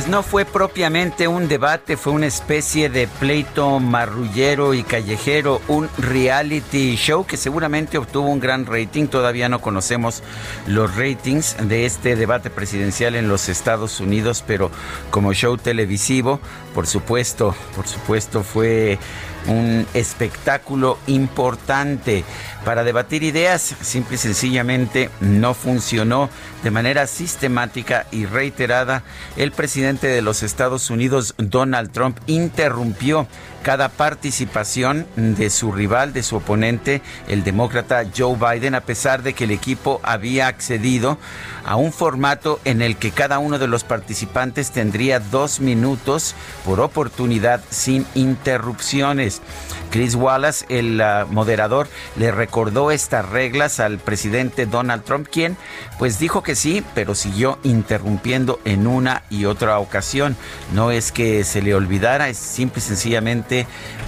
Pues no fue propiamente un debate, fue una especie de pleito marrullero y callejero, un reality show que seguramente obtuvo un gran rating. Todavía no conocemos los ratings de este debate presidencial en los Estados Unidos, pero como show televisivo, por supuesto, por supuesto fue un espectáculo importante para debatir ideas. Simple y sencillamente no funcionó de manera sistemática y reiterada. El presidente de los Estados Unidos, Donald Trump, interrumpió cada participación de su rival, de su oponente, el demócrata Joe Biden, a pesar de que el equipo había accedido a un formato en el que cada uno de los participantes tendría dos minutos por oportunidad sin interrupciones. Chris Wallace, el uh, moderador, le recordó estas reglas al presidente Donald Trump, quien pues dijo que sí, pero siguió interrumpiendo en una y otra ocasión. No es que se le olvidara, es simple y sencillamente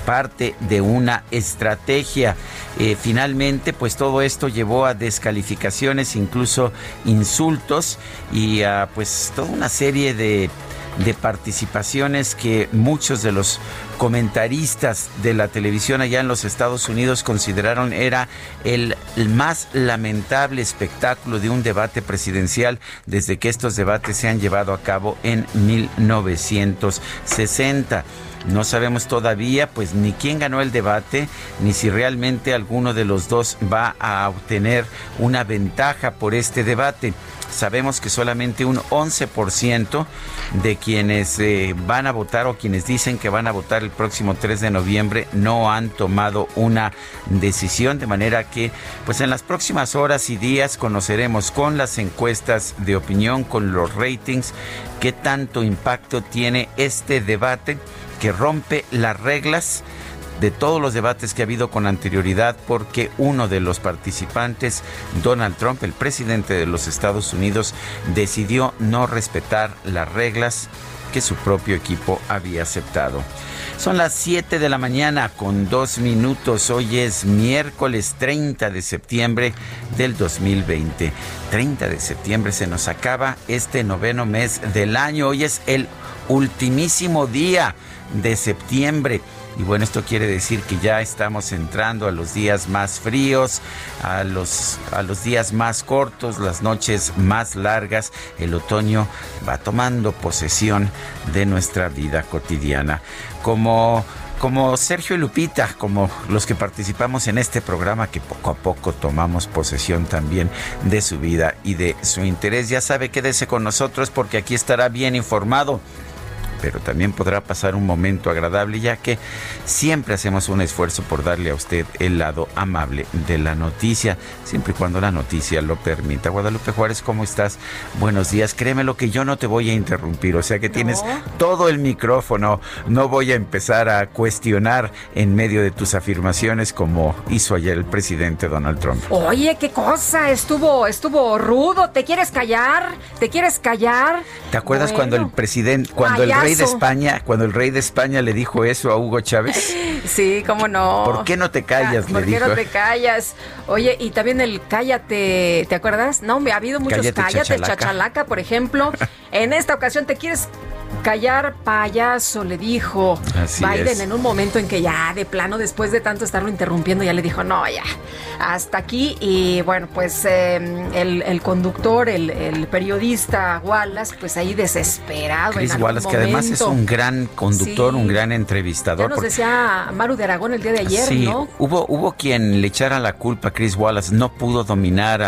parte de una estrategia. Eh, finalmente, pues todo esto llevó a descalificaciones, incluso insultos y a pues toda una serie de de participaciones que muchos de los comentaristas de la televisión allá en los Estados Unidos consideraron era el, más lamentable espectáculo de un debate presidencial desde que estos debates se han llevado a cabo en 1960. No sabemos todavía pues ni quién ganó el debate, ni si realmente alguno de los dos va a obtener una ventaja por este debate. Sabemos que solamente un 11% de quienes eh, van a votar o quienes dicen que van a votar el próximo 3 de noviembre no han tomado una decisión, de manera que pues en las próximas horas y días conoceremos con las encuestas de opinión, con los ratings, qué tanto impacto tiene este debate que rompe las reglas de todos los debates que ha habido con anterioridad porque uno de los participantes, Donald Trump, el presidente de los Estados Unidos, decidió no respetar las reglas que su propio equipo había aceptado. Son las 7 de la mañana con dos minutos. Hoy es miércoles 30 de septiembre del 2020. 30 de septiembre se nos acaba este noveno mes del año. Hoy es el ultimísimo día de septiembre. Y bueno, esto quiere decir que ya estamos entrando a los días más fríos, a los, a los días más cortos, las noches más largas. El otoño va tomando posesión de nuestra vida cotidiana. Como como Sergio y Lupita, como los que participamos en este programa que poco a poco tomamos posesión también de su vida y de su interés. Ya sabe, quédese con nosotros porque aquí estará bien informado pero también podrá pasar un momento agradable ya que siempre hacemos un esfuerzo por darle a usted el lado amable de la noticia, siempre y cuando la noticia lo permita. Guadalupe Juárez, ¿cómo estás? Buenos días. Créeme lo que yo no te voy a interrumpir, o sea que tienes todo el micrófono. No voy a empezar a cuestionar en medio de tus afirmaciones como hizo ayer el presidente Donald Trump. Oye, qué cosa, estuvo estuvo rudo. ¿Te quieres callar? ¿Te quieres callar? ¿Te acuerdas cuando el presidente cuando el rey de España, cuando el rey de España le dijo eso a Hugo Chávez. Sí, cómo no. ¿Por qué no te callas? ¿Por qué no te callas? Oye, y también el cállate, ¿te acuerdas? No, ha habido muchos cállate, chachalaca. por ejemplo. en esta ocasión te quieres Callar payaso, le dijo Biden en un momento en que ya de plano, después de tanto estarlo interrumpiendo, ya le dijo, no, ya, hasta aquí. Y bueno, pues em, el, conductor, el, periodista Wallace, pues ahí desesperado. Chris Wallace, que además es un gran conductor, un gran entrevistador. Ya nos decía Maru de Aragón el día de ayer, sí, Hubo, hubo quien le echara la culpa a Chris Wallace, no pudo dominar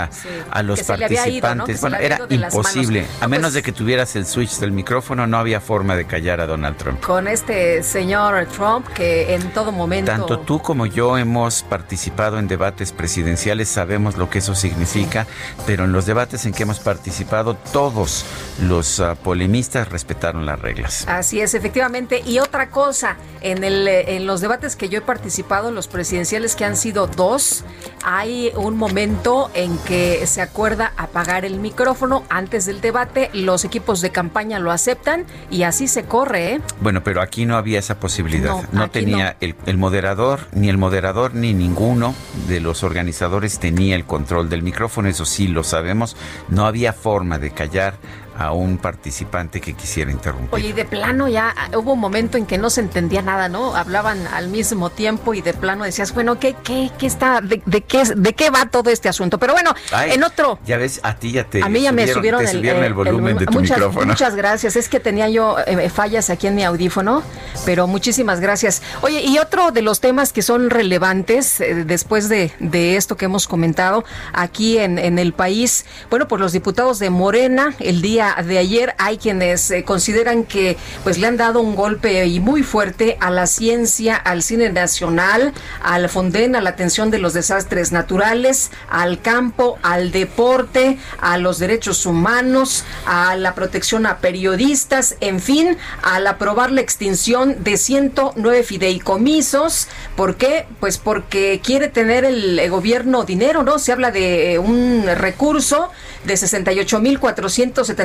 a, los participantes. bueno, era imposible, a menos pues de que tuvieras el switch del micrófono, no había forma de callar a Donald Trump. Con este señor Trump que en todo momento... Tanto tú como yo hemos participado en debates presidenciales, sabemos lo que eso significa, pero en los debates en que hemos participado, todos los uh, polemistas respetaron las reglas. Así es, efectivamente. Y otra cosa, en, el, en los debates que yo he participado, los presidenciales que han sido dos, hay un momento en que se acuerda apagar el micrófono antes del debate, los equipos de campaña lo aceptan y así se corre. ¿eh? Bueno, pero aquí no había esa posibilidad. No, tenía El, moderador, ni el moderador, ni ninguno de los organizadores tenía el control del micrófono. Eso sí lo sabemos. No había forma de callar a un participante que quisiera interrumpir. Oye, y de plano ya hubo un momento en que no se entendía nada, ¿no? Hablaban al mismo tiempo y de plano decías, bueno, ¿qué, qué, qué está, de, qué, de qué va todo este asunto? Pero bueno, en otro... Ya ves, a ti ya te A mí ya me subieron, el, el, volumen de tu muchas, micrófono. Muchas gracias, es que tenía yo eh, fallas aquí en mi audífono, pero muchísimas gracias. Oye, y otro de los temas que son relevantes eh, después de, de, esto que hemos comentado aquí en, en el país, bueno, pues los diputados de Morena el día de ayer hay quienes eh, consideran que pues le han dado un golpe y muy fuerte a la ciencia, al cine nacional, al Fonden, a la atención de los desastres naturales, al campo, al deporte, a los derechos humanos, a la protección a periodistas, en fin, al aprobar la extinción de 109 fideicomisos. ¿Por qué? Pues porque quiere tener el gobierno dinero, ¿no? Se habla de un recurso de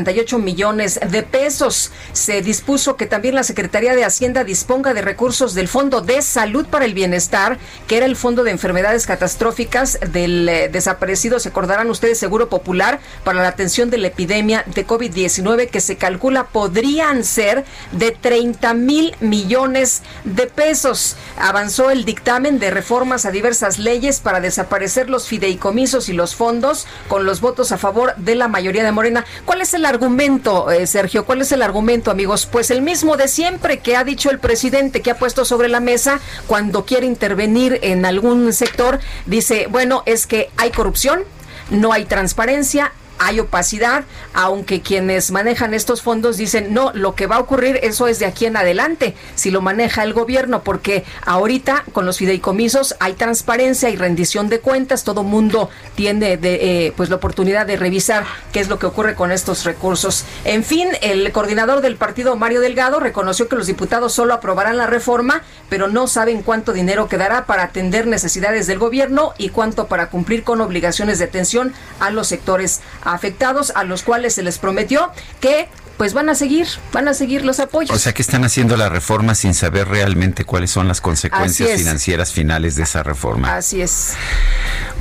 68.478 millones de pesos. Se dispuso que también la Secretaría de Hacienda disponga de recursos del Fondo de Salud para el Bienestar, que era el Fondo de Enfermedades Catastróficas del eh, desaparecido, se acordarán ustedes, Seguro Popular, para la atención de la epidemia de COVID-19, que se calcula podrían ser de 30 mil millones de pesos. Avanzó el dictamen de reformas a diversas leyes para desaparecer los fideicomisos y los fondos con los votos a favor de la mayoría de Morena. ¿Cuál es el argumento, eh, Sergio? ¿Cuál es el argumento, amigos? Pues el mismo de siempre que ha dicho el presidente, que ha puesto sobre la mesa cuando quiere intervenir en algún sector. Dice, bueno, es que hay corrupción, no hay transparencia, hay opacidad, aunque quienes manejan estos fondos dicen, no, lo que va a ocurrir, eso es de aquí en adelante, si lo maneja el gobierno, porque ahorita con los fideicomisos hay transparencia y rendición de cuentas, todo mundo tiene eh, pues la oportunidad de revisar qué es lo que ocurre con estos recursos. En fin, el coordinador del partido, Mario Delgado, reconoció que los diputados solo aprobarán la reforma, pero no saben cuánto dinero quedará para atender necesidades del gobierno y cuánto para cumplir con obligaciones de atención a los sectores afectados a los cuales se les prometió que pues van a seguir, van a seguir los apoyos. O sea que están haciendo la reforma sin saber realmente cuáles son las consecuencias financieras finales de esa reforma. Así es.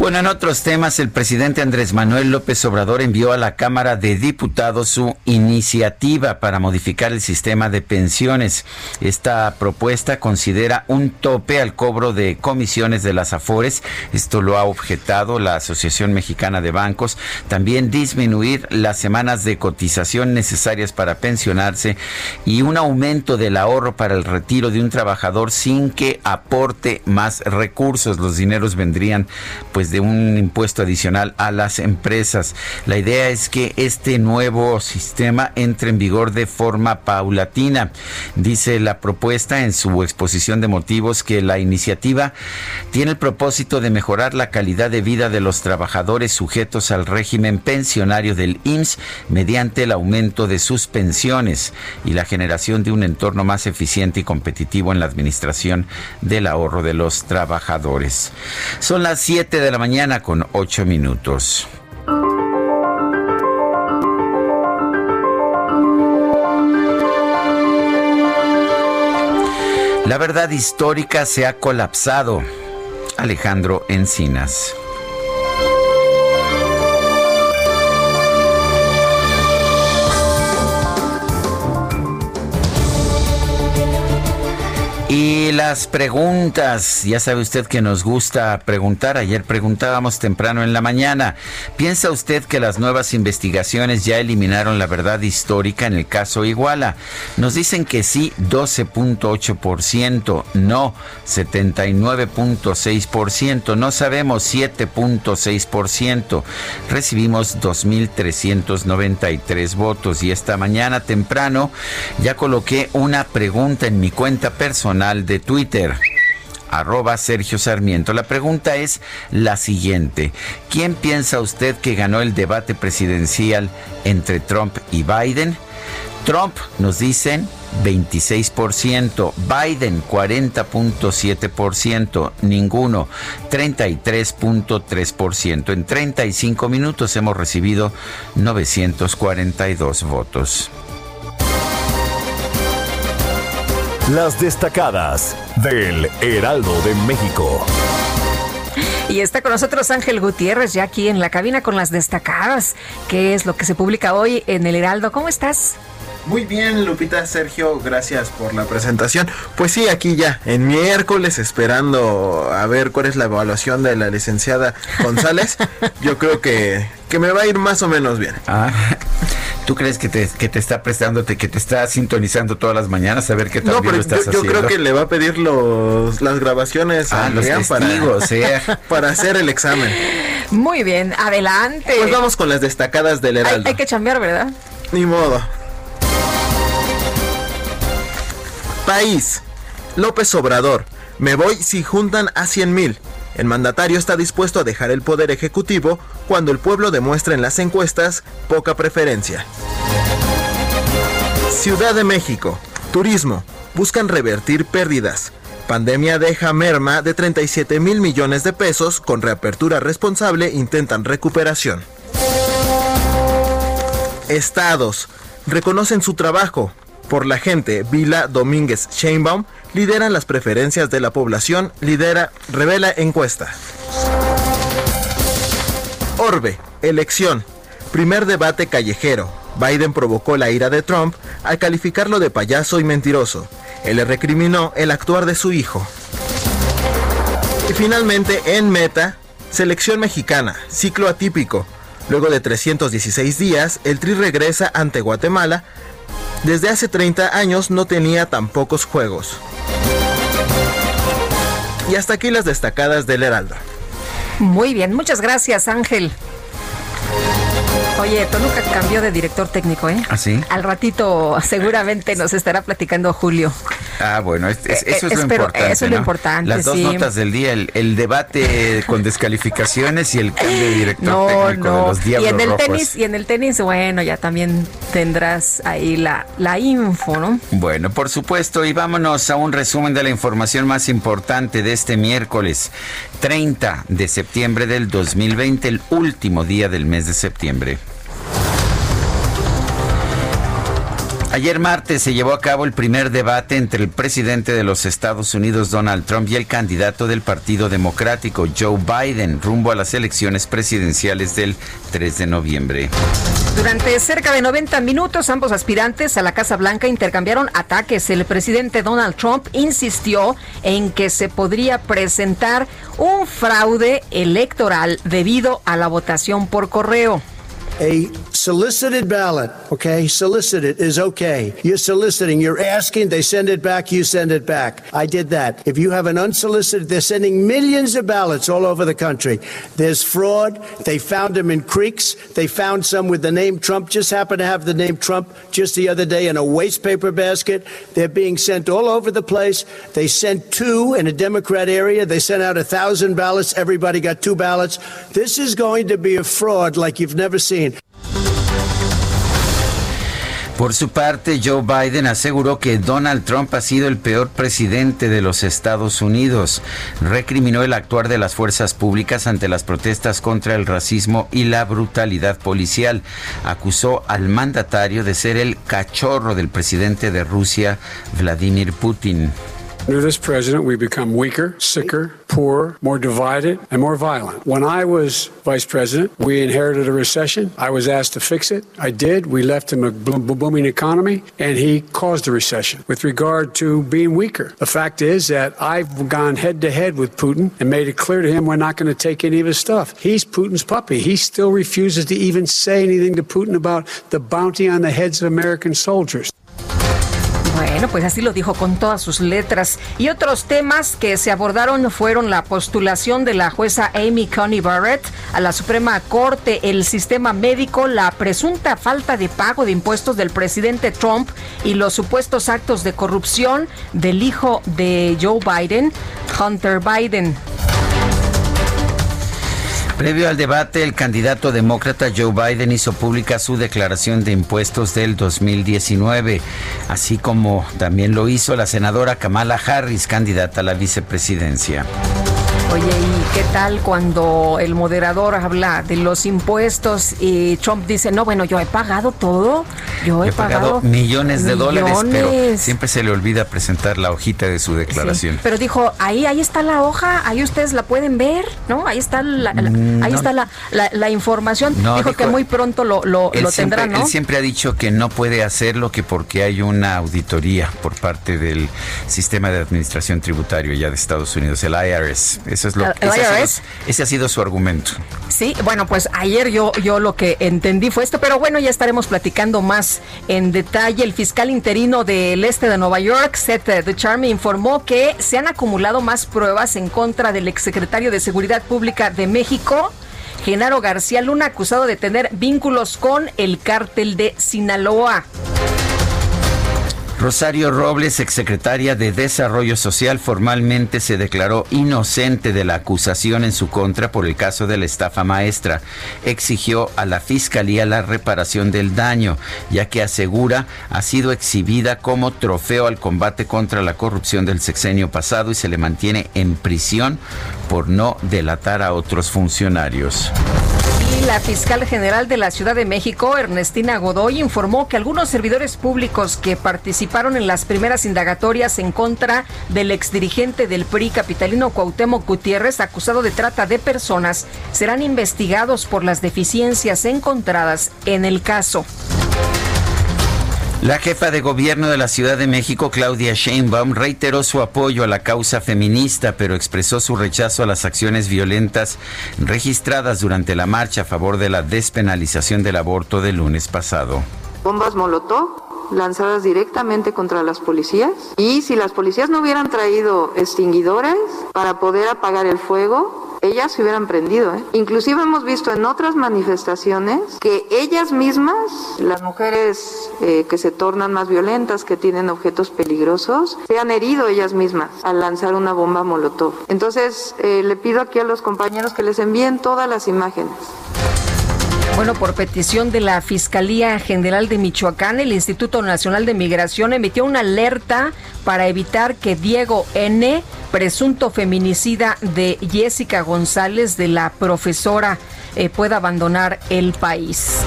Bueno, en otros temas, el presidente Andrés Manuel López Obrador envió a la Cámara de Diputados su iniciativa para modificar el sistema de pensiones. Esta propuesta considera un tope al cobro de comisiones de las AFORES. Esto lo ha objetado la Asociación Mexicana de Bancos. También disminuir las semanas de cotización necesarias para pensionarse y un aumento del ahorro para el retiro de un trabajador sin que aporte más recursos. Los dineros vendrían pues de un impuesto adicional a las empresas. La idea es que este nuevo sistema entre en vigor de forma paulatina. Dice la propuesta en su exposición de motivos que la iniciativa tiene el propósito de mejorar la calidad de vida de los trabajadores sujetos al régimen pensionario del IMSS mediante el aumento de sus pensiones y la generación de un entorno más eficiente y competitivo en la administración del ahorro de los trabajadores. Son las 7 de la mañana con 8 minutos. La verdad histórica se ha colapsado. Alejandro Encinas. Y las preguntas, ya sabe usted que nos gusta preguntar. Ayer preguntábamos temprano en la mañana. ¿Piensa usted que las nuevas investigaciones ya eliminaron la verdad histórica en el caso Iguala? Nos dicen que sí, 12.8%, no, 79.6%, no sabemos, 7.6%. Recibimos 2.393 votos y esta mañana temprano ya coloqué una pregunta en mi cuenta personal de Twitter arroba Sergio Sarmiento. La pregunta es la siguiente. ¿Quién piensa usted que ganó el debate presidencial entre Trump y Biden? Trump nos dicen 26%, Biden 40.7%, ninguno 33.3%. En 35 minutos hemos recibido 942 votos. Las destacadas del Heraldo de México. Y está con nosotros Ángel Gutiérrez, ya aquí en la cabina con las destacadas. ¿Qué es lo que se publica hoy en el Heraldo? ¿Cómo estás? Muy bien, Lupita, Sergio, gracias por la presentación. Pues sí, aquí ya, en miércoles, esperando a ver cuál es la evaluación de la licenciada González. Yo creo que, que me va a ir más o menos bien. Ah, ¿Tú crees que te, que te está prestándote, que te está sintonizando todas las mañanas a ver qué tal no, pero lo estás yo, yo creo que le va a pedir los, las grabaciones Ah, a los Adrián testigos, eh. para hacer el examen. Muy bien, adelante. Pues vamos con las destacadas del hay, Heraldo. hay que chambear, ¿verdad? Ni modo. País. López Obrador. Me voy si juntan a 100 mil. El mandatario está dispuesto a dejar el poder ejecutivo cuando el pueblo demuestra en las encuestas poca preferencia. Ciudad de México. Turismo. Buscan revertir pérdidas. Pandemia deja merma de 37 mil millones de pesos. Con reapertura responsable intentan recuperación. Estados. Reconocen su trabajo. Por la gente, Vila Domínguez Sheinbaum lideran las preferencias de la población, lidera, revela encuesta. Orbe, elección. Primer debate callejero. Biden provocó la ira de Trump al calificarlo de payaso y mentiroso. Él le recriminó el actuar de su hijo. Y finalmente, en meta, selección mexicana, ciclo atípico. Luego de 316 días, el Tri regresa ante Guatemala. Desde hace 30 años no tenía tan pocos juegos. Y hasta aquí las destacadas del Heraldo. Muy bien, muchas gracias, Ángel. Oye, Toluca cambió de director técnico, ¿eh? ¿Ah, sí? Al ratito seguramente nos estará platicando Julio. Ah, bueno, es- es- eso es lo espero- importante. eso es importante, Las dos sí. notas del día, el, el debate con descalificaciones y el cambio de director No, técnico de no. los Y Diablos en el Rojos. tenis, y en el tenis, bueno, ya también tendrás ahí la, la info, ¿no? Bueno, por supuesto, y vámonos a un resumen de la información más importante de este miércoles 30 de septiembre del 2020, el último día del mes de septiembre. Ayer martes se llevó a cabo el primer debate entre el presidente de los Estados Unidos, Donald Trump, y el candidato del Partido Democrático, Joe Biden, rumbo a las elecciones presidenciales del 3 de noviembre. Durante cerca de 90 minutos, ambos aspirantes a la Casa Blanca intercambiaron ataques. El presidente Donald Trump insistió en que se podría presentar un fraude electoral debido a la votación por correo. A solicited ballot, okay? Solicited is okay. You're soliciting, you're asking, they send it back, you send it back. I did that. If you have an unsolicited, they're sending millions of ballots all over the country. There's fraud. They found them in creeks. They found some with the name Trump, just happened to have the name Trump just the other day in a waste paper basket. They're being sent all over the place. They sent two in a Democrat area. They sent out a thousand ballots. Everybody got two ballots. This is going to be a fraud like you've never seen. Por su parte, Joe Biden aseguró que Donald Trump ha sido el peor presidente de los Estados Unidos. Recriminó el actuar de las fuerzas públicas ante las protestas contra el racismo y la brutalidad policial. Acusó al mandatario de ser el cachorro del presidente de Rusia, Vladimir Putin. Under this president, we become weaker, sicker, poorer, more divided, and more violent. When I was vice president, we inherited a recession. I was asked to fix it. I did. We left him a booming economy, and he caused a recession. With regard to being weaker, the fact is that I've gone head to head with Putin and made it clear to him we're not going to take any of his stuff. He's Putin's puppy. He still refuses to even say anything to Putin about the bounty on the heads of American soldiers. Bueno, pues así lo dijo con todas sus letras. Y otros temas que se abordaron fueron la postulación de la jueza Amy Coney Barrett a la Suprema Corte, el sistema médico, la presunta falta de pago de impuestos del presidente Trump y los supuestos actos de corrupción del hijo de Joe Biden, Hunter Biden. Previo al debate, el candidato demócrata Joe Biden hizo pública su declaración de impuestos del 2019, así como también lo hizo la senadora Kamala Harris, candidata a la vicepresidencia. Oye, ¿y qué tal cuando el moderador habla de los impuestos y Trump dice, no, bueno, yo he pagado todo, yo he, pagado, millones de dólares, pero siempre se le olvida presentar la hojita de su declaración. pero dijo, ahí, ahí está la hoja, ahí ustedes la pueden ver, ¿no? Ahí está la, mm, ahí está la, información. dijo, que muy pronto lo, lo, tendrán, ¿no? Él siempre ha dicho que no puede hacerlo que porque hay una auditoría por parte del sistema de administración tributario ya de Estados Unidos, el IRS eso es lo, ese, ha sido, su argumento. Sí, bueno, pues ayer yo, yo lo que entendí fue esto, pero bueno, ya estaremos platicando más en detalle. El fiscal interino del este de Nueva York, Seth DeCharme, informó que se han acumulado más pruebas en contra del exsecretario de Seguridad Pública de México. Genaro García Luna, acusado de tener vínculos con el cártel de Sinaloa. Rosario Robles, exsecretaria de Desarrollo Social, formalmente se declaró inocente de la acusación en su contra por el caso de la estafa maestra. Exigió a la Fiscalía la reparación del daño, ya que asegura ha sido exhibida como trofeo al combate contra la corrupción del sexenio pasado y se le mantiene en prisión por no delatar a otros funcionarios la fiscal general de la Ciudad de México, Ernestina Godoy, informó que algunos servidores públicos que participaron en las primeras indagatorias en contra del exdirigente del PRI capitalino Cuauhtémoc Gutiérrez, acusado de trata de personas, serán investigados por las deficiencias encontradas en el caso. La jefa de gobierno de la Ciudad de México, Claudia Sheinbaum, reiteró su apoyo a la causa feminista, pero expresó su rechazo a las acciones violentas registradas durante la marcha a favor de la despenalización del aborto del lunes pasado. Bombas Molotov lanzadas directamente contra las policías y si las policías no hubieran traído extinguidores para poder apagar el fuego, ellas se hubieran prendido. ¿eh? Inclusive hemos visto en otras manifestaciones que ellas mismas, las mujeres eh, que se tornan más violentas, que tienen objetos peligrosos, se han herido ellas mismas al lanzar una bomba molotov. Entonces, eh, le pido aquí a los compañeros que les envíen todas las imágenes. Bueno, por petición de la Fiscalía General de Michoacán, el Instituto Nacional de Migración emitió una alerta para evitar que Diego N., presunto feminicida de Jessica González, de la profesora, eh, pueda abandonar el país.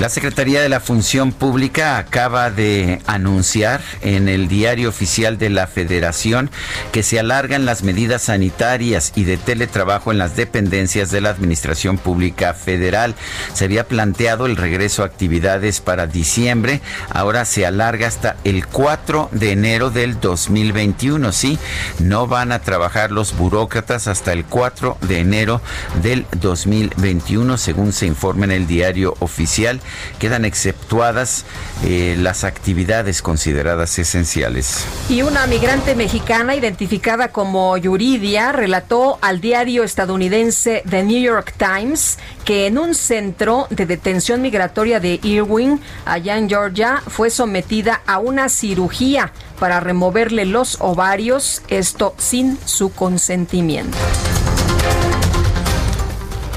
La Secretaría de la Función Pública acaba de anunciar en el diario oficial de la Federación que se alargan las medidas sanitarias y de teletrabajo en las dependencias de la Administración Pública Federal. Se había planteado el regreso a actividades para diciembre, ahora se alarga hasta el 4 de enero del 2021. Sí, no van a trabajar los burócratas hasta el 4 de enero del 2021, según se informa en el diario oficial quedan exceptuadas eh, las actividades consideradas esenciales. Y una migrante mexicana identificada como Yuridia relató al diario estadounidense The New York Times que en un centro de detención migratoria de Irwin, allá en Georgia, fue sometida a una cirugía para removerle los ovarios, esto sin su consentimiento.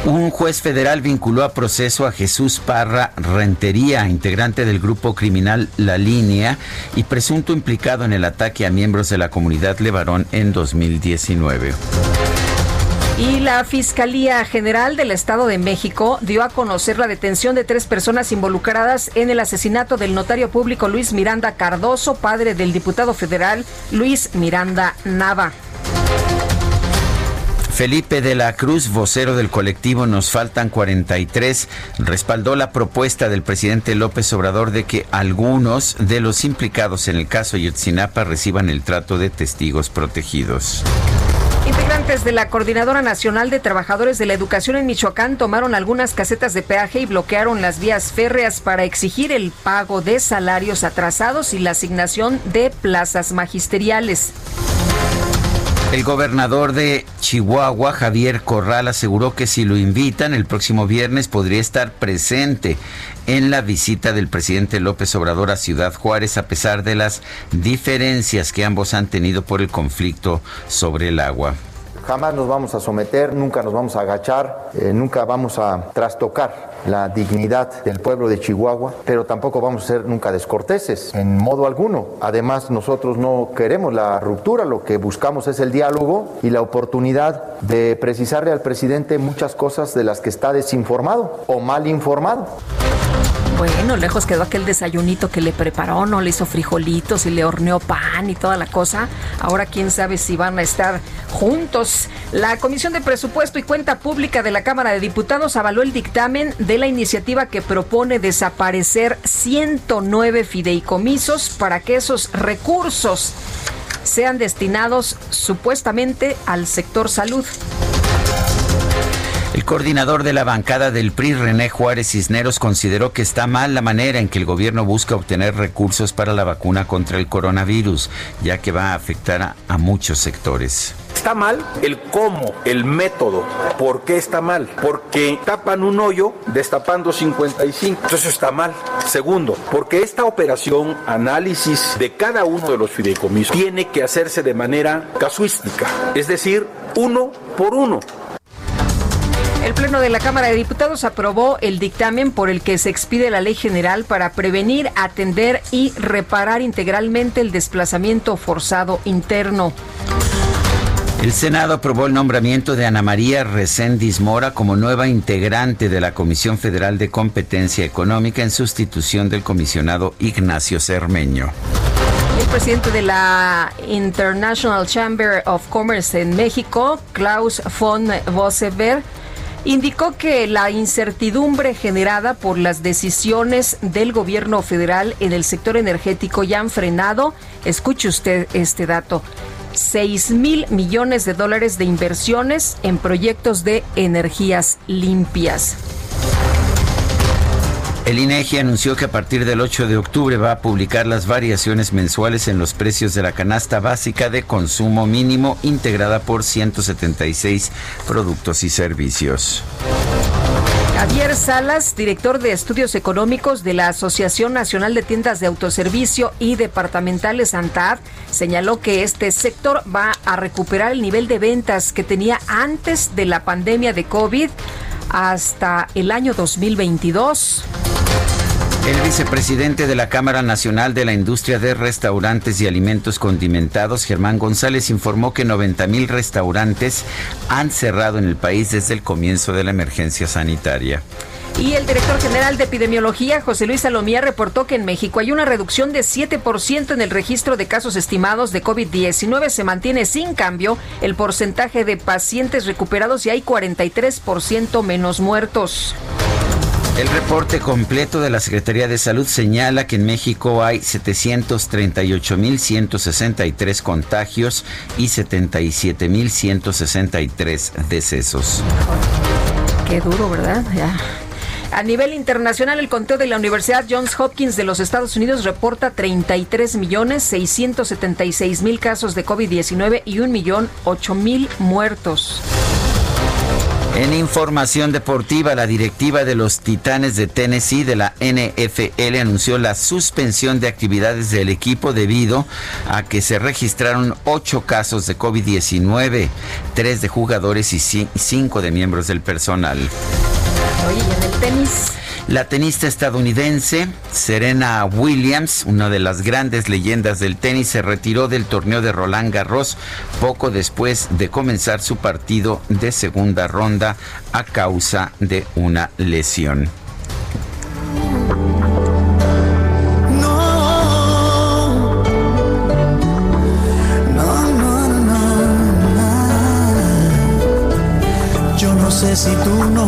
Un juez federal vinculó a proceso a Jesús Parra Rentería, integrante del grupo criminal La Línea y presunto implicado en el ataque a miembros de la comunidad Levarón en 2019. Y la Fiscalía General del Estado de México dio a conocer la detención de tres personas involucradas en el asesinato del notario público Luis Miranda Cardoso, padre del diputado federal Luis Miranda Nava. Felipe de la Cruz, vocero del colectivo Nos Faltan 43, respaldó la propuesta del presidente López Obrador de que algunos de los implicados en el caso Yotzinapa reciban el trato de testigos protegidos. Integrantes de la Coordinadora Nacional de Trabajadores de la Educación en Michoacán tomaron algunas casetas de peaje y bloquearon las vías férreas para exigir el pago de salarios atrasados y la asignación de plazas magisteriales. El gobernador de Chihuahua, Javier Corral, aseguró que si lo invitan el próximo viernes podría estar presente en la visita del presidente López Obrador a Ciudad Juárez a pesar de las diferencias que ambos han tenido por el conflicto sobre el agua. Jamás nos vamos a someter, nunca nos vamos a agachar, eh, nunca vamos a trastocar la dignidad del pueblo de Chihuahua, pero tampoco vamos a ser nunca descorteses, en modo alguno. Además, nosotros no queremos la ruptura, lo que buscamos es el diálogo y la oportunidad de precisarle al presidente muchas cosas de las que está desinformado o mal informado. Bueno, lejos quedó aquel desayunito que le preparó, no le hizo frijolitos y le horneó pan y toda la cosa. Ahora quién sabe si van a estar juntos. La Comisión de Presupuesto y Cuenta Pública de la Cámara de Diputados avaló el dictamen de la iniciativa que propone desaparecer 109 fideicomisos para que esos recursos sean destinados supuestamente al sector salud. El coordinador de la bancada del PRI, René Juárez Cisneros, consideró que está mal la manera en que el gobierno busca obtener recursos para la vacuna contra el coronavirus, ya que va a afectar a, muchos sectores. Está mal el cómo, el método. ¿Por qué está mal? Porque tapan un hoyo destapando 55. Entonces está mal. Segundo, porque esta operación, análisis de cada uno de los fideicomisos, tiene que hacerse de manera casuística. Es decir, uno por uno. El Pleno de la Cámara de Diputados aprobó el dictamen por el que se expide la ley general para prevenir, atender y reparar integralmente el desplazamiento forzado interno. El Senado aprobó el nombramiento de Ana María Recendis Mora como nueva integrante de la Comisión Federal de Competencia Económica en sustitución del comisionado Ignacio Cermeño. El presidente de la International Chamber of Commerce en México, Klaus von Vosseberg, indicó que la incertidumbre generada por las decisiones del gobierno federal en el sector energético ya han frenado, escuche usted este dato, 6 mil millones de dólares de inversiones en proyectos de energías limpias. El INEGI anunció que a partir del 8 de octubre va a publicar las variaciones mensuales en los precios de la canasta básica de consumo mínimo integrada por 176 productos y servicios. Javier Salas, director de estudios económicos de la Asociación Nacional de Tiendas de Autoservicio y Departamentales ANTAD, señaló que este sector va a recuperar el nivel de ventas que tenía antes de la pandemia de COVID hasta el año 2022. El vicepresidente de la Cámara Nacional de la Industria de Restaurantes y Alimentos Condimentados, Germán González, informó que 90 mil restaurantes han cerrado en el país desde el comienzo de la emergencia sanitaria. Y el director general de epidemiología, José Luis Salomía, reportó que en México hay una reducción de 7% en el registro de casos estimados de COVID-19. Se mantiene sin cambio el porcentaje de pacientes recuperados y hay 43% menos muertos. El reporte completo de la Secretaría de Salud señala que en México hay 738.163 contagios y 77.163 decesos. Qué duro, ¿verdad? A nivel internacional, el conteo de la Universidad Johns Hopkins de los Estados Unidos reporta 33 millones 676 mil casos de COVID-19 y 1 millón 8 mil muertos. En información deportiva, la directiva de los Titanes de Tennessee de la NFL anunció la suspensión de actividades del equipo debido a que se registraron ocho casos de COVID-19, tres de jugadores y cinco de miembros del personal. Oye, ¿y en el tenis? La tenista estadounidense Serena Williams, una de las grandes leyendas del tenis, se retiró del torneo de Roland Garros poco después de comenzar su partido de segunda ronda a causa de una lesión.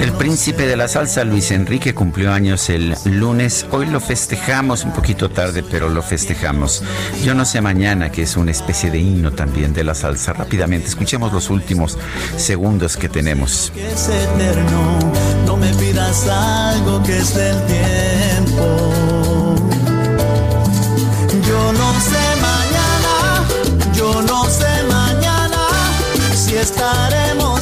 El príncipe de la salsa, Luis Enrique, cumplió años el lunes. Hoy lo festejamos un poquito tarde, pero lo festejamos. Yo no sé mañana, que es una especie de himno también de la salsa. Rápidamente, escuchemos los últimos segundos que tenemos. Es eterno, no me pidas algo que es del tiempo. Yo no sé mañana, yo no sé mañana si estaremos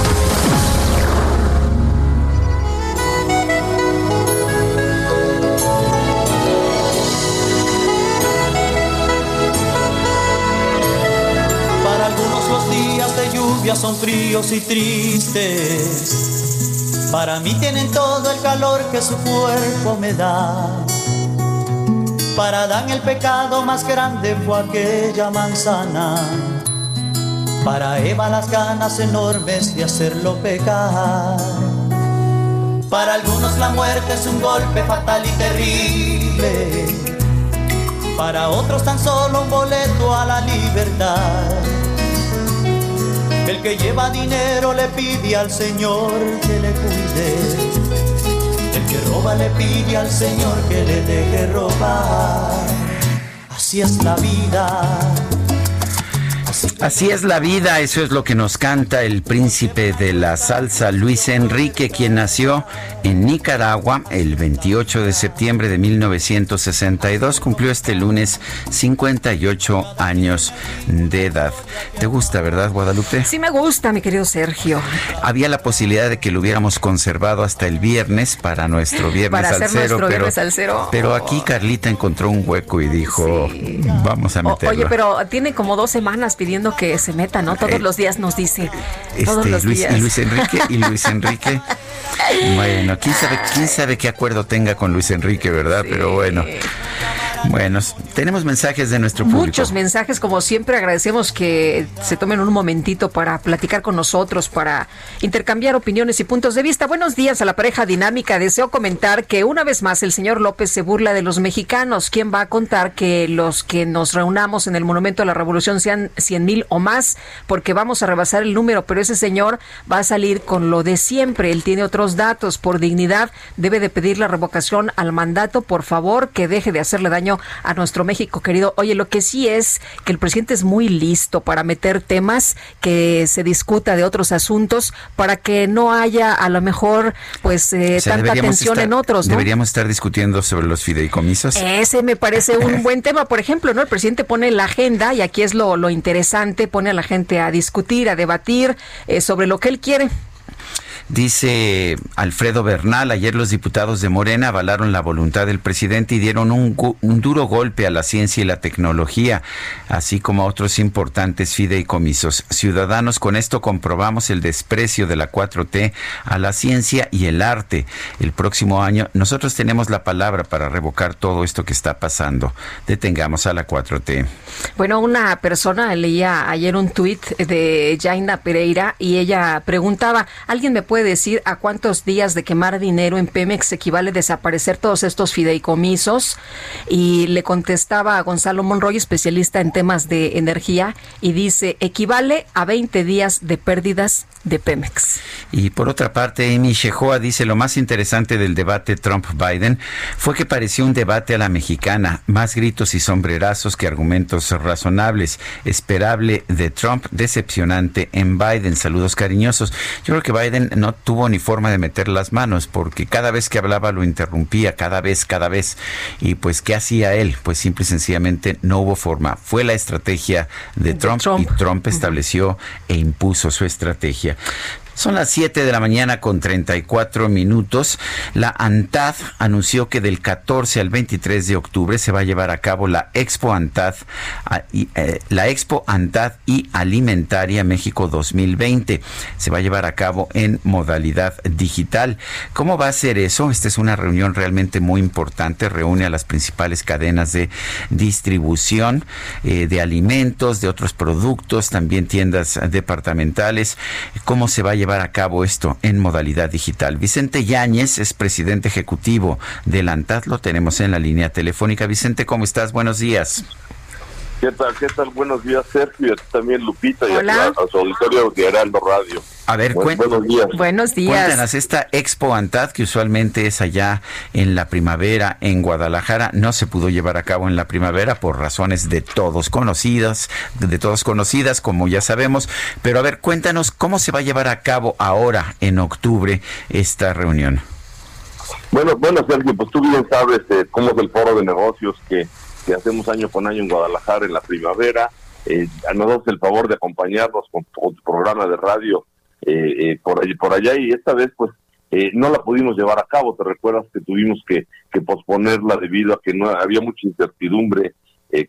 Son fríos y tristes. Para mí tienen todo el calor que su cuerpo me da. Para Adán el pecado más grande fue aquella manzana. Para Eva las ganas enormes de hacerlo pecar. Para algunos la muerte es un golpe fatal y terrible. Para otros tan solo un boleto a la libertad. El que lleva dinero le pide al Señor que le cuide. El que roba le pide al Señor que le deje robar. Así es la vida. Así es la vida, eso es lo que nos canta el príncipe de la salsa Luis Enrique, quien nació en Nicaragua el 28 de septiembre de 1962, cumplió este lunes 58 años de edad. ¿Te gusta, verdad, Guadalupe? Sí me gusta, mi querido Sergio. Había la posibilidad de que lo hubiéramos conservado hasta el viernes para nuestro viernes Para hacer salsero, nuestro pero, viernes salsero. pero aquí Carlita encontró un hueco y dijo, vamos a O- meterlo. oye, pero tiene como dos semanas pidiendo que se meta, ¿no? Todos Eh, los días nos dice. todos Este, los Luis, días. y Luis Enrique y Luis Enrique. Bueno, quién sabe, quién sabe qué acuerdo tenga con Luis Enrique, ¿verdad? Pero bueno. Bueno, tenemos mensajes de nuestro público. Muchos mensajes, como siempre, agradecemos que se tomen un momentito para platicar con nosotros, para intercambiar opiniones y puntos de vista. Buenos días a la pareja dinámica. Deseo comentar que una vez más el señor López se burla de los mexicanos. ¿Quién va a contar que los que nos reunamos en el Monumento a la Revolución sean 100 mil o más? Porque vamos a rebasar el número, pero ese señor va a salir con lo de siempre. Él tiene otros datos. Por dignidad debe de pedir la revocación al mandato. Por favor, que deje de hacerle daño a nuestro México querido. Oye, lo que sí es que el presidente es muy listo para meter temas que se discuta de otros asuntos para que no haya a lo mejor pues eh, O sea, tanta tensión estar- en otros, ¿no? Deberíamos estar discutiendo sobre los fideicomisos. Ese me parece un buen tema. Por ejemplo, ¿no? El presidente pone la agenda y aquí es lo, lo interesante, pone a la gente a discutir, a debatir eh, sobre lo que él quiere. Dice Alfredo Bernal, ayer los diputados de Morena avalaron la voluntad del presidente y dieron un, duro golpe a la ciencia y la tecnología, así como a otros importantes fideicomisos. Ciudadanos, con esto comprobamos el desprecio de la 4T a la ciencia y el arte. El próximo año nosotros tenemos la palabra para revocar todo esto que está pasando. Detengamos a la 4T. Bueno, una persona leía ayer un tuit de Jaina Pereira y ella preguntaba, ¿alguien me puede decir a cuántos días de quemar dinero en Pemex equivale desaparecer todos estos fideicomisos? Y le contestaba a Gonzalo Monroy, especialista en temas de energía, y dice, equivale a 20 días de pérdidas de Pemex. Y por otra parte, Amy Shehoa dice, lo más interesante del debate Trump-Biden fue que pareció un debate a la mexicana, más gritos y sombrerazos que argumentos razonables, esperable de Trump, decepcionante en Biden. Saludos cariñosos. Yo creo que Biden no tuvo ni forma de meter las manos porque cada vez que hablaba lo interrumpía, cada vez, cada vez. Y pues, ¿qué hacía él? Pues simple y sencillamente no hubo forma. Fue la estrategia de Trump, y Trump estableció e impuso su estrategia. Yeah. Son las 7 de la mañana con 34 minutos. La ANTAD anunció que del 14 al 23 de octubre se va a llevar a cabo la Expo ANTAD, eh, la Expo ANTAD y Alimentaria México 2020. Se va a llevar a cabo en modalidad digital. ¿Cómo va a ser eso? Esta es una reunión realmente muy importante. Reúne a las principales cadenas de distribución eh, de alimentos, de otros productos, también tiendas departamentales. ¿Cómo se va a llevar a cabo esto en modalidad digital. Vicente Yáñez es presidente ejecutivo de ANTAD, lo tenemos en la línea telefónica. Vicente, ¿cómo estás? Buenos días. ¿Qué tal? ¿Qué tal? Buenos días, Sergio. Y también Lupita y a, su auditorio de Heraldo Radio. A ver, buenos días. Buenos días. Cuéntanos, esta Expo Antad, que usualmente es allá en la primavera en Guadalajara, no se pudo llevar a cabo en la primavera por razones de todos conocidas, de todos conocidas, como ya sabemos. Pero a ver, cuéntanos cómo se va a llevar a cabo ahora, en octubre, esta reunión. Bueno, bueno, Sergio, pues tú bien sabes eh, cómo es el foro de negocios que que hacemos año con año en Guadalajara en la primavera. Eh, nos el favor de acompañarnos con, tu programa de radio eh, eh, por, allí, por allá y esta vez pues eh, no la pudimos llevar a cabo. Te recuerdas que tuvimos que, que posponerla debido a que no había mucha incertidumbre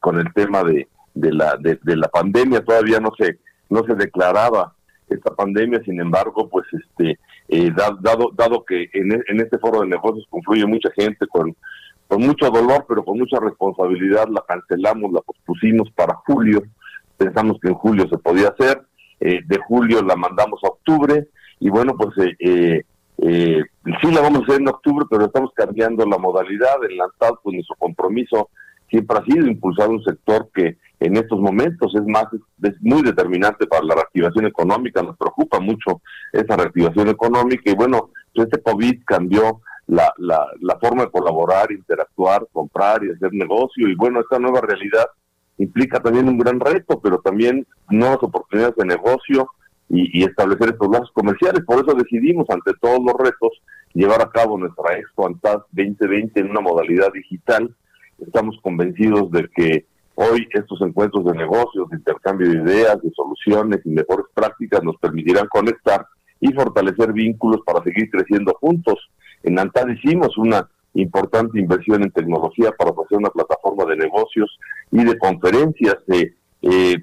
con el tema de, de la de, la pandemia. Todavía no se no se declaraba esta pandemia. Sin embargo, pues este dado dado que en este foro de negocios confluye mucha gente con con mucho dolor, pero con mucha responsabilidad, la cancelamos, la pospusimos para julio. Pensamos que en julio se podía hacer. Eh, de julio la mandamos a octubre. Y bueno, pues eh, eh, eh, sí la vamos a hacer en octubre, pero estamos cambiando la modalidad. En la TAD, pues nuestro compromiso siempre ha sido impulsar un sector que en estos momentos es más es muy determinante para la reactivación económica, nos preocupa mucho esa reactivación económica y bueno, pues este COVID cambió la, la, la forma de colaborar, interactuar, comprar y hacer negocio. Y bueno, esta nueva realidad implica también un gran reto, pero también nuevas oportunidades de negocio y, establecer estos lazos comerciales. Por eso decidimos, ante todos los retos, llevar a cabo nuestra Expo Antad 2020 en una modalidad digital. Estamos convencidos de que hoy estos encuentros de negocios, de intercambio de ideas, de soluciones y mejores prácticas nos permitirán conectar y fortalecer vínculos para seguir creciendo juntos. En ANTAD hicimos una importante inversión en tecnología para ofrecer una plataforma de negocios y de conferencias. Eh,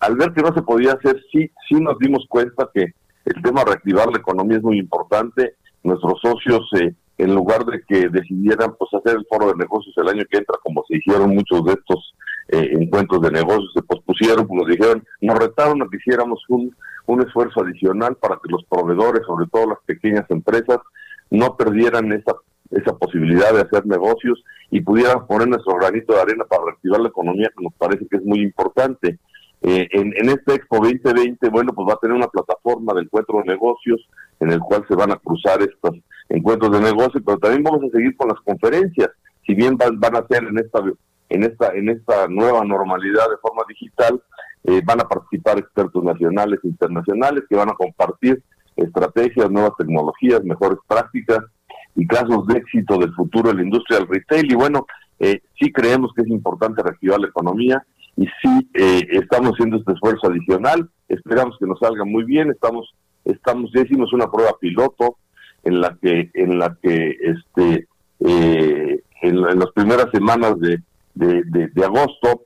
al ver que no se podía hacer, sí, sí nos dimos cuenta que el tema de reactivar la economía es muy importante. Nuestros socios, eh, en lugar de que decidieran pues hacer el foro de negocios el año que entra, como se hicieron muchos de estos eh, encuentros de negocios, se pospusieron, pues nos dijeron, nos retaron a que hiciéramos un, un esfuerzo adicional para que los proveedores, sobre todo las pequeñas empresas, no perdieran esa, esa posibilidad de hacer negocios y pudieran poner nuestro granito de arena para reactivar la economía, que nos parece que es muy importante. Eh, en, en este Expo 2020, bueno, pues va a tener una plataforma de encuentro de negocios en el cual se van a cruzar estos encuentros de negocios, pero también vamos a seguir con las conferencias. Si bien van, van a ser en esta en esta en esta nueva normalidad de forma digital, eh, van a participar expertos nacionales e internacionales que van a compartir estrategias, nuevas tecnologías, mejores prácticas y casos de éxito del futuro de la industria del retail. Y bueno, eh, sí creemos que es importante reactivar la economía y sí eh, estamos haciendo este esfuerzo adicional. Esperamos que nos salga muy bien. Estamos, estamos, ya hicimos una prueba piloto en la que, en la que, este, eh, en, las primeras semanas de, de agosto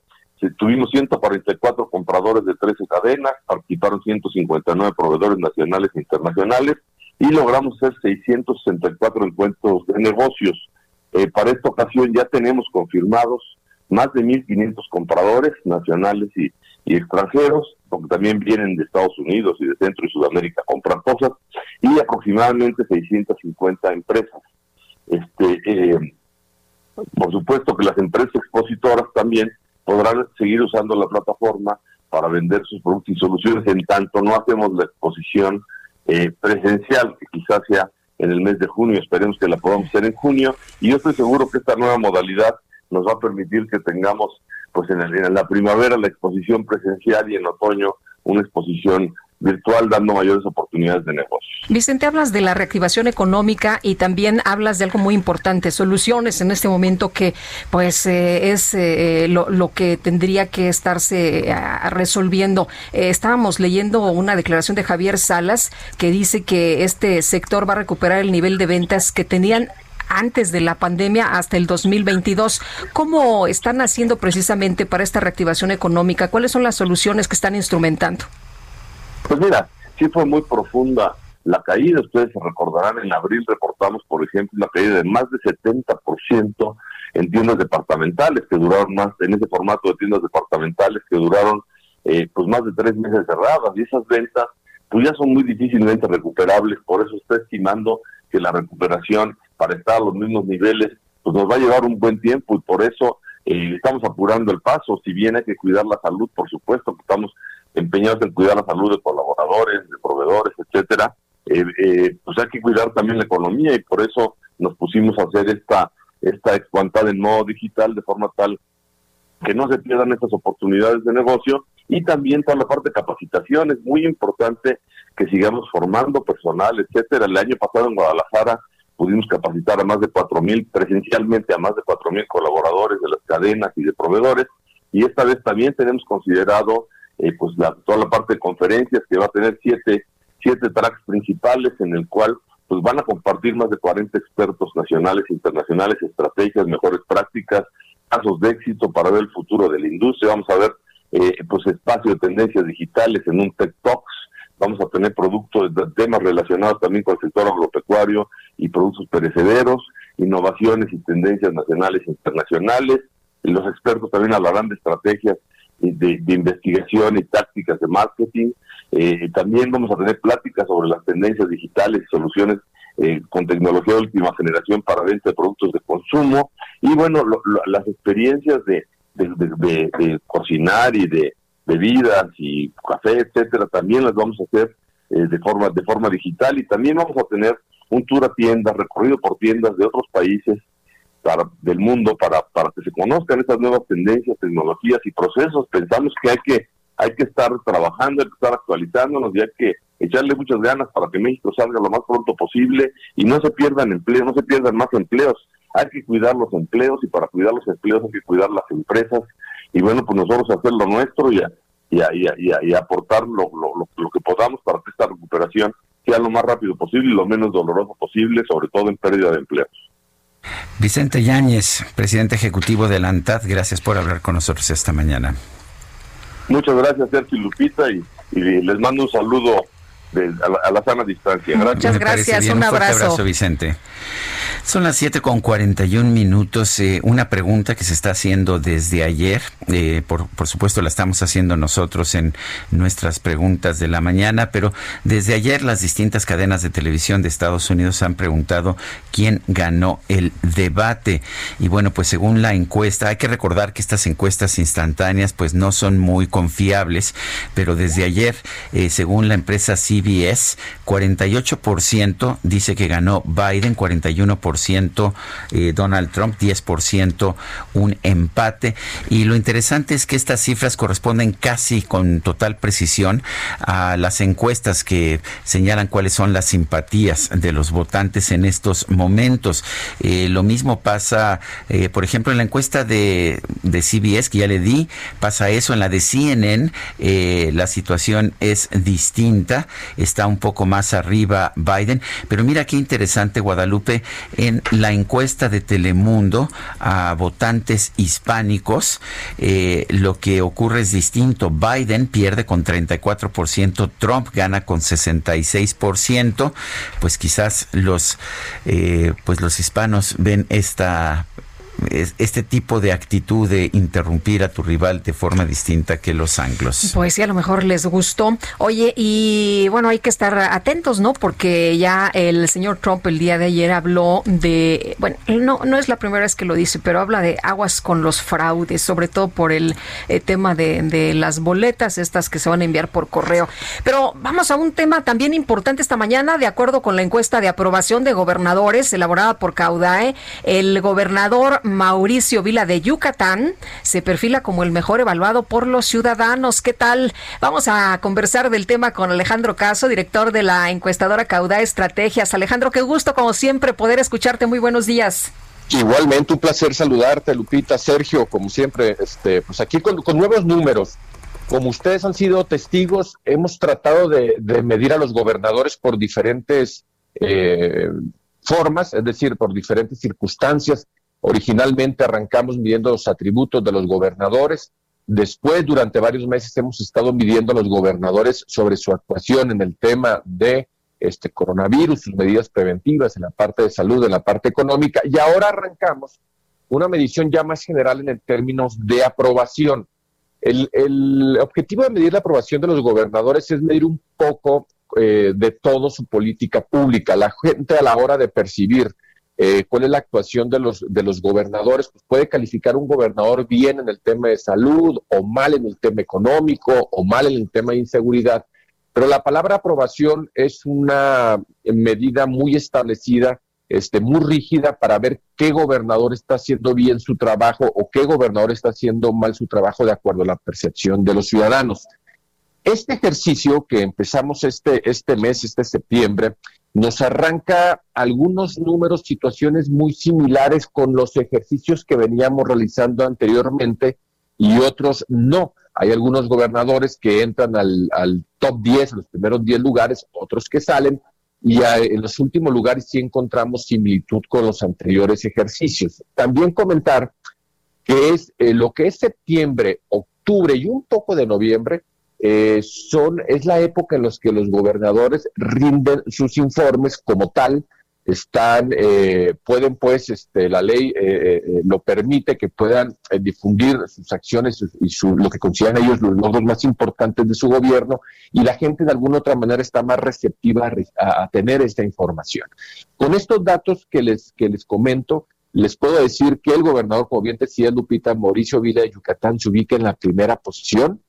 tuvimos 144 compradores de 13 cadenas, participaron 159 proveedores nacionales e internacionales y logramos hacer 664 encuentros de negocios. Eh, para esta ocasión ya tenemos confirmados más de 1.500 compradores nacionales y, extranjeros, porque también vienen de Estados Unidos y de Centro y Sudamérica a comprar cosas, y aproximadamente 650 empresas. Este, eh, por supuesto que las empresas expositoras también podrán seguir usando la plataforma para vender sus productos y soluciones. En tanto no hacemos la exposición eh, presencial, que quizás sea en el mes de junio, esperemos que la podamos hacer en junio, y yo estoy seguro que esta nueva modalidad nos va a permitir que tengamos pues en, en la primavera la exposición presencial y en otoño una exposición virtual dando mayores oportunidades de negocio. Vicente, hablas de la reactivación económica y también hablas de algo muy importante, soluciones en este momento que pues eh, es eh, lo, que tendría que estarse eh, resolviendo. estábamos leyendo una declaración de Javier Salas que dice que este sector va a recuperar el nivel de ventas que tenían antes de la pandemia hasta el 2022. ¿Cómo están haciendo precisamente para esta reactivación económica? ¿Cuáles son las soluciones que están instrumentando? Pues mira, sí fue muy profunda la caída. Ustedes se recordarán, en abril reportamos, por ejemplo, una caída de más de 70% en tiendas departamentales que duraron más, en ese formato de tiendas departamentales que duraron eh, pues más de tres meses cerradas. Y esas ventas pues ya son muy difícilmente recuperables. Por eso está estimando que la recuperación para estar a los mismos niveles pues nos va a llevar un buen tiempo y por eso eh, estamos apurando el paso. Si bien hay que cuidar la salud, por supuesto, que estamos empeñados en cuidar la salud de colaboradores, de proveedores, etcétera, eh, eh, pues hay que cuidar también la economía y por eso nos pusimos a hacer esta esta expantada en modo digital de forma tal que no se pierdan estas oportunidades de negocio y también toda la parte de capacitación es muy importante que sigamos formando personal, etcétera. El año pasado en Guadalajara pudimos capacitar a más de cuatro mil presencialmente a más de cuatro mil colaboradores de las cadenas y de proveedores y esta vez también tenemos considerado eh, pues la, toda la parte de conferencias que va a tener siete, siete tracks principales en el cual pues van a compartir más de 40 expertos nacionales e internacionales, estrategias, mejores prácticas, casos de éxito para ver el futuro de la industria. Vamos a ver eh, pues espacio de tendencias digitales en un Tech Talks. Vamos a tener productos, temas relacionados también con el sector agropecuario y productos perecederos, innovaciones y tendencias nacionales e internacionales. Y los expertos también hablarán de estrategias de, investigación y tácticas de marketing. Eh, también vamos a tener pláticas sobre las tendencias digitales y soluciones eh, con tecnología de última generación para venta de productos de consumo. Y bueno, las experiencias de, de, cocinar y de bebidas y café, etcétera, también las vamos a hacer eh, de forma de forma digital y también vamos a tener un tour a tiendas, recorrido por tiendas de otros países para, del mundo para, para que se conozcan estas nuevas tendencias, tecnologías y procesos. Pensamos que hay que hay que estar trabajando, hay que estar actualizándonos y hay que echarle muchas ganas para que México salga lo más pronto posible y no se pierdan empleos, no se pierdan más empleos. Hay que cuidar los empleos y para cuidar los empleos hay que cuidar las empresas y bueno, pues nosotros hacer lo nuestro y, y, y, y aportar lo, lo, lo que podamos para que esta recuperación sea lo más rápido posible y lo menos doloroso posible, sobre todo en pérdida de empleos. Vicente Yáñez, presidente ejecutivo de la ANTAD, gracias por hablar con nosotros esta mañana. Muchas gracias, Sergio Lupita, y, les mando un saludo a, la, sana distancia. Muchas gracias, un, abrazo. Vicente. Son las 7 con 41 minutos. Eh, una pregunta que se está haciendo desde ayer. Eh, por, por, supuesto, la estamos haciendo nosotros en nuestras preguntas de la mañana, pero desde ayer las distintas cadenas de televisión de Estados Unidos han preguntado quién ganó el debate. Y bueno, pues según la encuesta, hay que recordar que estas encuestas instantáneas pues no son muy confiables, pero desde ayer, eh, según la empresa CBS, 48% dice que ganó Biden, 41% eh, Donald Trump, 10% un empate. Y lo interesante es que estas cifras corresponden casi con total precisión a las encuestas que señalan cuáles son las simpatías de los votantes en estos momentos. Eh, lo mismo pasa, eh, por ejemplo, en la encuesta de, de, CBS, que ya le di, pasa eso. En la de CNN, la situación es distinta. Está un poco más arriba Biden. Pero mira qué interesante, Guadalupe en la encuesta de Telemundo a votantes hispánicos, eh, lo que ocurre es distinto. Biden pierde con 34%, Trump gana con 66%. Pues quizás los, eh, pues los hispanos ven esta este tipo de actitud de interrumpir a tu rival de forma distinta que los anglos. Pues sí, a lo mejor les gustó. Oye, y bueno, hay que estar atentos, ¿no? Porque ya el señor Trump el día de ayer habló de, bueno, no, no es la primera vez que lo dice, pero habla de aguas con los fraudes, sobre todo por el eh, tema de, de las boletas, estas que se van a enviar por correo. Pero vamos a un tema también importante esta mañana, de acuerdo con la encuesta de aprobación de gobernadores elaborada por Caudae, el gobernador Mauricio Vila de Yucatán se perfila como el mejor evaluado por los ciudadanos. ¿Qué tal? Vamos a conversar del tema con Alejandro Caso, director de la encuestadora Caudae Estrategias. Alejandro, qué gusto como siempre poder escucharte. Muy buenos días. Igualmente, un placer saludarte, Lupita, Sergio, como siempre, este, pues aquí con, nuevos números. Como ustedes han sido testigos, hemos tratado de, medir a los gobernadores por diferentes eh, formas, es decir, por diferentes circunstancias. Originalmente arrancamos midiendo los atributos de los gobernadores. Después, durante varios meses, hemos estado midiendo a los gobernadores sobre su actuación en el tema de este coronavirus, sus medidas preventivas en la parte de salud, en la parte económica. Y ahora arrancamos una medición ya más general en términos de aprobación. El, objetivo de medir la aprobación de los gobernadores es medir un poco eh, de todo su política pública. La gente a la hora de percibir eh, cuál es la actuación de los, de los gobernadores, pues puede calificar un gobernador bien en el tema de salud o mal en el tema económico o mal en el tema de inseguridad. Pero la palabra aprobación es una medida muy establecida, este, muy rígida para ver qué gobernador está haciendo bien su trabajo o qué gobernador está haciendo mal su trabajo de acuerdo a la percepción de los ciudadanos. Este ejercicio que empezamos este, este mes, este septiembre, nos arranca algunos números, situaciones muy similares con los ejercicios que veníamos realizando anteriormente y otros no. Hay algunos gobernadores que entran al, top 10, los primeros 10 lugares, otros que salen, y en los últimos lugares sí encontramos similitud con los anteriores ejercicios. También comentar que es eh, lo que es septiembre, octubre y un poco de noviembre, eh, son, es la época en la que los gobernadores rinden sus informes como tal, están, eh, pueden pues, este, la ley eh, lo permite que puedan difundir sus acciones y su, lo que consideran ellos los logros más importantes de su gobierno y la gente de alguna otra manera está más receptiva a, tener esta información. Con estos datos que les, que les comento, les puedo decir que el gobernador, como bien decía Lupita, Mauricio Vila de Yucatán, se ubica en la primera posición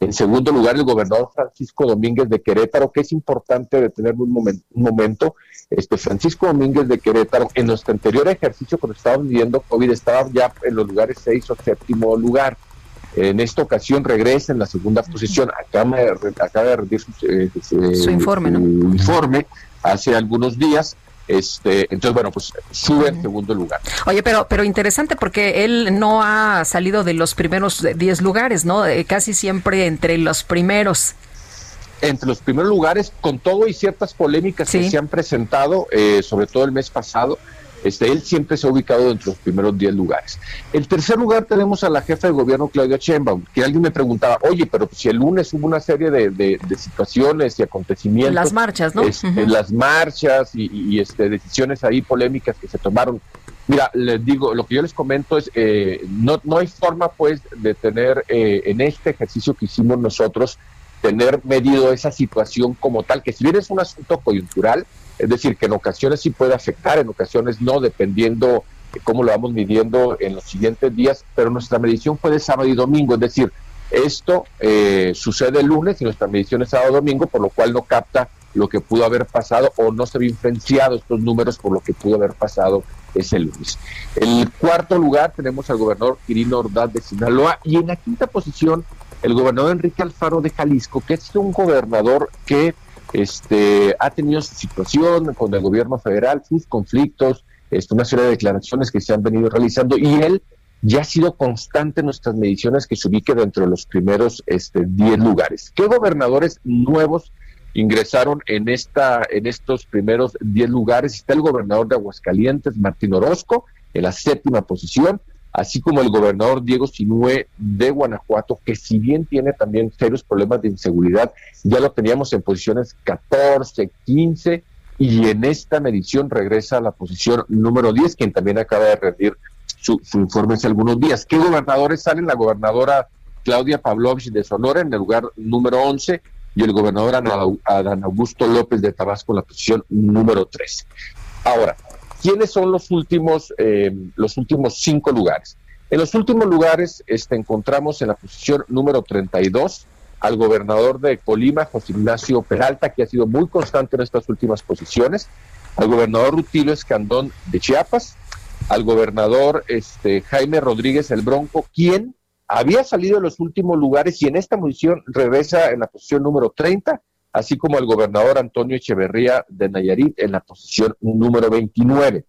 en segundo lugar, el gobernador Francisco Domínguez de Querétaro, que es importante detener un, momento. Este Francisco Domínguez de Querétaro, en nuestro anterior ejercicio, cuando estábamos viviendo COVID, estaba ya en los lugares seis o séptimo lugar. En esta ocasión regresa en la segunda posición. Acaba de, acaba de rendir su, eh, su informe, ¿no? informe hace algunos días. Este, entonces, bueno, pues sube en segundo lugar. Oye, pero, pero interesante porque él no ha salido de los primeros 10 lugares, ¿no? Eh, casi siempre entre los primeros entre los primeros lugares, con todo y ciertas polémicas que se han presentado, eh, sobre todo el mes pasado, este, él siempre se ha ubicado entre los primeros 10 lugares. El tercer lugar tenemos a la jefa de gobierno, Claudia Sheinbaum, que alguien me preguntaba, oye, pero si el lunes hubo una serie de, situaciones y acontecimientos. Las marchas, ¿no? Este, las marchas y, este, decisiones ahí polémicas que se tomaron. Mira, les digo, lo que yo les comento es, eh, no, no hay forma pues de tener eh, en este ejercicio que hicimos nosotros, tener medido esa situación como tal, que si bien es un asunto coyuntural, es decir, que en ocasiones sí puede afectar, en ocasiones no, dependiendo de cómo lo vamos midiendo en los siguientes días, pero nuestra medición fue de sábado y domingo, es decir, esto eh, sucede el lunes y nuestra medición es sábado y domingo, por lo cual no capta lo que pudo haber pasado o no se ve influenciado estos números por lo que pudo haber pasado ese lunes. En el cuarto lugar tenemos al gobernador Quirino Ordaz de Sinaloa y en la quinta posición el gobernador Enrique Alfaro de Jalisco, que es un gobernador que este, ha tenido su situación con el gobierno federal, sus conflictos, este, una serie de declaraciones que se han venido realizando y él ya ha sido constante en nuestras mediciones que se ubique dentro de los primeros este, 10 lugares. ¿Qué gobernadores nuevos ingresaron en, esta, en estos primeros 10 lugares? Está el gobernador de Aguascalientes, Martín Orozco, en la séptima posición así como el gobernador Diego Sinue de Guanajuato, que si bien tiene también serios problemas de inseguridad, ya lo teníamos en posiciones 14, 15 y en esta medición regresa a la posición número 10, quien también acaba de rendir su, informe hace algunos días. ¿Qué gobernadores salen? La gobernadora Claudia Pavlovich de Sonora en el lugar número 11 y el gobernador Adán Augusto López de Tabasco en la posición número 13. Ahora, ¿quiénes son los últimos, eh, los últimos cinco lugares? En los últimos lugares este, encontramos en la posición número 32 al gobernador de Colima, José Ignacio Peralta, que ha sido muy constante en estas últimas posiciones, al gobernador Rutilio Escandón de Chiapas, al gobernador este, Jaime Rodríguez el Bronco, quien había salido en los últimos lugares y en esta posición regresa en la posición número 30, así como al gobernador Antonio Echeverría de Nayarit en la posición número 29.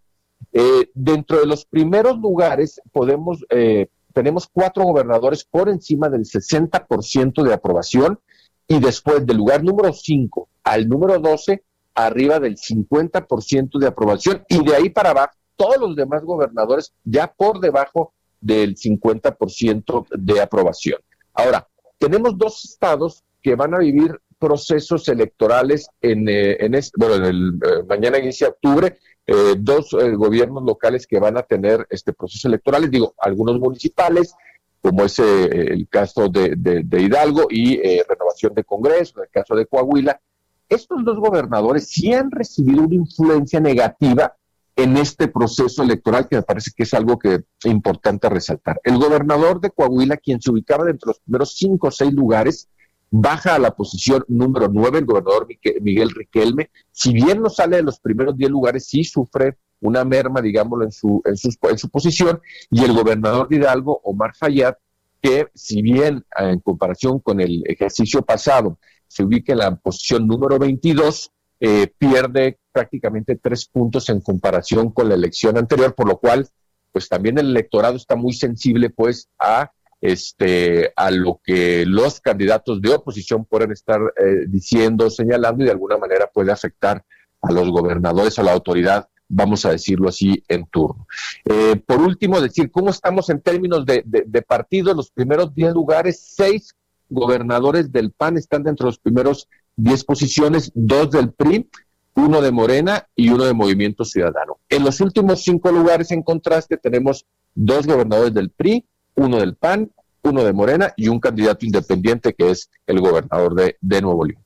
Eh, dentro de los primeros lugares podemos eh, tenemos cuatro gobernadores por encima del 60% de aprobación y después del lugar número 5 al número 12 arriba del 50% de aprobación y de ahí para abajo todos los demás gobernadores ya por debajo del 50% de aprobación. Ahora, tenemos dos estados que van a vivir procesos electorales en, eh, en bueno, en el, eh, mañana inicia octubre, eh, dos gobiernos locales que van a tener este proceso electorales, digo, algunos municipales, como es el caso de, de Hidalgo y renovación de Congreso, en el caso de Coahuila. Estos dos gobernadores sí han recibido una influencia negativa en este proceso electoral que me parece que es algo que es importante resaltar. El gobernador de Coahuila, quien se ubicaba dentro de los primeros cinco o seis lugares, baja a la posición número 9 el gobernador Miguel Riquelme. Si bien no sale de los primeros 10 lugares, sí sufre una merma, digámoslo, en su, en, en su posición. Y el gobernador de Hidalgo, Omar Fayad, que si bien en comparación con el ejercicio pasado se ubica en la posición número 22, eh, pierde prácticamente tres puntos en comparación con la elección anterior, por lo cual, pues también el electorado está muy sensible, pues, a este, a lo que los candidatos de oposición pueden estar eh, diciendo, señalando y de alguna manera puede afectar a los gobernadores, a la autoridad, vamos a decirlo así, en turno. Eh, por último, decir cómo estamos en términos de, de, partidos. Los primeros 10 lugares, seis gobernadores del PAN están dentro de los primeros 10 posiciones, dos del PRI, uno de Morena y uno de Movimiento Ciudadano. En los últimos cinco lugares, en contraste, tenemos dos gobernadores del PRI, uno del PAN, uno de Morena y un candidato independiente que es el gobernador de, Nuevo León.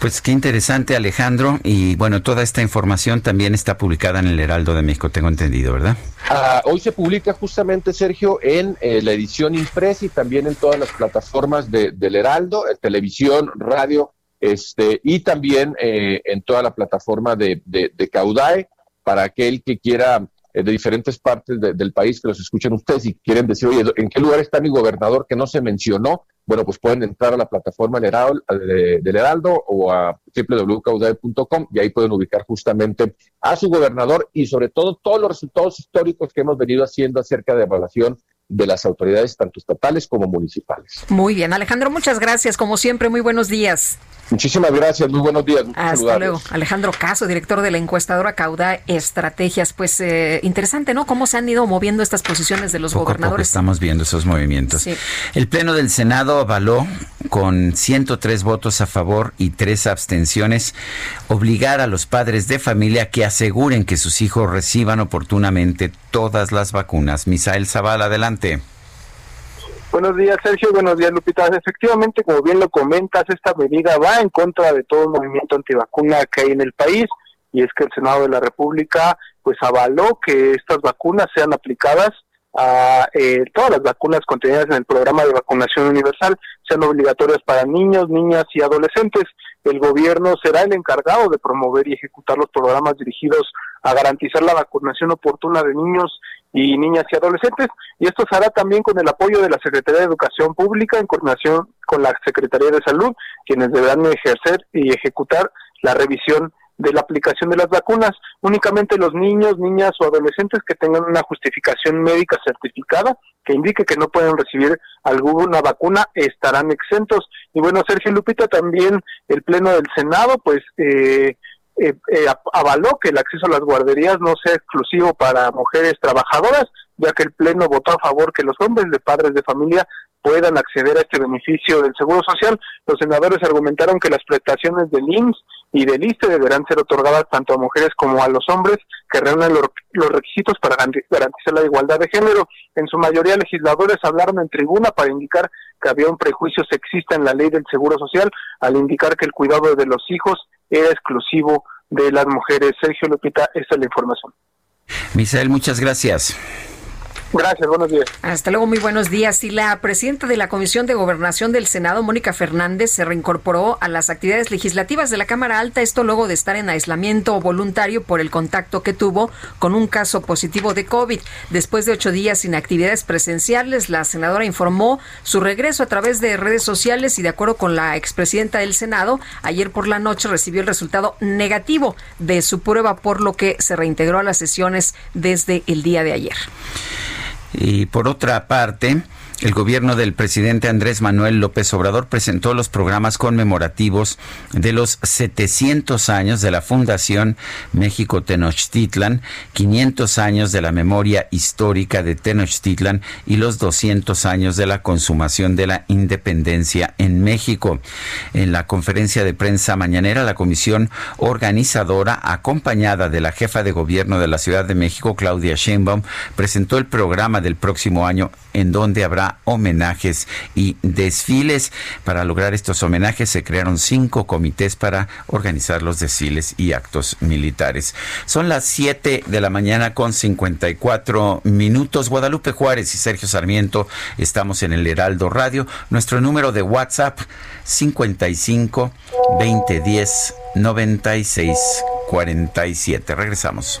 Pues qué interesante, Alejandro. Y bueno, toda esta información también está publicada en el Heraldo de México, tengo entendido, ¿verdad? Ah, hoy se publica justamente, Sergio, en eh, la edición impresa y también en todas las plataformas de, del Heraldo, en televisión, radio, este, y también eh, en toda la plataforma de, de, de Caudae, para aquel que quiera eh, de diferentes partes del país que los escuchen ustedes y quieren decir, oye, ¿en qué lugar está mi gobernador que no se mencionó? Bueno, pues pueden entrar a la plataforma del Heraldo, o a www.caudade.com y ahí pueden ubicar justamente a su gobernador y sobre todo todos los resultados históricos que hemos venido haciendo acerca de evaluación de las autoridades tanto estatales como municipales. Muy bien, Alejandro, muchas gracias. Como siempre, muy buenos días. Muchísimas gracias, muy buenos días. Hasta luego. Alejandro Caso, director de la encuestadora Cauda Estrategias. Pues eh, interesante, ¿no? Cómo se han ido moviendo estas posiciones de los gobernadores. estamos viendo esos movimientos. El Pleno del Senado avaló con 103 votos a favor y tres abstenciones obligar a los padres de familia que aseguren que sus hijos reciban oportunamente todas las vacunas. Misael Zavala, adelante. Buenos días, Sergio. Buenos días, Lupita. Efectivamente, como bien lo comentas, esta medida va en contra de todo el movimiento antivacuna que hay en el país y es que el Senado de la República pues avaló que estas vacunas sean aplicadas a eh, todas las vacunas contenidas en el programa de vacunación universal sean obligatorias para niños, niñas y adolescentes. El gobierno será el encargado de promover y ejecutar los programas dirigidos a garantizar la vacunación oportuna de niños y niñas y adolescentes y esto se hará también con el apoyo de la Secretaría de Educación Pública en coordinación con la Secretaría de Salud, quienes deberán ejercer y ejecutar la revisión de la aplicación de las vacunas. Únicamente los niños, niñas o adolescentes que tengan una justificación médica certificada que indique que no pueden recibir alguna vacuna estarán exentos. Y bueno, Sergio Lupita, también el Pleno del Senado, pues eh, eh, eh, avaló que el acceso a las guarderías no sea exclusivo para mujeres trabajadoras, ya que el Pleno votó a favor que los hombres de padres de familia puedan acceder a este beneficio del Seguro Social. Los senadores argumentaron que las prestaciones del IMSS y del ISTE deberán ser otorgadas tanto a mujeres como a los hombres que reúnen los, requisitos para garantizar la igualdad de género. En su mayoría, legisladores hablaron en tribuna para indicar que había un prejuicio sexista en la ley del Seguro Social al indicar que el cuidado de los hijos era exclusivo de las mujeres. Sergio Lupita, esta es la información. Misael, muchas gracias. Gracias, buenos días. Hasta luego, muy buenos días. Y la presidenta de la Comisión de Gobernación del Senado, Mónica Fernández, se reincorporó a las actividades legislativas de la Cámara Alta, esto luego de estar en aislamiento voluntario por el contacto que tuvo con un caso positivo de COVID. Después de ocho días sin actividades presenciales, la senadora informó su regreso a través de redes sociales y de acuerdo con la expresidenta del Senado, ayer por la noche recibió el resultado negativo de su prueba, por lo que se reintegró a las sesiones desde el día de ayer. Y por otra parte, el gobierno del presidente Andrés Manuel López Obrador presentó los programas conmemorativos de los 700 años de la Fundación México Tenochtitlan, 500 años de la memoria histórica de Tenochtitlan y los 200 años de la consumación de la independencia en México. En la conferencia de prensa mañanera, la comisión organizadora, acompañada de la jefa de gobierno de la Ciudad de México, Claudia Sheinbaum, presentó el programa del próximo año en donde habrá homenajes y desfiles. Para lograr estos homenajes se crearon cinco comités para organizar los desfiles y actos militares. Son las 7 de la mañana con 54 minutos. Guadalupe Juárez y Sergio Sarmiento estamos en el Heraldo Radio. Nuestro número de WhatsApp 55 2010 96 47. Regresamos.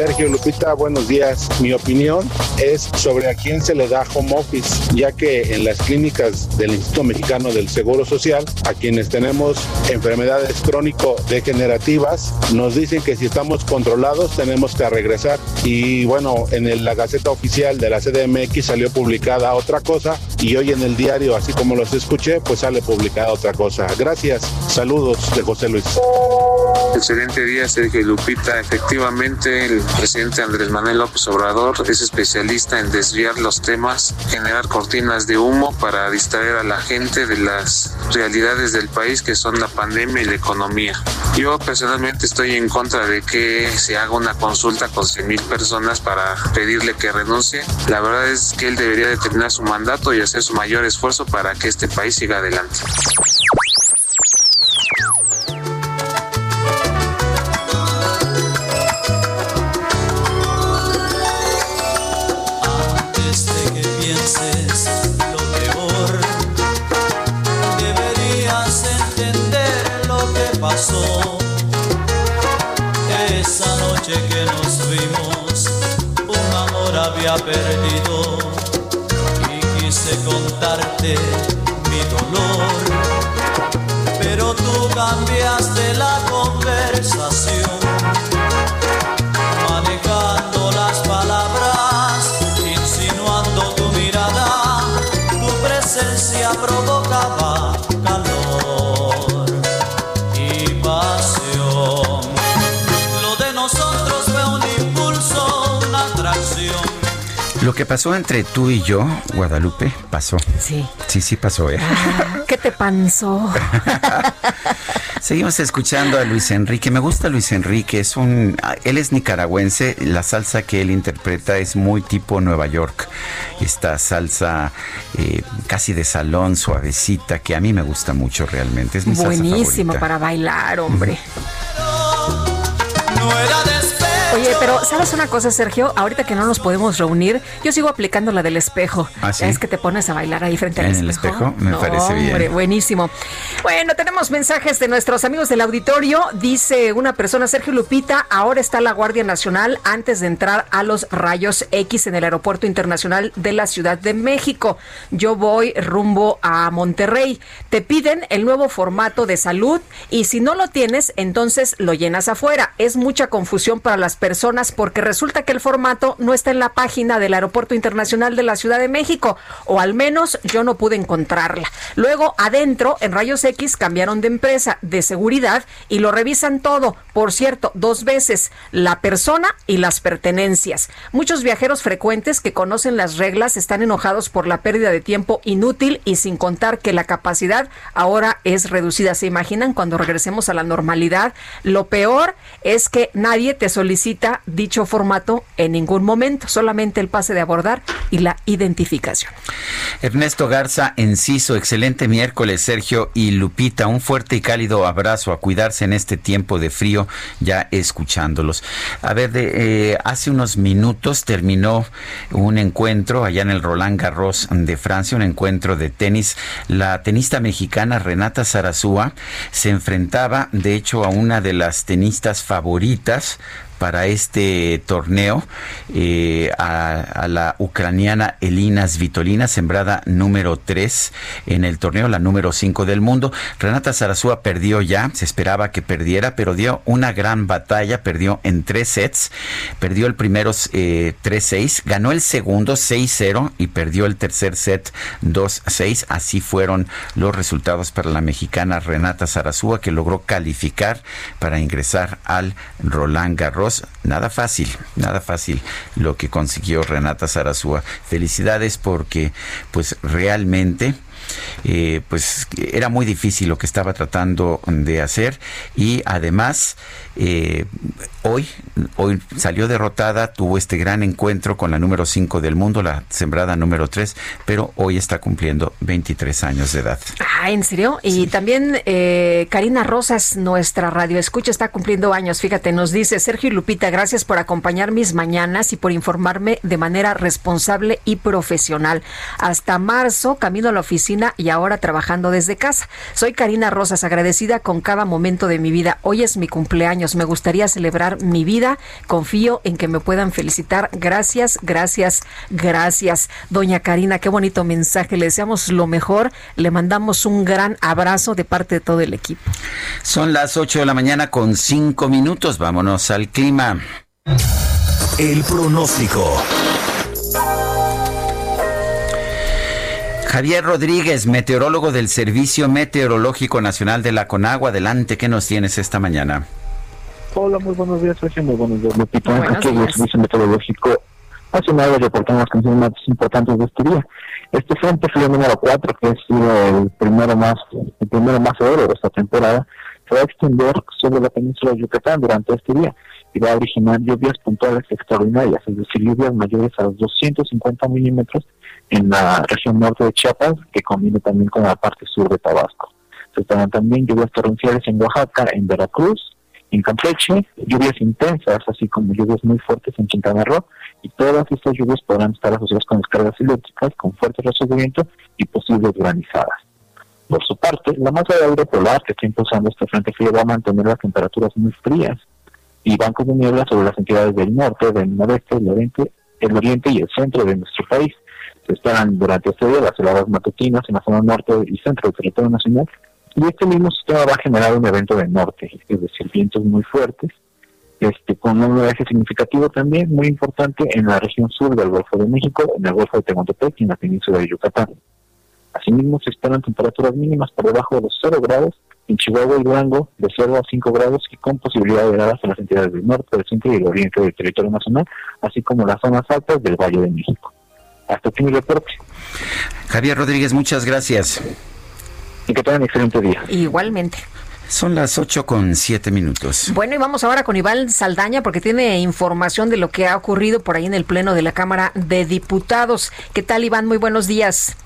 Sergio Lupita, buenos días. Mi opinión es sobre a quién se le da home office, ya que en las clínicas del Instituto Mexicano del Seguro Social, a quienes tenemos enfermedades crónico-degenerativas, nos dicen que si estamos controlados tenemos que regresar. Y bueno, en la Gaceta Oficial de la CDMX salió publicada otra cosa y hoy en el diario, así como los escuché, pues sale publicada otra cosa. Gracias. Saludos de José Luis. Excelente día, Sergio Lupita. Efectivamente, el presidente Andrés Manuel López Obrador es especialista en desviar los temas, generar cortinas de humo para distraer a la gente de las realidades del país que son la pandemia y la economía. Yo personalmente estoy en contra de que se haga una consulta con 100 mil personas para pedirle que renuncie. La verdad es que él debería de terminar su mandato y hacer su mayor esfuerzo para que este país siga adelante. Contarte mi dolor, pero tú cambiaste la conversación, manejando las palabras, insinuando tu mirada, tu presencia provocaba Lo que pasó entre tú y yo, Guadalupe, pasó. Sí. Sí, sí pasó, ¿eh? Ah, ¿Qué te pasó? Seguimos escuchando a Luis Enrique. Me gusta Luis Enrique. Es un, él es nicaragüense. La salsa que él interpreta es muy tipo Nueva York. Esta salsa eh, casi de salón, suavecita, que a mí me gusta mucho realmente. Es mi Buenísimo para bailar, hombre. Pero ¿sabes una cosa, Sergio? Ahorita que no nos podemos reunir, yo sigo aplicando la del espejo. ¿Ah, sí? Es que te pones a bailar ahí frente al ¿En espejo. el espejo? Me No, parece bien. Hombre, buenísimo. Bueno, tenemos mensajes de nuestros amigos del auditorio. Dice una persona, Sergio Lupita, ahora está la Guardia Nacional antes de entrar a los rayos X en el Aeropuerto Internacional de la Ciudad de México. Yo voy rumbo a Monterrey. Te piden el nuevo formato de salud y si no lo tienes, entonces lo llenas afuera. Es mucha confusión para las personas porque resulta que el formato no está en la página del Aeropuerto Internacional de la Ciudad de México, o al menos yo no pude encontrarla. Luego, adentro, en Rayos X, cambiaron de empresa de seguridad y lo revisan todo. Por cierto, dos veces, la persona y las pertenencias. Muchos viajeros frecuentes que conocen las reglas están enojados por la pérdida de tiempo inútil y sin contar que la capacidad ahora es reducida. ¿Se imaginan cuando regresemos a la normalidad? Lo peor es que nadie te solicita dicho formato en ningún momento, solamente el pase de abordar y la identificación. Ernesto Garza Enciso, excelente miércoles, Sergio y Lupita. Un fuerte y cálido abrazo a cuidarse en este tiempo de frío, ya escuchándolos. A ver, de, eh, hace unos minutos terminó un encuentro allá en el Roland Garros de Francia, un encuentro de tenis. La tenista mexicana Renata Zarazúa se enfrentaba, de hecho, a una de las tenistas favoritas para este torneo eh, a, la ucraniana Elina Svitolina, sembrada número 3 en el torneo, la número 5 del mundo. Renata Zarazúa perdió ya, se esperaba que perdiera, pero dio una gran batalla, perdió en tres sets, perdió el primero eh, 3-6, ganó el segundo 6-0 y perdió el tercer set 2-6. Así fueron los resultados para la mexicana Renata Zarazúa, que logró calificar para ingresar al Roland Garros nada fácil, nada fácil lo que consiguió Renata Zarazúa. Felicidades porque pues realmente eh, pues era muy difícil lo que estaba tratando de hacer y además eh, hoy, hoy salió derrotada, tuvo este gran encuentro con la número 5 del mundo, la sembrada número 3, pero hoy está cumpliendo 23 años de edad. Ah, ¿en serio? Y también eh, Karina Rosas, nuestra radio escucha, está cumpliendo años. Fíjate, nos dice Sergio y Lupita, gracias por acompañar mis mañanas y por informarme de manera responsable y profesional. Hasta marzo camino a la oficina y ahora trabajando desde casa. Soy Karina Rosas, agradecida con cada momento de mi vida. Hoy es mi cumpleaños. Me gustaría celebrar mi vida. Confío en que me puedan felicitar. Gracias, gracias, gracias. Doña Karina, qué bonito mensaje. Le deseamos lo mejor. Le mandamos un gran abrazo de parte de todo el equipo. Son las 8 de la mañana con 5 minutos. Vámonos al clima. El pronóstico. Javier Rodríguez, meteorólogo del Servicio Meteorológico Nacional de la Conagua. Adelante, ¿qué nos tienes esta mañana? Hola, muy buenos días, Sergio. Muy buenos días, Lupita. Aquí el Servicio Meteorológico Nacional reportando las condiciones más importantes de este día. Este frente frío número 4, que ha sido el primero más, el primero más severo de esta temporada, se va a extender sobre la península de Yucatán durante este día y va a originar lluvias puntuales extraordinarias, es decir, lluvias mayores a los 250 milímetros en la región norte de Chiapas, que combina también con la parte sur de Tabasco. Se esperan también lluvias torrenciales en Oaxaca, en Veracruz, en Campeche, lluvias intensas, así como lluvias muy fuertes en Quintana Roo, y todas estas lluvias podrán estar asociadas con descargas eléctricas, con fuertes rachas de viento y posibles granizadas. Por su parte, la masa de aire polar que está impulsando este frente frío va a mantener las temperaturas muy frías y bancos de niebla sobre las entidades del norte, del noreste, el oriente, el oriente y el centro de nuestro país. Se esperan durante este día las heladas matutinas en la zona norte y centro del territorio nacional y este mismo sistema va a generar un evento de norte, es decir, vientos muy fuertes, este, con un eje significativo también muy importante en la región sur del Golfo de México, en el Golfo de Tehuantepec y en la península de Yucatán. Asimismo, se esperan temperaturas mínimas por debajo de los 0 grados en Chihuahua y Durango, de 0 a 5 grados y con posibilidad de heladas en las entidades del norte, del centro y del oriente del territorio nacional, así como las zonas altas del Valle de México. Hasta aquí mi reporte. Javier Rodríguez, muchas gracias. Y que tengan un excelente día. Igualmente. Son las 8 con 7 minutos. Bueno, y vamos ahora con Iván Saldaña porque tiene información de lo que ha ocurrido por ahí en el Pleno de la Cámara de Diputados. ¿Qué tal, Iván? Muy buenos días.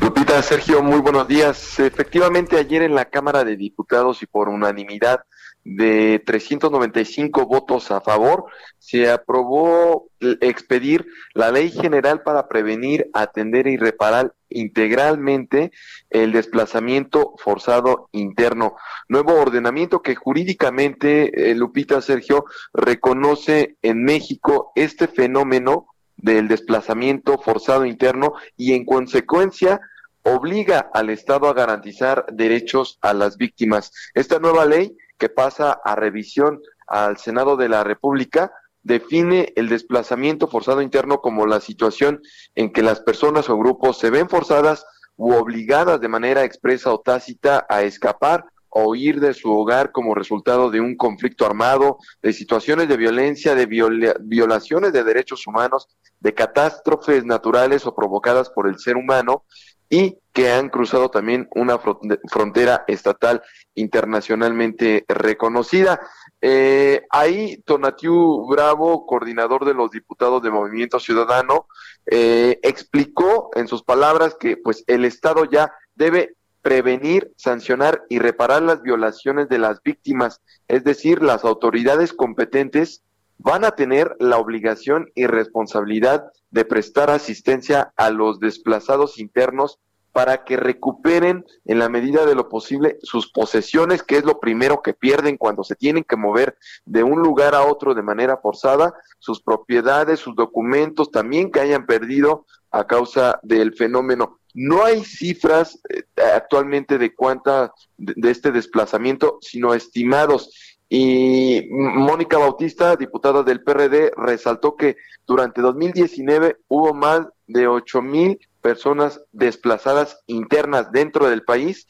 Lupita, Sergio, muy buenos días. Efectivamente, ayer en la Cámara de Diputados y por unanimidad de 395 votos a favor, se aprobó expedir la Ley General para prevenir, atender y reparar integralmente el desplazamiento forzado interno. Nuevo ordenamiento que jurídicamente, eh, Lupita Sergio, reconoce en México este fenómeno del desplazamiento forzado interno y en consecuencia obliga al Estado a garantizar derechos a las víctimas. Esta nueva ley que pasa a revisión al Senado de la República define el desplazamiento forzado interno como la situación en que las personas o grupos se ven forzadas u obligadas de manera expresa o tácita a escapar o huir de su hogar como resultado de un conflicto armado, de situaciones de violencia, de violaciones de derechos humanos, de catástrofes naturales o provocadas por el ser humano y que han cruzado también una frontera estatal internacionalmente reconocida. Eh, ahí Tonatiu Bravo, coordinador de los diputados de Movimiento Ciudadano, eh, explicó en sus palabras que pues el Estado ya debe prevenir, sancionar y reparar las violaciones de las víctimas, es decir, las autoridades competentes van a tener la obligación y responsabilidad de prestar asistencia a los desplazados internos para que recuperen en la medida de lo posible sus posesiones, que es lo primero que pierden cuando se tienen que mover de un lugar a otro de manera forzada, sus propiedades, sus documentos también que hayan perdido a causa del fenómeno. No hay cifras eh, actualmente de cuánta de este desplazamiento, sino estimados. Y Mónica Bautista, diputada del PRD, resaltó que durante 2019 hubo más de 8 mil personas desplazadas internas dentro del país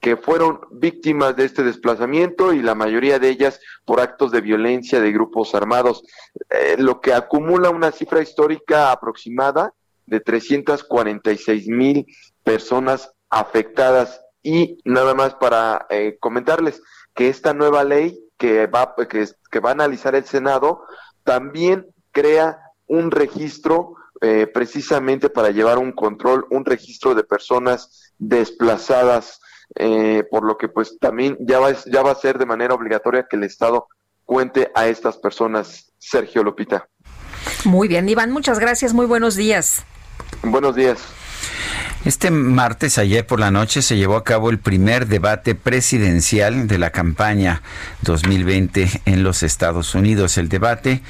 que fueron víctimas de este desplazamiento y la mayoría de ellas por actos de violencia de grupos armados, eh, lo que acumula una cifra histórica aproximada de 346 mil personas afectadas. Y nada más para eh, comentarles que esta nueva ley que va, que, que va a analizar el Senado también crea un registro eh, precisamente para llevar un control, un registro de personas desplazadas, eh, por lo que pues también ya va, ya va a ser de manera obligatoria que el Estado cuente a estas personas. Sergio Lopita. Muy bien, Iván, muchas gracias, muy buenos días. Buenos días. Este martes, ayer por la noche, se llevó a cabo el primer debate presidencial de la campaña 2020 en los Estados Unidos. El debate,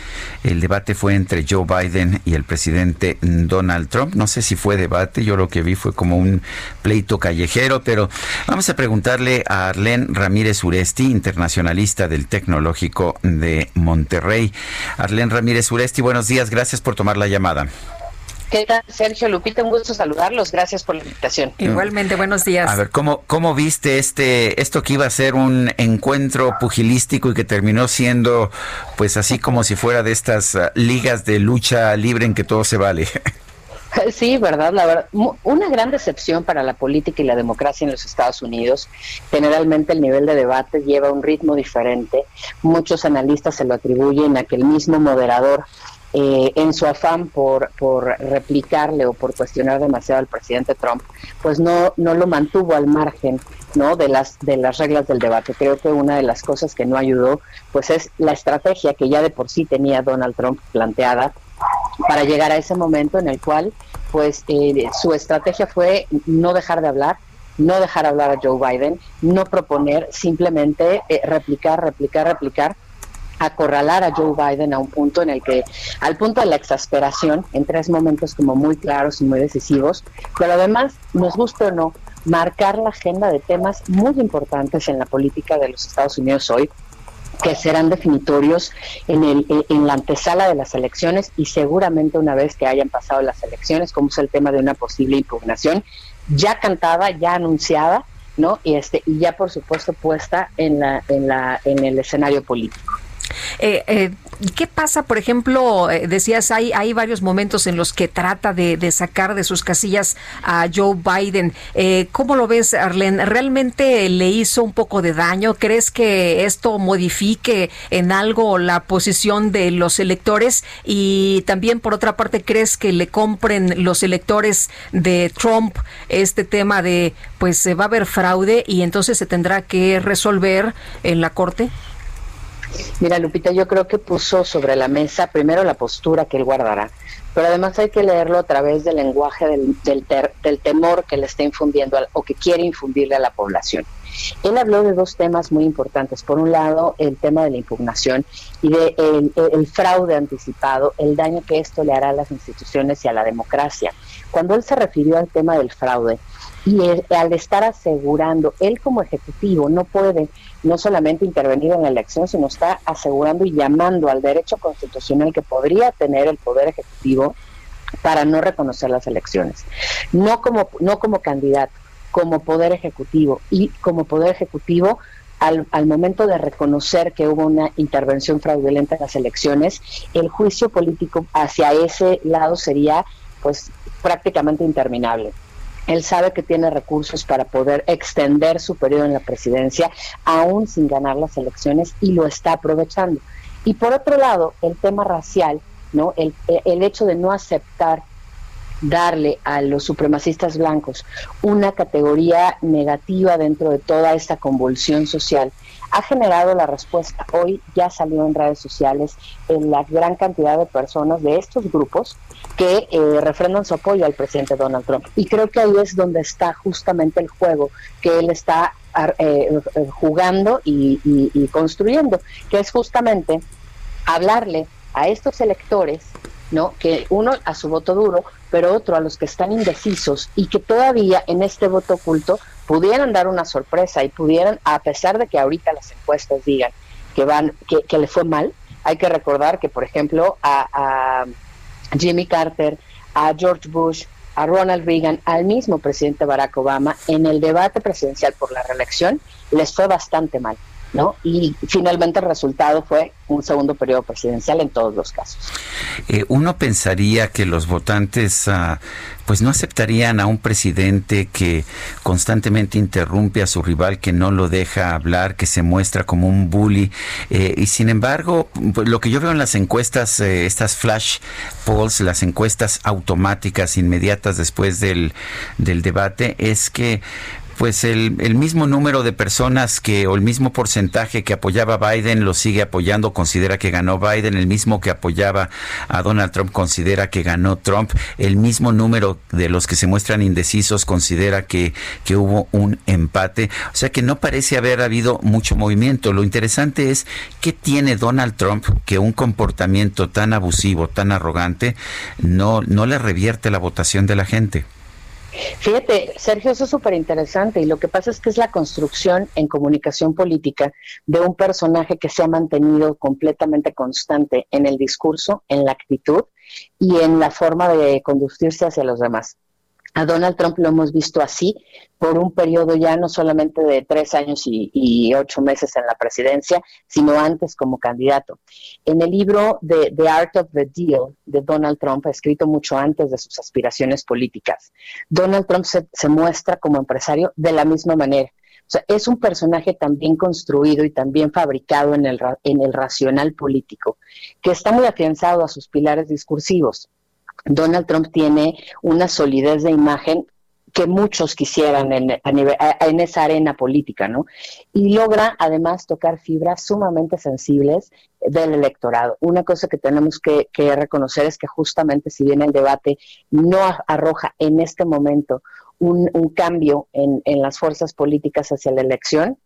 el debate fue entre Joe Biden y el presidente Donald Trump. No sé si fue debate, yo lo que vi fue como un pleito callejero, pero vamos a preguntarle a Arlene Ramírez Uresti, internacionalista del Tecnológico de Monterrey. Arlene Ramírez Uresti, buenos días, gracias por tomar la llamada. ¿Qué tal, Sergio Lupita? Un gusto saludarlos. Gracias por la invitación. Igualmente, buenos días. A ver, ¿cómo, cómo viste este esto que iba a ser un encuentro pugilístico y que terminó siendo, pues así como si fuera de estas uh, ligas de lucha libre en que todo se vale? Sí, verdad, la verdad. Una gran decepción para la política y la democracia en los Estados Unidos. Generalmente el nivel de debate lleva un ritmo diferente. Muchos analistas se lo atribuyen a que el mismo moderador eh, en su afán por, por replicarle o por cuestionar demasiado al presidente Trump, pues no, no lo mantuvo al margen ¿no? de las de las reglas del debate. Creo que una de las cosas que no ayudó pues es la estrategia que ya de por sí tenía Donald Trump planteada para llegar a ese momento en el cual pues eh, su estrategia fue no dejar de hablar, no dejar hablar a Joe Biden, no proponer, simplemente eh, replicar, replicar, replicar acorralar a Joe Biden a un punto en el que, al punto de la exasperación, en tres momentos como muy claros y muy decisivos, pero además, nos gusta o no, marcar la agenda de temas muy importantes en la política de los Estados Unidos hoy, que serán definitorios en, el, en la antesala de las elecciones y seguramente una vez que hayan pasado las elecciones, como es el tema de una posible impugnación, ya cantada, ya anunciada, ¿no? Y este y ya por supuesto puesta en la en la en el escenario político. Eh, eh, ¿Qué pasa, por ejemplo, eh, decías, hay, hay varios momentos en los que trata de, sacar de sus casillas a Joe Biden. Eh, ¿Cómo lo ves, Arlen? ¿Realmente le hizo un poco de daño? ¿Crees que esto modifique en algo la posición de los electores? Y también, por otra parte, ¿crees que le compren los electores de Trump este tema de, pues, va a haber fraude y entonces se tendrá que resolver en la Corte? Mira, Lupita, yo creo que puso sobre la mesa primero la postura que él guardará, pero además hay que leerlo a través del lenguaje del, del, temor que le está infundiendo o que quiere infundirle a la población. Él habló de dos temas muy importantes. Por un lado, el tema de la impugnación y de el, fraude anticipado, el daño que esto le hará a las instituciones y a la democracia. Cuando él se refirió al tema del fraude y al estar asegurando, él como ejecutivo no puede no solamente intervenir en la elección, sino está asegurando y llamando al derecho constitucional que podría tener el Poder Ejecutivo para no reconocer las elecciones. No como, no como candidato, como Poder Ejecutivo. Y como Poder Ejecutivo, al, al, momento de reconocer que hubo una intervención fraudulenta en las elecciones, el juicio político hacia ese lado sería pues prácticamente interminable. Él sabe que tiene recursos para poder extender su periodo en la presidencia, aún sin ganar las elecciones, y lo está aprovechando. Y por otro lado, el tema racial, ¿no? El, el hecho de no aceptar darle a los supremacistas blancos una categoría negativa dentro de toda esta convulsión social ha generado la respuesta. Hoy ya salió en redes sociales en la gran cantidad de personas de estos grupos que eh, refrendan su apoyo al presidente Donald Trump. Y creo que ahí es donde está justamente el juego que él está eh, eh, jugando y, y construyendo, que es justamente hablarle a estos electores ¿no? Que uno a su voto duro, pero otro a los que están indecisos y que todavía en este voto oculto pudieran dar una sorpresa y pudieran, a pesar de que ahorita las encuestas digan que van, que, que le fue mal, hay que recordar que, por ejemplo, a, Jimmy Carter, a George Bush, a Ronald Reagan, al mismo presidente Barack Obama, en el debate presidencial por la reelección, les fue bastante mal. ¿No? Y finalmente el resultado fue un segundo periodo presidencial en todos los casos. Eh, uno pensaría que los votantes ah, pues no aceptarían a un presidente que constantemente interrumpe a su rival, que no lo deja hablar, que se muestra como un bully. Eh, y sin embargo, pues, lo que yo veo en las encuestas, eh, estas flash polls, las encuestas automáticas inmediatas después del, del debate, es que pues el, el, mismo número de personas que, o el mismo porcentaje que apoyaba a Biden lo sigue apoyando, considera que ganó Biden, el mismo que apoyaba a Donald Trump considera que ganó Trump, el mismo número de los que se muestran indecisos considera que, que hubo un empate, o sea que no parece haber habido mucho movimiento. Lo interesante es qué tiene Donald Trump que un comportamiento tan abusivo, tan arrogante, no, no le revierte la votación de la gente. Fíjate, Sergio, eso es súper interesante y lo que pasa es que es la construcción en comunicación política de un personaje que se ha mantenido completamente constante en el discurso, en la actitud y en la forma de conducirse hacia los demás. A Donald Trump lo hemos visto así por un periodo ya no solamente de tres años y, ocho meses en la presidencia, sino antes como candidato. En el libro de The Art of the Deal de Donald Trump, escrito mucho antes de sus aspiraciones políticas, Donald Trump se, muestra como empresario de la misma manera. O sea, es un personaje también construido y también fabricado en el, en el racional político, que está muy afianzado a sus pilares discursivos Donald Trump tiene una solidez de imagen que muchos quisieran en, esa arena política, ¿no? Y logra además tocar fibras sumamente sensibles del electorado. Una cosa que tenemos que, reconocer es que justamente si bien el debate no arroja en este momento un, cambio en, en las fuerzas políticas hacia la elección,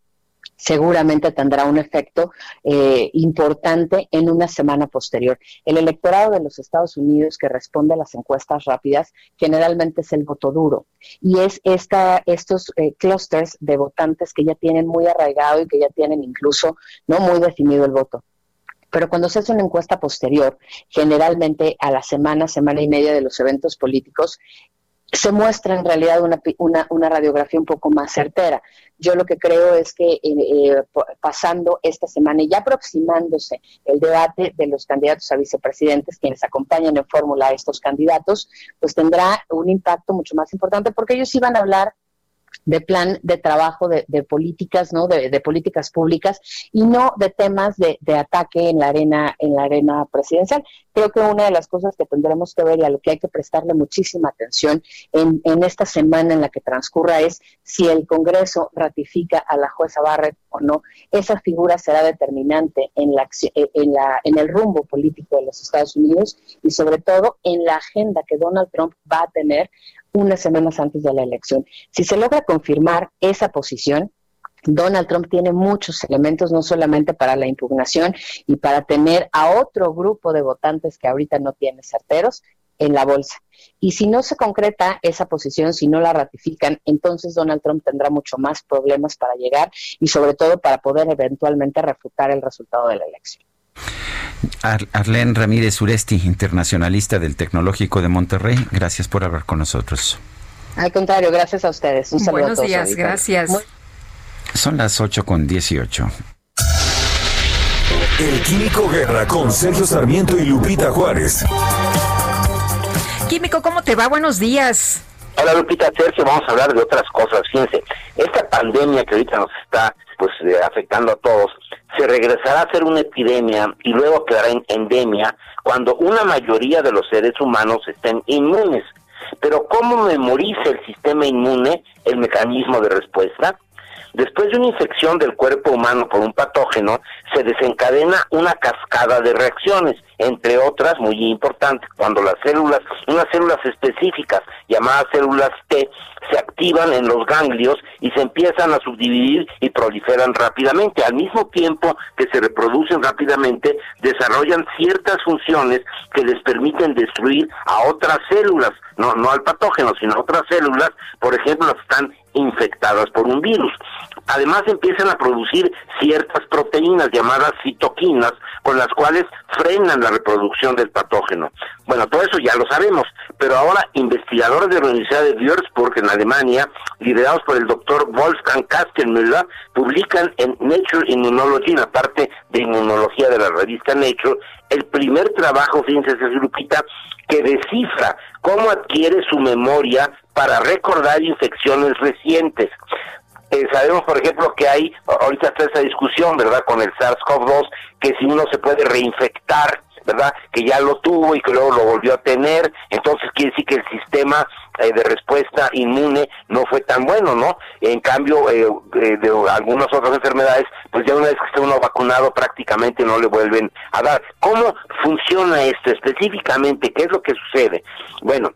seguramente tendrá un efecto eh, importante en una semana posterior. El electorado de los Estados Unidos que responde a las encuestas rápidas generalmente es el voto duro y es esta, estos eh, clusters de votantes que ya tienen muy arraigado y que ya tienen incluso no muy definido el voto. Pero cuando se hace una encuesta posterior, generalmente a la semana, semana y media de los eventos políticos, se muestra en realidad una, una, radiografía un poco más certera. Yo lo que creo es que eh, eh, pasando esta semana y ya aproximándose el debate de los candidatos a vicepresidentes, quienes acompañan en fórmula a estos candidatos, pues tendrá un impacto mucho más importante porque ellos iban a hablar de plan de trabajo de, políticas, ¿no? De, políticas públicas y no de temas de, ataque en la arena, en la arena presidencial. Creo que una de las cosas que tendremos que ver y a lo que hay que prestarle muchísima atención en, en esta semana en la que transcurra es si el Congreso ratifica a la jueza Barrett o no. Esa figura será determinante en la, en la, en el rumbo político de los Estados Unidos y sobre todo en la agenda que Donald Trump va a tener unas semanas antes de la elección. Si se logra confirmar esa posición, Donald Trump tiene muchos elementos, no solamente para la impugnación y para tener a otro grupo de votantes que ahorita no tiene certeros en la bolsa. Y si no se concreta esa posición, si no la ratifican, entonces Donald Trump tendrá mucho más problemas para llegar y sobre todo para poder eventualmente refutar el resultado de la elección. Arlene Ramírez Uresti, internacionalista del Tecnológico de Monterrey, gracias por hablar con nosotros. Al contrario, gracias a ustedes. Un Buenos días, gracias. Son las 8 con 18. El Químico Guerra con Sergio Sarmiento y Lupita Juárez. Químico, ¿cómo te va? Buenos días. Hola Lupita, Sergio, vamos a hablar de otras cosas. Fíjense, esta pandemia que ahorita nos está pues eh, afectando a todos, se regresará a ser una epidemia y luego quedará en endemia cuando una mayoría de los seres humanos estén inmunes. Pero ¿cómo memoriza el sistema inmune el mecanismo de respuesta? Después de una infección del cuerpo humano por un patógeno, se desencadena una cascada de reacciones, entre otras, muy importantes, cuando las células, unas células específicas llamadas células T, se activan en los ganglios y se empiezan a subdividir y proliferan rápidamente. Al mismo tiempo que se reproducen rápidamente, desarrollan ciertas funciones que les permiten destruir a otras células, no, no al patógeno, sino a otras células, por ejemplo, están infectadas por un virus. Además empiezan a producir ciertas proteínas llamadas citoquinas con las cuales frenan la reproducción del patógeno. Bueno, todo eso ya lo sabemos, pero ahora investigadores de la Universidad de Würzburg en Alemania, liderados por el doctor Wolfgang Kastenmüller, publican en Nature Immunology, en la parte de inmunología de la revista Nature, el primer trabajo, fíjense, grupita, que descifra cómo adquiere su memoria para recordar infecciones recientes. Eh, sabemos, por ejemplo, que hay, ahorita está esa discusión, ¿verdad?, con el SARS-CoV-2, que si uno se puede reinfectar, ¿verdad?, que ya lo tuvo y que luego lo volvió a tener, entonces quiere decir que el sistema eh, de respuesta inmune no fue tan bueno, ¿no? En cambio, eh, de algunas otras enfermedades, pues ya una vez que está uno vacunado prácticamente no le vuelven a dar. ¿Cómo funciona esto específicamente? ¿Qué es lo que sucede? Bueno,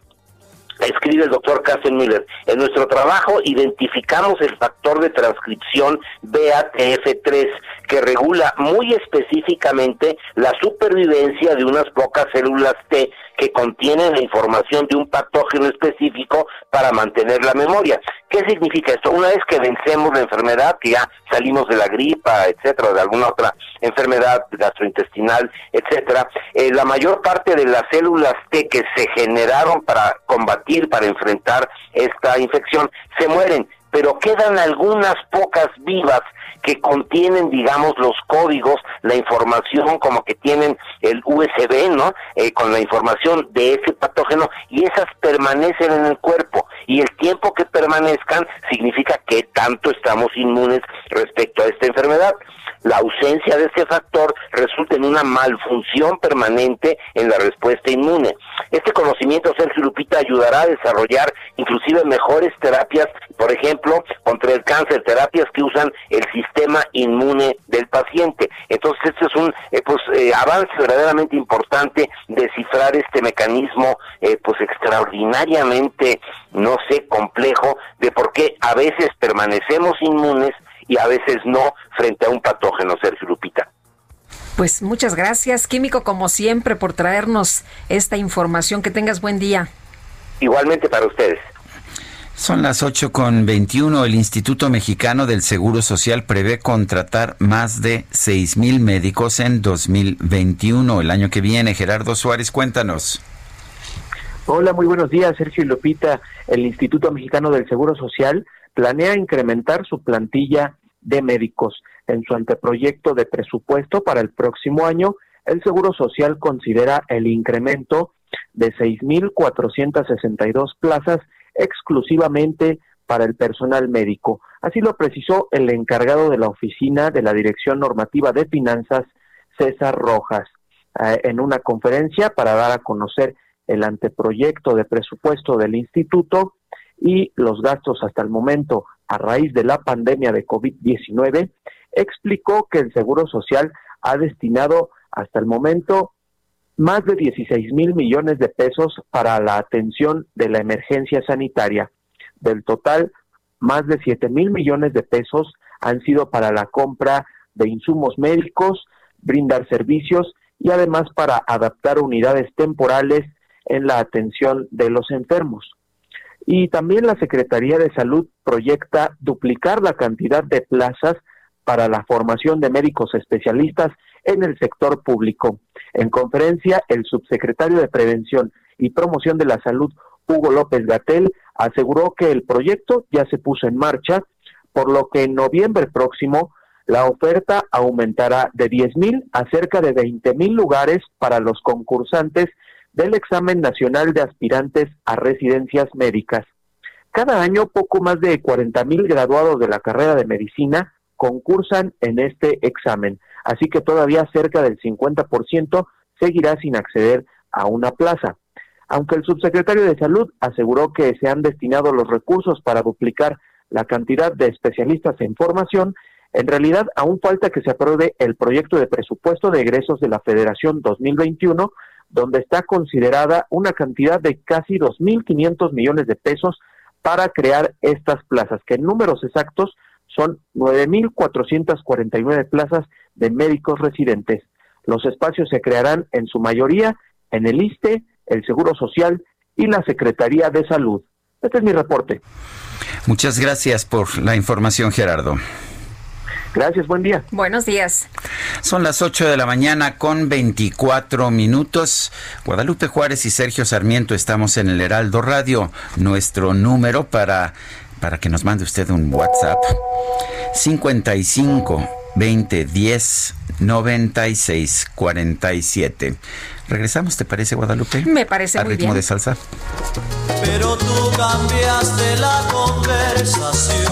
escribe el doctor Cassen Miller, en nuestro trabajo identificamos el factor de transcripción BATF3 que regula muy específicamente la supervivencia de unas pocas células T que contienen la información de un patógeno específico para mantener la memoria. ¿Qué significa esto? Una vez que vencemos la enfermedad, que ya salimos de la gripa, etcétera, de alguna otra enfermedad gastrointestinal, etcétera, eh, la mayor parte de las células T que se generaron para combatir, para enfrentar esta infección, se mueren pero quedan algunas pocas vivas que contienen, digamos, los códigos, la información como que tienen el USB, ¿no? Eh, con la información de ese patógeno y esas permanecen en el cuerpo y el tiempo que permanezcan significa que tanto estamos inmunes respecto a esta enfermedad la ausencia de ese factor resulta en una malfunción permanente en la respuesta inmune. Este conocimiento, Sergio Lupita, ayudará a desarrollar inclusive mejores terapias, por ejemplo, contra el cáncer, terapias que usan el sistema inmune del paciente. Entonces, este es un eh, pues, eh, avance verdaderamente importante descifrar este mecanismo eh, pues extraordinariamente, no sé, complejo de por qué a veces permanecemos inmunes y a veces no frente a un patógeno, Sergio Lupita. Pues muchas gracias, Químico, como siempre, por traernos esta información. Que tengas buen día. Igualmente para ustedes. Son las 8 con 21. El Instituto Mexicano del Seguro Social prevé contratar más de 6 mil médicos en 2021, el año que viene. Gerardo Suárez, cuéntanos. Hola, muy buenos días, Sergio y Lupita. El Instituto Mexicano del Seguro Social planea incrementar su plantilla de médicos. En su anteproyecto de presupuesto para el próximo año, el Seguro Social considera el incremento de 6.462 plazas exclusivamente para el personal médico. Así lo precisó el encargado de la oficina de la Dirección Normativa de Finanzas, César Rojas, eh, en una conferencia para dar a conocer el anteproyecto de presupuesto del instituto y los gastos hasta el momento a raíz de la pandemia de COVID-19, explicó que el Seguro Social ha destinado hasta el momento más de 16 mil millones de pesos para la atención de la emergencia sanitaria. Del total, más de 7 mil millones de pesos han sido para la compra de insumos médicos, brindar servicios y además para adaptar unidades temporales en la atención de los enfermos. Y también la Secretaría de Salud proyecta duplicar la cantidad de plazas para la formación de médicos especialistas en el sector público. En conferencia, el subsecretario de Prevención y Promoción de la Salud, Hugo López Gatel, aseguró que el proyecto ya se puso en marcha, por lo que en noviembre próximo la oferta aumentará de 10.000 a cerca de 20.000 lugares para los concursantes del examen nacional de aspirantes a residencias médicas. Cada año poco más de 40.000 graduados de la carrera de medicina concursan en este examen, así que todavía cerca del 50% seguirá sin acceder a una plaza. Aunque el subsecretario de Salud aseguró que se han destinado los recursos para duplicar la cantidad de especialistas en formación, en realidad aún falta que se apruebe el proyecto de presupuesto de egresos de la Federación 2021 donde está considerada una cantidad de casi 2.500 millones de pesos para crear estas plazas, que en números exactos son 9.449 plazas de médicos residentes. Los espacios se crearán en su mayoría en el ISTE, el Seguro Social y la Secretaría de Salud. Este es mi reporte. Muchas gracias por la información, Gerardo. Gracias, buen día. Buenos días. Son las 8 de la mañana con 24 minutos. Guadalupe Juárez y Sergio Sarmiento estamos en el Heraldo Radio. Nuestro número para, para que nos mande usted un WhatsApp. 55 20 10 96 47. Regresamos, ¿te parece, Guadalupe? Me parece ¿A muy ritmo bien. de salsa? Pero tú cambiaste la conversación,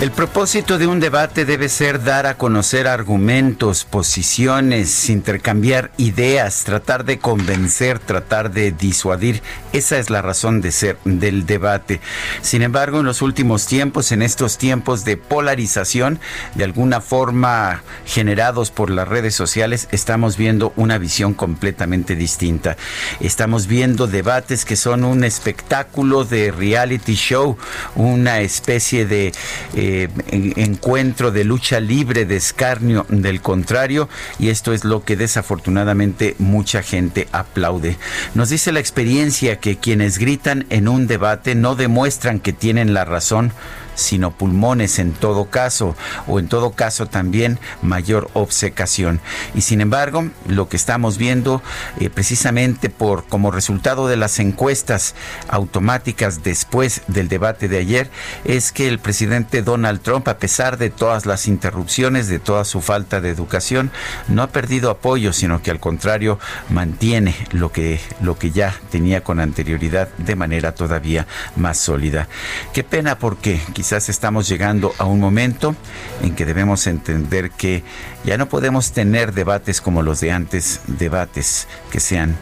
El propósito de un debate debe ser dar a conocer argumentos, posiciones, intercambiar ideas, tratar de convencer, tratar de disuadir. Esa es la razón de ser del debate. Sin embargo, en los últimos tiempos, en estos tiempos de polarización, de alguna forma generados por las redes sociales, estamos viendo una visión completamente distinta. Estamos viendo debates que son un espectáculo de reality show, una especie de eh, en- encuentro de lucha libre, de escarnio del contrario, y esto es lo que desafortunadamente mucha gente aplaude. Nos dice la experiencia que quienes gritan en un debate no demuestran que tienen la razón, sino pulmones en todo caso, o en todo caso también mayor obcecación. Y sin embargo, lo que estamos viendo eh, precisamente por como resultado de las encuestas automáticas después del debate de ayer es que el presidente Donald Trump, a pesar de todas las interrupciones, de toda su falta de educación, no ha perdido apoyo, sino que al contrario mantiene lo que, lo que ya tenía con anterioridad de manera todavía más sólida. Qué pena porque estamos llegando a un momento en que debemos entender que ya no podemos tener debates como los de antes, debates que sean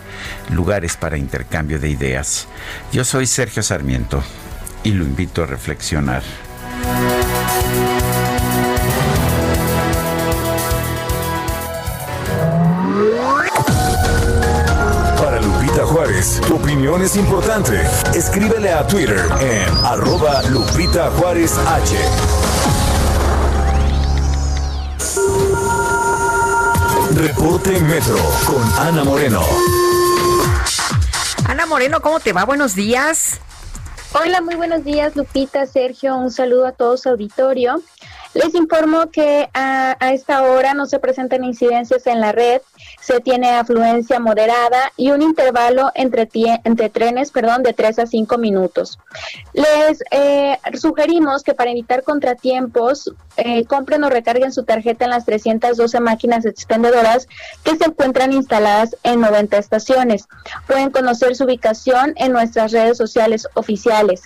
lugares para intercambio de ideas. Yo soy Sergio Sarmiento y lo invito a reflexionar. Es importante. Escríbele a Twitter en arroba Lupita Juárez H. Reporte Metro con Ana Moreno. Ana Moreno, ¿cómo te va? Buenos días. Hola, muy buenos días, Lupita, Sergio. Un saludo a todo su auditorio. Les informo que a, esta hora no se presentan incidencias en la red, se tiene afluencia moderada y un intervalo entre, trenes perdón, de 3 a 5 minutos. Les eh, sugerimos que para evitar contratiempos, eh, compren o recarguen su tarjeta en las 312 máquinas expendedoras que se encuentran instaladas en 90 estaciones. Pueden conocer su ubicación en nuestras redes sociales oficiales.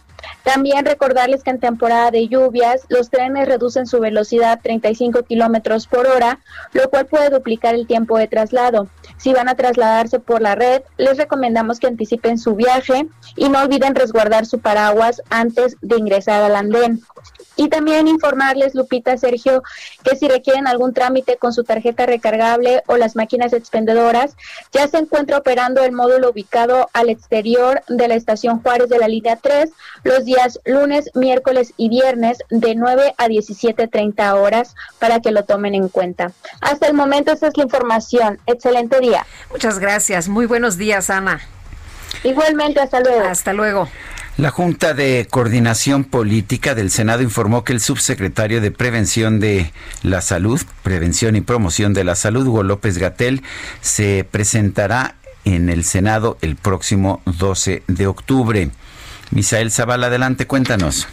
También recordarles que en temporada de lluvias los trenes reducen su velocidad a 35 kilómetros por hora, lo cual puede duplicar el tiempo de traslado. Si van a trasladarse por la red, les recomendamos que anticipen su viaje y no olviden resguardar su paraguas antes de ingresar al andén. Y también informarles, Lupita, Sergio, que si requieren algún trámite con su tarjeta recargable o las máquinas expendedoras, ya se encuentra operando el módulo ubicado al exterior de la estación Juárez de la línea 3 los días lunes, miércoles y viernes de 9 a 17.30 horas para que lo tomen en cuenta. Hasta el momento esa es la información. Excelente día. Muchas gracias. Muy buenos días, Ana. Igualmente, hasta luego. Hasta luego. La Junta de Coordinación Política del Senado informó que el subsecretario de Prevención de la Salud, Prevención y Promoción de la Salud, Hugo López Gatel, se presentará en el Senado el próximo 12 de octubre. Misael Zavala, adelante, cuéntanos.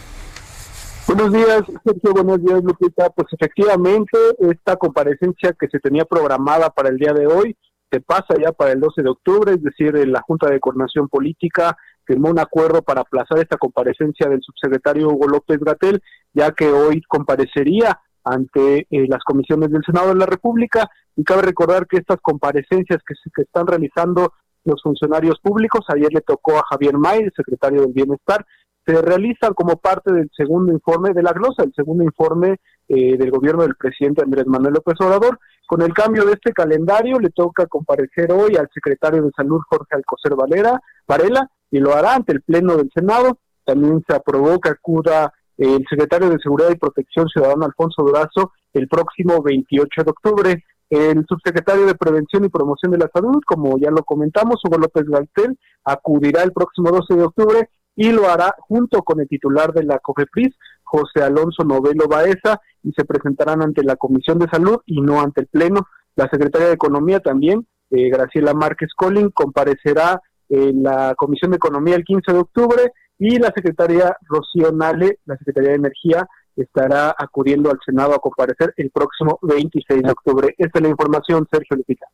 Buenos días, Sergio. Buenos días, Lupita. Pues efectivamente, esta comparecencia que se tenía programada para el día de hoy se pasa ya para el 12 de octubre, es decir, la Junta de Coordinación Política firmó un acuerdo para aplazar esta comparecencia del subsecretario Hugo López Gatel, ya que hoy comparecería ante eh, las comisiones del Senado de la República y cabe recordar que estas comparecencias que, se, están realizando los funcionarios públicos, ayer le tocó a Javier May, el secretario del Bienestar, se realizan como parte del segundo informe de la glosa, el segundo informe eh, del gobierno del presidente Andrés Manuel López Obrador. Con el cambio de este calendario le toca comparecer hoy al secretario de Salud Jorge Alcocer Valera, Varela y lo hará ante el Pleno del Senado. También se aprobó que acuda el secretario de Seguridad y Protección Ciudadana Alfonso Durazo el próximo 28 de octubre. El subsecretario de Prevención y Promoción de la Salud, como ya lo comentamos, Hugo López Galtel, acudirá el próximo 12 de octubre y lo hará junto con el titular de la COFEPRIS, José Alonso Novelo Baeza, y se presentarán ante la Comisión de Salud y no ante el Pleno. La secretaria de Economía también, eh, Graciela Márquez Collin, comparecerá en la Comisión de Economía el 15 de octubre y la secretaria Rocío Nale, la secretaria de Energía, estará acudiendo al Senado a comparecer el próximo 26 de octubre. Esta es la información, Sergio Lupita.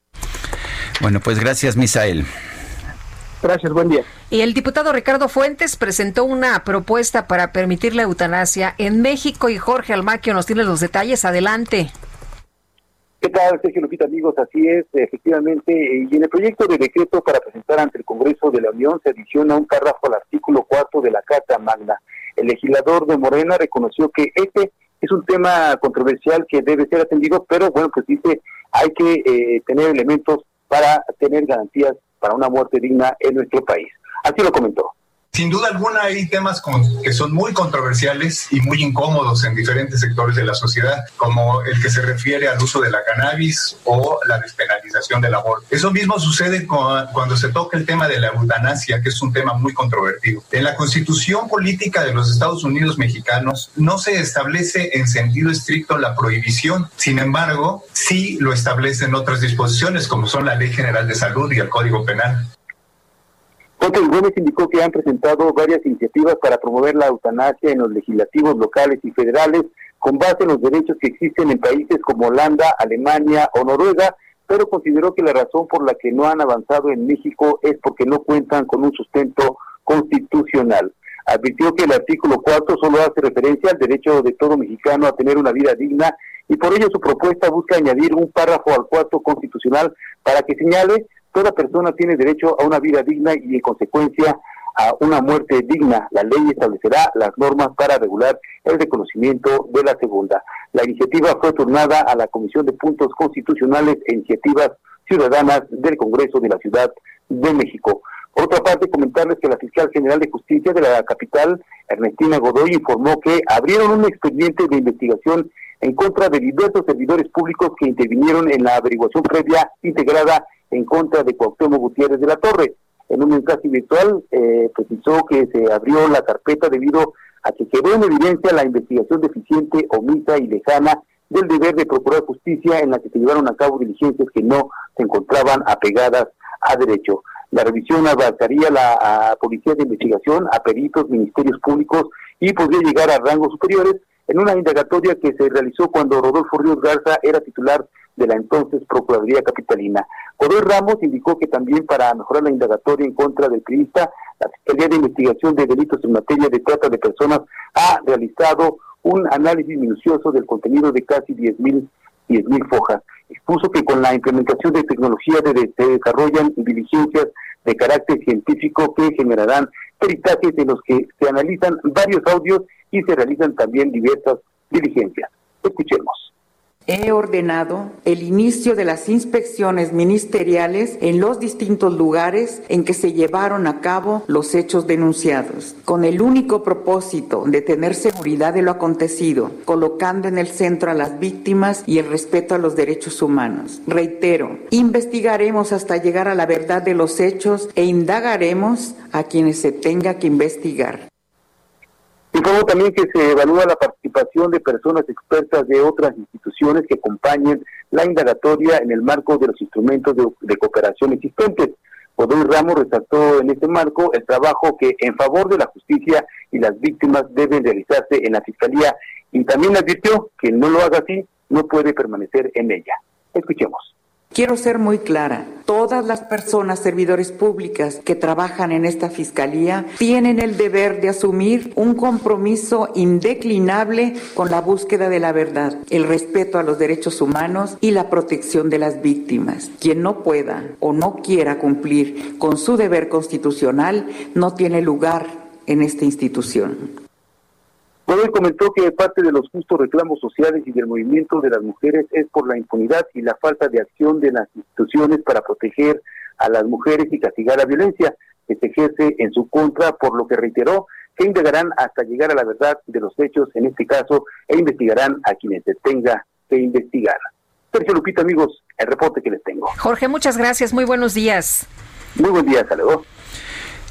Bueno, pues gracias, Misael. Gracias, buen día. Y el diputado Ricardo Fuentes presentó una propuesta para permitir la eutanasia en México y Jorge Almaquio nos tiene los detalles. Adelante. ¿Qué tal, Sergio Lupita, amigos? Así es, efectivamente. Y en el proyecto de decreto para presentar ante el Congreso de la Unión se adiciona un párrafo al artículo 4 de la Carta Magna. El legislador de Morena reconoció que este es un tema controversial que debe ser atendido, pero bueno, pues dice, hay que eh, tener elementos para tener garantías para una muerte digna en nuestro país. Así lo comentó. Sin duda alguna hay temas que son muy controversiales y muy incómodos en diferentes sectores de la sociedad, como el que se refiere al uso de la cannabis o la despenalización del aborto. Eso mismo sucede cuando se toca el tema de la eutanasia, que es un tema muy controvertido. En la constitución política de los Estados Unidos mexicanos no se establece en sentido estricto la prohibición, sin embargo, sí lo establecen otras disposiciones, como son la Ley General de Salud y el Código Penal. Jorge Gómez indicó que han presentado varias iniciativas para promover la eutanasia en los legislativos locales y federales con base en los derechos que existen en países como Holanda, Alemania o Noruega, pero consideró que la razón por la que no han avanzado en México es porque no cuentan con un sustento constitucional. Advirtió que el artículo cuarto solo hace referencia al derecho de todo mexicano a tener una vida digna y por ello su propuesta busca añadir un párrafo al cuarto constitucional para que señale toda persona tiene derecho a una vida digna y en consecuencia a una muerte digna. La ley establecerá las normas para regular el reconocimiento de la segunda. La iniciativa fue turnada a la Comisión de Puntos Constitucionales e Iniciativas Ciudadanas del Congreso de la Ciudad de México. Por otra parte, comentarles que la fiscal general de justicia de la capital, Ernestina Godoy, informó que abrieron un expediente de investigación en contra de diversos servidores públicos que intervinieron en la averiguación previa integrada en contra de Cuauhtémoc Gutiérrez de la Torre. En un mensaje virtual eh, precisó que se abrió la carpeta debido a que quedó en evidencia la investigación deficiente, omisa y lejana del deber de procurar justicia en la que se llevaron a cabo diligencias que no se encontraban apegadas a derecho. La revisión abarcaría la Policía de Investigación, a peritos, ministerios públicos y podría llegar a rangos superiores en una indagatoria que se realizó cuando Rodolfo Ríos Garza era titular de la entonces Procuraduría Capitalina. Godoy Ramos indicó que también para mejorar la indagatoria en contra del periodista, la Fiscalía de Investigación de Delitos en materia de trata de personas ha realizado un análisis minucioso del contenido de casi 10.000 10.000 fojas. Expuso que con la implementación de tecnología de, se desarrollan diligencias de carácter científico que generarán peritajes en los que se analizan varios audios y se realizan también diversas diligencias. Escuchemos he ordenado el inicio de las inspecciones ministeriales en los distintos lugares en que se llevaron a cabo los hechos denunciados, con el único propósito de tener seguridad de lo acontecido, colocando en el centro a las víctimas y el respeto a los derechos humanos. Reitero, investigaremos hasta llegar a la verdad de los hechos e indagaremos a quienes se tenga que investigar. Informó también que se evalúa la participación de personas expertas de otras instituciones que acompañen la indagatoria en el marco de los instrumentos de, cooperación existentes. Godoy Ramos resaltó en este marco el trabajo que en favor de la justicia y las víctimas deben realizarse en la Fiscalía y también advirtió que no lo haga así no puede permanecer en ella. Escuchemos. Quiero ser muy clara, todas las personas servidores públicas que trabajan en esta Fiscalía tienen el deber de asumir un compromiso indeclinable con la búsqueda de la verdad, el respeto a los derechos humanos y la protección de las víctimas. Quien no pueda o no quiera cumplir con su deber constitucional no tiene lugar en esta institución. Godoy comentó que parte de los justos reclamos sociales y del movimiento de las mujeres es por la impunidad y la falta de acción de las instituciones para proteger a las mujeres y castigar la violencia que se ejerce en su contra, por lo que reiteró que indagarán hasta llegar a la verdad de los hechos en este caso e investigarán a quienes se tenga que investigar. Sergio Lupita, amigos, el reporte que les tengo. Jorge, muchas gracias. Muy buenos días. Muy buen día, saludos.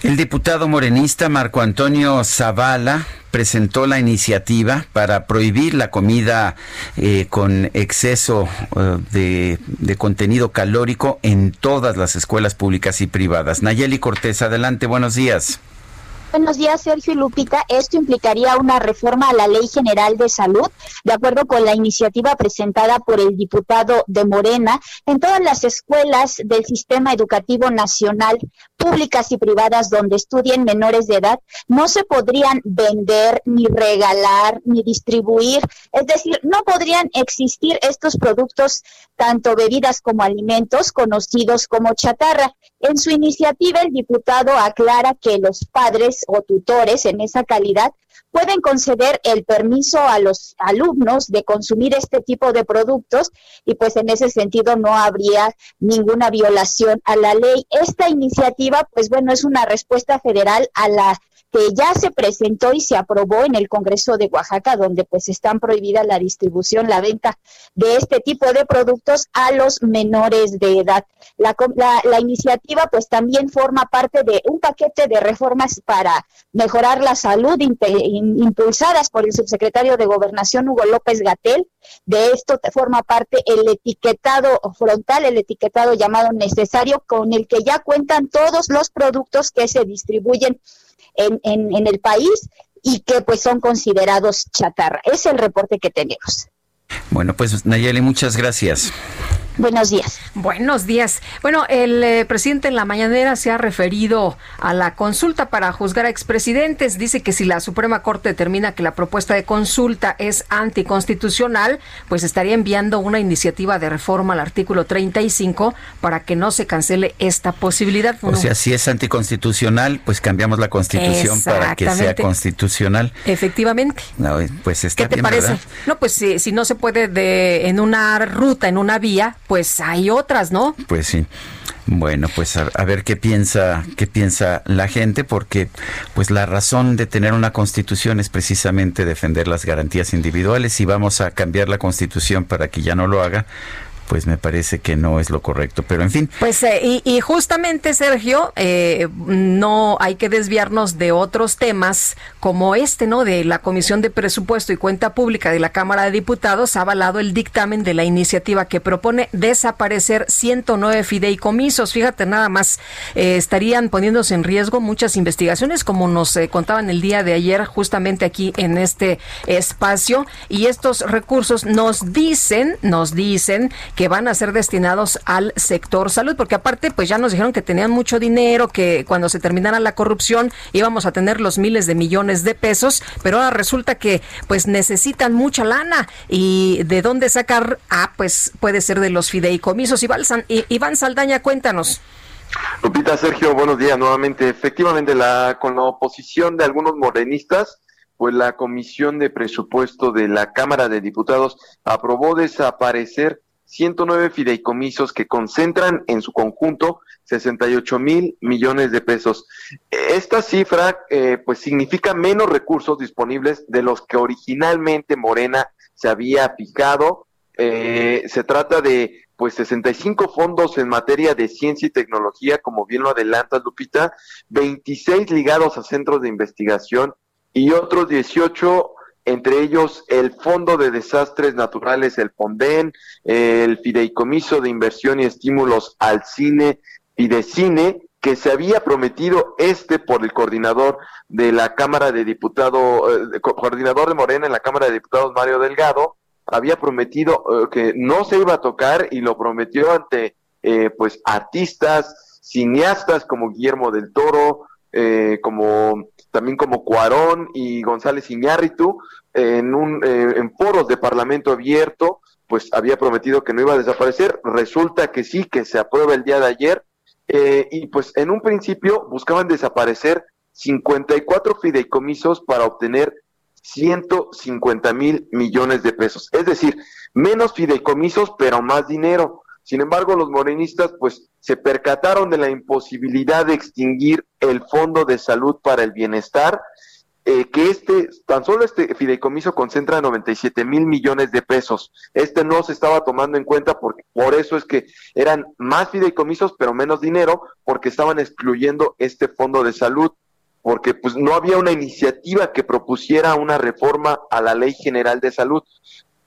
El diputado morenista Marco Antonio Zavala presentó la iniciativa para prohibir la comida eh, con exceso eh, de, de, contenido calórico en todas las escuelas públicas y privadas. Nayeli Cortés, adelante, buenos días. Buenos días, Sergio y Lupita. Esto implicaría una reforma a la Ley General de Salud, de acuerdo con la iniciativa presentada por el diputado de Morena. En todas las escuelas del sistema educativo nacional, públicas y privadas, donde estudien menores de edad, no se podrían vender, ni regalar, ni distribuir. Es decir, no podrían existir estos productos, tanto bebidas como alimentos, conocidos como chatarra. En su iniciativa, el diputado aclara que los padres o tutores en esa calidad pueden conceder el permiso a los alumnos de consumir este tipo de productos y pues en ese sentido no habría ninguna violación a la ley. Esta iniciativa, pues bueno, es una respuesta federal a la que ya se presentó y se aprobó en el Congreso de Oaxaca, donde pues están prohibida la distribución, la venta de este tipo de productos a los menores de edad. La, la, iniciativa pues también forma parte de un paquete de reformas para mejorar la salud impulsadas por el subsecretario de Gobernación Hugo López Gatel. De esto forma parte el etiquetado frontal, el etiquetado llamado necesario, con el que ya cuentan todos los productos que se distribuyen en, en, el país y que pues son considerados chatarra. Es el reporte que tenemos. Bueno, pues Nayeli, muchas gracias. Buenos días. Buenos días. Bueno, el eh, presidente en la mañanera se ha referido a la consulta para juzgar a expresidentes. Dice que si la Suprema Corte determina que la propuesta de consulta es anticonstitucional, pues estaría enviando una iniciativa de reforma al artículo 35 para que no se cancele esta posibilidad. O sea, si es anticonstitucional, pues cambiamos la constitución para que sea constitucional. Efectivamente. pues está ¿Qué te parece? No, pues si, si no se puede de, en una ruta, en una vía, pues hay otras, ¿no? Pues sí. Bueno, pues a, ver qué piensa, qué piensa la gente, porque pues la razón de tener una constitución es precisamente defender las garantías individuales. Si vamos a cambiar la constitución para que ya no lo haga, pues me parece que no es lo correcto. Pero en fin. Pues eh, y, justamente, Sergio, eh, no hay que desviarnos de otros temas como este, ¿no? De la Comisión de Presupuesto y Cuenta Pública de la Cámara de Diputados ha avalado el dictamen de la iniciativa que propone desaparecer 109 fideicomisos. Fíjate, nada más eh, estarían poniéndose en riesgo muchas investigaciones, como nos contaban el día de ayer, justamente aquí en este espacio. Y estos recursos nos dicen, nos dicen que van a ser destinados al sector salud, porque aparte pues ya nos dijeron que tenían mucho dinero, que cuando se terminara la corrupción íbamos a tener los miles de millones de pesos, pero ahora resulta que pues necesitan mucha lana y de dónde sacar, ah, pues puede ser de los fideicomisos. Iván Saldaña, cuéntanos. Lupita, Sergio, buenos días nuevamente. Efectivamente, la, con la oposición de algunos morenistas, pues la Comisión de Presupuesto de la Cámara de Diputados aprobó desaparecer 109 fideicomisos que concentran en su conjunto 68 mil millones de pesos. Esta cifra eh, pues significa menos recursos disponibles de los que originalmente Morena se había fijado. Eh, se trata de pues 65 fondos en materia de ciencia y tecnología, como bien lo adelanta Lupita, 26 ligados a centros de investigación y otros 18 entre ellos el Fondo de Desastres Naturales, el FONDEN, el Fideicomiso de Inversión y Estímulos al Cine, Fidecine, que se había prometido este por el coordinador de la Cámara de Diputados, eh, coordinador de Morena en la Cámara de Diputados, Mario Delgado, había prometido eh, que no se iba a tocar y lo prometió ante eh, pues artistas, cineastas como Guillermo del Toro, como también como Cuarón y González Iñárritu, en, un, eh, en foros de Parlamento abierto, pues había prometido que no iba a desaparecer. Resulta que sí, que se aprueba el día de ayer. Eh, y pues en un principio buscaban desaparecer 54 fideicomisos para obtener 150 mil millones de pesos. Es decir, menos fideicomisos, pero más dinero. Sin embargo, los morenistas pues se percataron de la imposibilidad de extinguir el Fondo de Salud para el Bienestar, eh, que este, tan solo este fideicomiso concentra 97 mil millones de pesos. Este no se estaba tomando en cuenta porque por eso es que eran más fideicomisos pero menos dinero porque estaban excluyendo este fondo de salud porque pues no había una iniciativa que propusiera una reforma a la Ley General de Salud.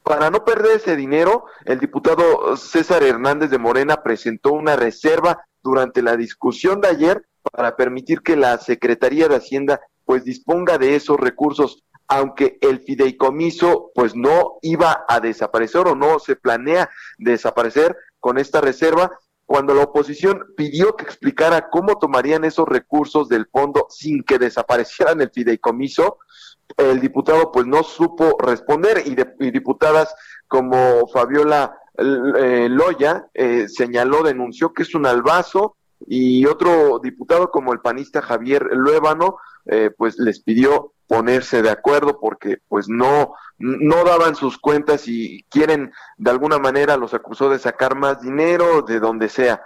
Para no perder ese dinero, el diputado César Hernández de Morena presentó una reserva durante la discusión de ayer para permitir que la Secretaría de Hacienda pues disponga de esos recursos, aunque el fideicomiso pues no iba a desaparecer o no se planea desaparecer con esta reserva, cuando la oposición pidió que explicara cómo tomarían esos recursos del fondo sin que desaparecieran el fideicomiso, el diputado pues no supo responder y, diputadas como Fabiola eh, Loya eh, señaló, denunció que es un albazo y otro diputado como el panista Javier Luébano eh, pues les pidió ponerse de acuerdo porque pues no no daban sus cuentas y quieren de alguna manera los acusó de sacar más dinero de donde sea.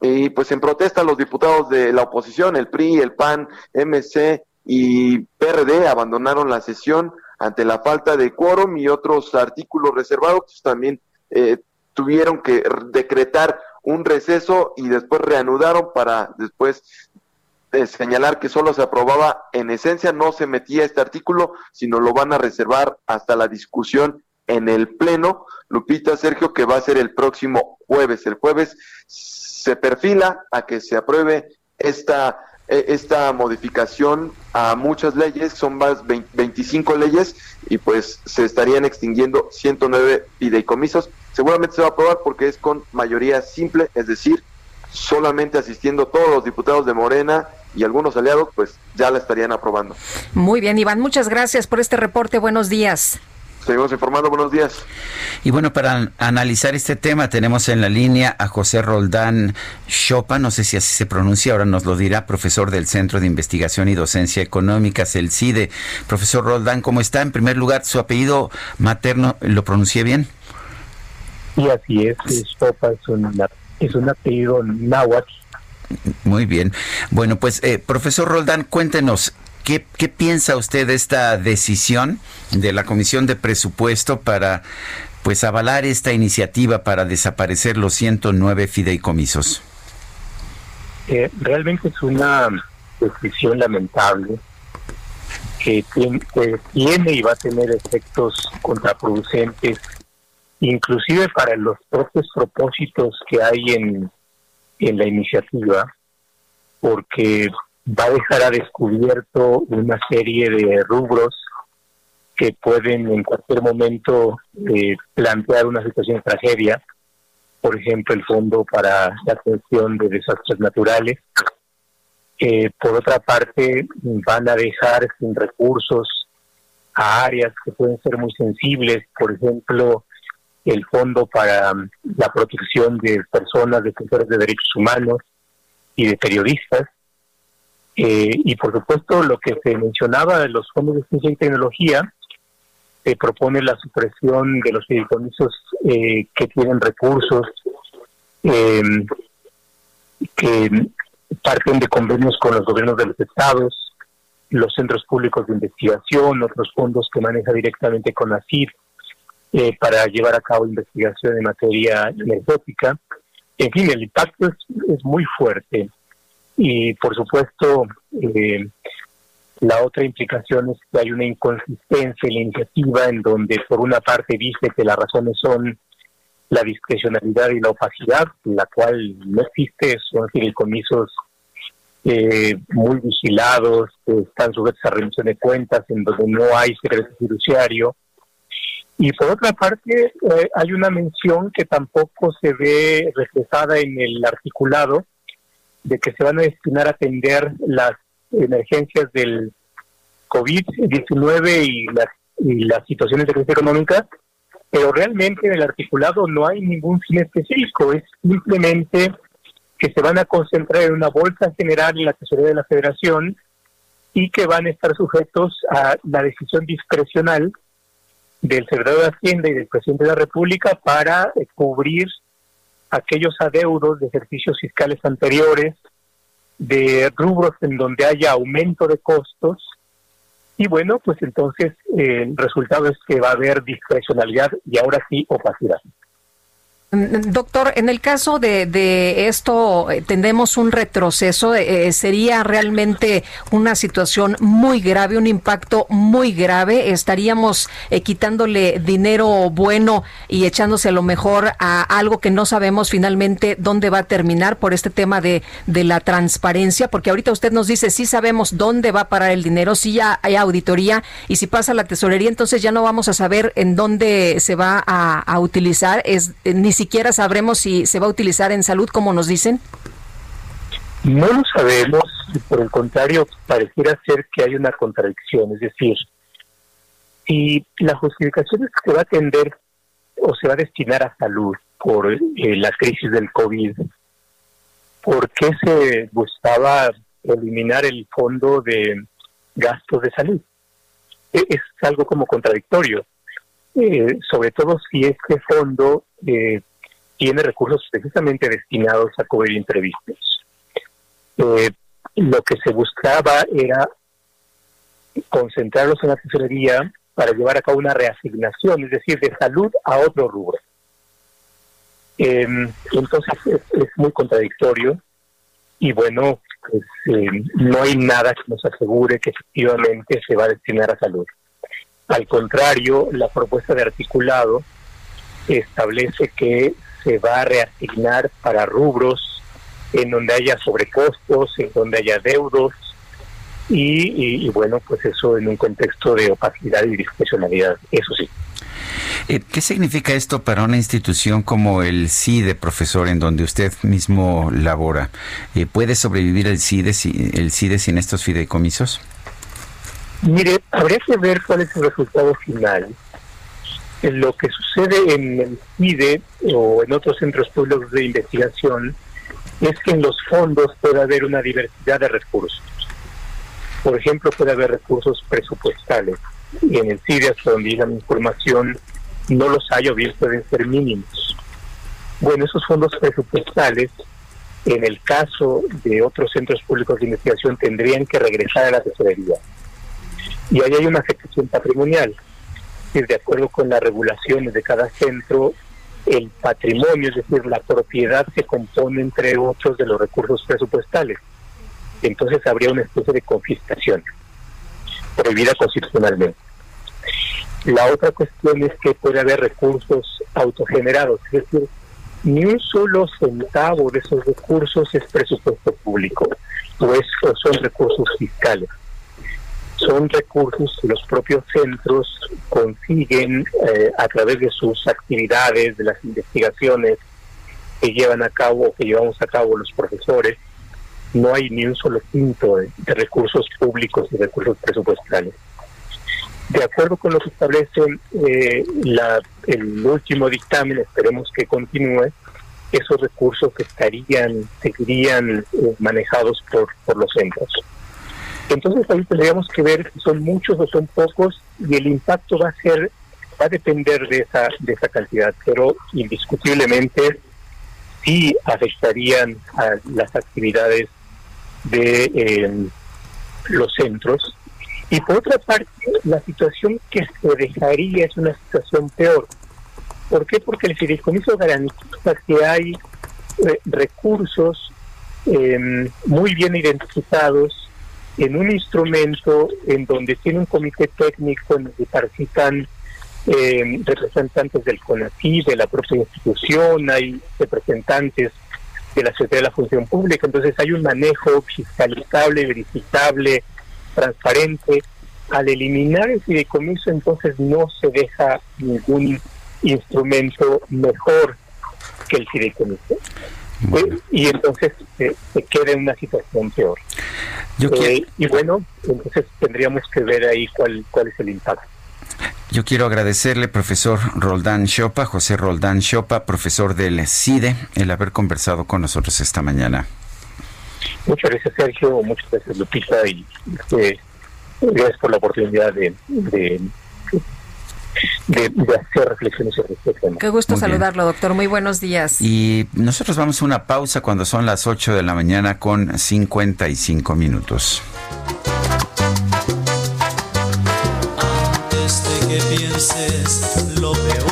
Y pues en protesta los diputados de la oposición el PRI el PAN MC y PRD abandonaron la sesión ante la falta de quórum y otros artículos reservados pues, también eh, tuvieron que decretar un receso y después reanudaron para después eh, señalar que solo se aprobaba en esencia, no se metía este artículo, sino lo van a reservar hasta la discusión en el Pleno. Lupita Sergio, que va a ser el próximo jueves. El jueves se perfila a que se apruebe esta esta modificación a muchas leyes, son más 25 leyes y pues se estarían extinguiendo 109 fideicomisos seguramente se va a aprobar porque es con mayoría simple, es decir, solamente asistiendo todos los diputados de Morena y algunos aliados, pues ya la estarían aprobando. Muy bien, Iván, muchas gracias por este reporte. Buenos días. Seguimos informando, buenos días. Y bueno, para analizar este tema tenemos en la línea a José Roldán Chopa, no sé si así se pronuncia, ahora nos lo dirá, profesor del Centro de Investigación y Docencia Económicas, el CIDE. Profesor Roldán, ¿cómo está? En primer lugar, su apellido materno, ¿lo pronuncié bien? Sí, así es, Chopa es un, es un apellido náhuatl. Muy bien. Bueno, pues, eh, profesor Roldán, cuéntenos, ¿Qué, piensa usted de esta decisión de la Comisión de Presupuesto para pues avalar esta iniciativa para desaparecer los 109 fideicomisos? Eh, realmente es una decisión lamentable que tiene, que tiene, y va a tener efectos contraproducentes, inclusive para los propios propósitos que hay en, en la iniciativa, porque va a dejar a descubierto una serie de rubros que pueden en cualquier momento eh, plantear una situación de tragedia, por ejemplo, el Fondo para la Atención de Desastres Naturales. Eh, por otra parte, van a dejar sin recursos a áreas que pueden ser muy sensibles, por ejemplo, el Fondo para la Protección de Personas, Defensores de Derechos Humanos y de Periodistas, eh, y por supuesto, lo que se mencionaba de los fondos de ciencia y tecnología, se propone la supresión de los fideicomisos eh, que tienen recursos em, que parten de convenios con los gobiernos de los estados, los centros públicos de investigación, otros fondos que maneja directamente con la CIR eh, para llevar a cabo investigación en materia energética. En fin, el impacto es, es muy fuerte. Y por supuesto, eh, la otra implicación es que hay una inconsistencia en la iniciativa en donde por una parte dice que las razones son la discrecionalidad y la opacidad, la cual no existe, son fideicomisos eh, muy vigilados, que están sujetos a rendición de cuentas, en donde no hay secreto fiduciario. Y por otra parte, eh, hay una mención que tampoco se ve reflejada en el articulado, de que se van a destinar a atender las emergencias del COVID-19 y las, y las situaciones de crisis económica, pero realmente en el articulado no hay ningún fin específico, es simplemente que se van a concentrar en una bolsa general en la tesorería de la federación y que van a estar sujetos a la decisión discrecional del secretario de Hacienda y del presidente de la República para cubrir aquellos adeudos de ejercicios fiscales anteriores, de rubros en donde haya aumento de costos, y bueno, pues entonces eh, el resultado es que va a haber discrecionalidad y ahora sí opacidad. Doctor, en el caso de, esto, eh, tendemos un retroceso. Eh, eh, ¿Sería realmente una situación muy grave, un impacto muy grave? ¿Estaríamos quitándole dinero bueno y echándose a lo mejor a algo que no sabemos finalmente dónde va a terminar por este tema de, de la transparencia? Porque ahorita usted nos dice, sí sabemos dónde va a parar el dinero, sí ya hay auditoría y si pasa la tesorería, entonces ya no vamos a saber en dónde se va a, a utilizar. Es, ni siquiera sabremos si se va a utilizar en salud, como nos dicen? No lo sabemos, por el contrario, pareciera ser que hay una contradicción, es decir, si la justificación es que se va a atender o se va a destinar a salud por eh, la crisis del COVID, ¿por qué se buscaba eliminar el fondo de gastos de salud? E, es algo como contradictorio, eh, sobre todo si este fondo eh, tiene recursos precisamente destinados a cubrir imprevistos. Eh, lo que se buscaba era concentrarlos en la tesorería para llevar a cabo una reasignación, es decir, de salud a otro rubro. Em, entonces es, muy contradictorio y bueno, pues, em, no hay nada que nos asegure que efectivamente se va a destinar a salud. Al contrario, la propuesta de articulado establece que se va a reasignar para rubros en donde haya sobrecostos, en donde haya deudos, y, bueno, pues eso en un contexto de opacidad y discrecionalidad, eso sí. Eh, ¿Qué significa esto para una institución como el CIDE, profesor, en donde usted mismo labora? Eh, ¿Puede sobrevivir el CIDE, el CIDE sin estos fideicomisos? Mire, habría que ver cuál es el resultado final. Lo que sucede en el CIDE o en otros centros públicos de investigación es que en los fondos puede haber una diversidad de recursos. Por ejemplo, puede haber recursos presupuestales. Y en el CIDE, hasta donde la información, no los hay o bien pueden ser mínimos. Bueno, esos fondos presupuestales, en el caso de otros centros públicos de investigación, tendrían que regresar a la tesorería y ahí hay una afectación patrimonial. Y de acuerdo con las regulaciones de cada centro, el patrimonio, es decir, la propiedad se compone entre otros de los recursos presupuestales. Entonces habría una especie de confiscación prohibida constitucionalmente. La otra cuestión es que puede haber recursos autogenerados, es decir, ni un solo centavo de esos recursos es presupuesto público, o, es, o son recursos fiscales son recursos que los propios centros consiguen eh, a través de sus actividades, de las investigaciones que llevan a cabo, que llevamos a cabo los profesores. No hay ni un solo quinto de, recursos públicos y recursos presupuestales. De acuerdo con lo que establece eh, el último dictamen, esperemos que continúe, esos recursos estarían, seguirían eh, manejados por, por los centros. Entonces ahí tendríamos que ver si son muchos o son pocos y el impacto va a ser va a depender de esa de esa cantidad, pero indiscutiblemente sí afectarían a las actividades de eh, los centros. Y por otra parte, la situación que se dejaría es una situación peor. ¿Por qué? Porque el fideicomiso garantiza que hay eh, recursos eh, muy bien identificados en un instrumento en donde tiene un comité técnico en donde participan eh, representantes del CONACI, de la propia institución, hay representantes de la Secretaría de la Función Pública, entonces hay un manejo fiscalizable, verificable, transparente. Al eliminar el fideicomiso, entonces no se deja ningún instrumento mejor que el fideicomiso. Eh, y entonces se queda en una situación peor. Eh, y bueno, entonces tendríamos que ver ahí cuál, cuál es el impacto. Yo quiero agradecerle, profesor Roldán Chopa, José Roldán Chopa, profesor del CIDE, el haber conversado con nosotros esta mañana. Muchas gracias, Sergio. Muchas gracias, Lupita. Y eh, gracias por la oportunidad de, de, hacer reflexiones sobre este tema. Qué gusto saludarlo, doctor. Muy buenos días. Y nosotros vamos a una pausa cuando son las 8 de la mañana con 55 minutos. Antes de que pienses lo peor,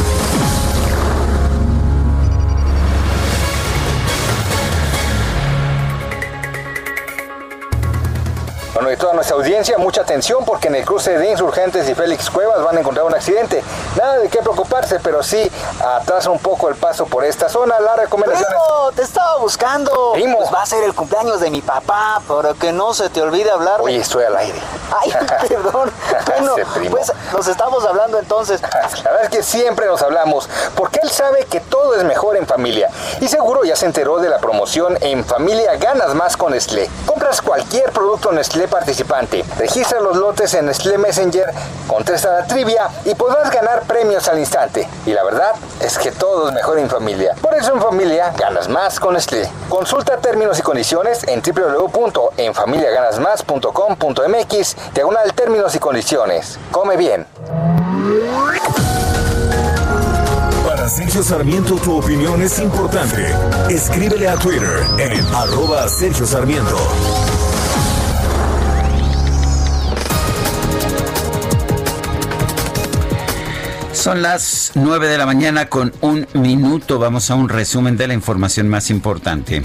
Bueno, y toda nuestra audiencia, mucha atención porque en el cruce de Insurgentes y Félix Cuevas van a encontrar un accidente. Nada de qué preocuparse, pero sí atrasa un poco el paso por esta zona. La recomendación Primo, te estaba buscando. Primo. Pues va a ser el cumpleaños de mi papá, para que no se te olvide hablar. Oye, estoy al aire. Ay, perdón. Bueno, pues nos estamos hablando entonces. La verdad es que siempre nos hablamos, porque él sabe que todo es mejor en familia. Y seguro ya se enteró de la promoción En Familia Ganas Más con Nestlé. Compras cualquier producto Nestlé registra los lotes en Nestlé Messenger, contesta la trivia y podrás ganar premios al instante. Y la verdad es que todo es mejor en familia. Por eso en familia ganas más con Nestlé. Consulta términos y condiciones en www.enfamiliaganasmas.com.mx diagonal términos y condiciones. Come bien. Para Sergio Sarmiento tu opinión es importante. Escríbele a Twitter en arroba Sergio Sarmiento. Son las 9 de la mañana con un minuto. Vamos a un resumen de la información más importante.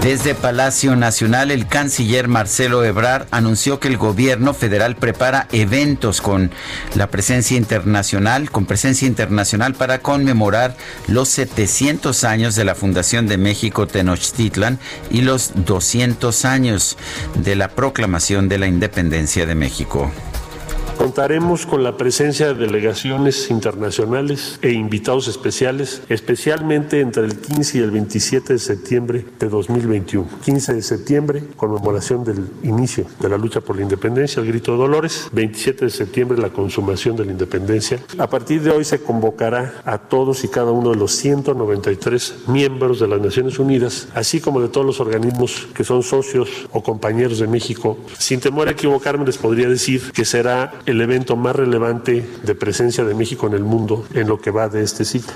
Desde Palacio Nacional, el canciller Marcelo Ebrard anunció que el gobierno federal prepara eventos con la presencia internacional, con presencia internacional para conmemorar los 700 años de la fundación de México Tenochtitlan y los 200 años de la proclamación de la independencia de México. Contaremos con la presencia de delegaciones internacionales e invitados especiales, especialmente entre el 15 y el 27 de septiembre de 2021. 15 de septiembre, conmemoración del inicio de la lucha por la independencia, el grito de Dolores. 27 de septiembre, la consumación de la independencia. A partir de hoy se convocará a todos y cada uno de los 193 miembros de las Naciones Unidas, así como de todos los organismos que son socios o compañeros de México. Sin temor a equivocarme, les podría decir que será el evento más relevante de presencia de México en el mundo en lo que va de este ciclo.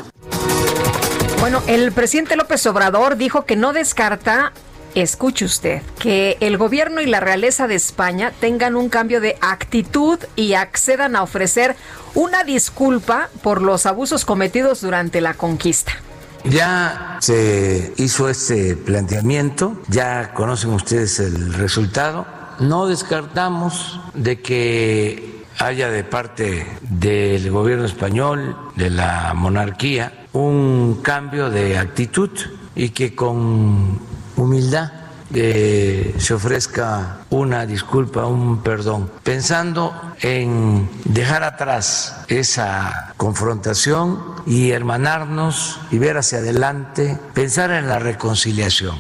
Bueno, el presidente López Obrador dijo que no descarta Escuche usted, que el gobierno y la realeza de España tengan un cambio de actitud y accedan a ofrecer una disculpa por los abusos cometidos durante la conquista. Ya se hizo este planteamiento, ya conocen ustedes el resultado. No descartamos de que haya de parte del gobierno español, de la monarquía, un cambio de actitud y que con humildad eh, se ofrezca una disculpa, un perdón, pensando en dejar atrás esa confrontación y hermanarnos y ver hacia adelante, pensar en la reconciliación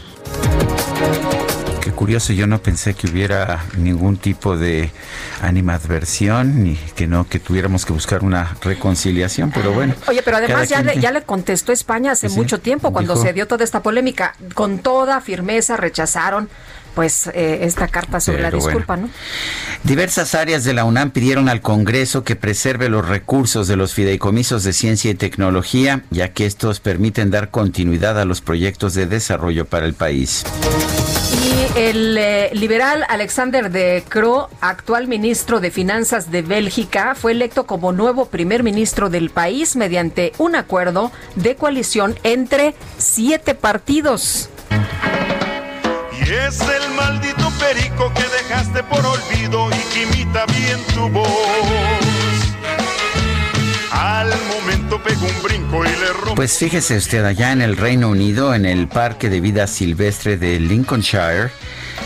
curioso, yo no pensé que hubiera ningún tipo de animadversión ni que no, que tuviéramos que buscar una reconciliación, pero bueno. Oye, pero además ya le, ya le contestó España hace mucho tiempo, cuando se dio toda esta polémica. Con toda firmeza rechazaron pues eh, esta carta sobre la disculpa, ¿no? Diversas áreas de la UNAM pidieron al Congreso que preserve los recursos de los fideicomisos de ciencia y tecnología, ya que estos permiten dar continuidad a los proyectos de desarrollo para el país. Y el eh, liberal Alexander De Croo, actual ministro de Finanzas de Bélgica, fue electo como nuevo primer ministro del país mediante un acuerdo de coalición entre siete partidos. Y es el maldito perico que dejaste por olvido y que imita bien tu voz. Pues fíjese usted, allá en el Reino Unido, en el Parque de Vida Silvestre de Lincolnshire,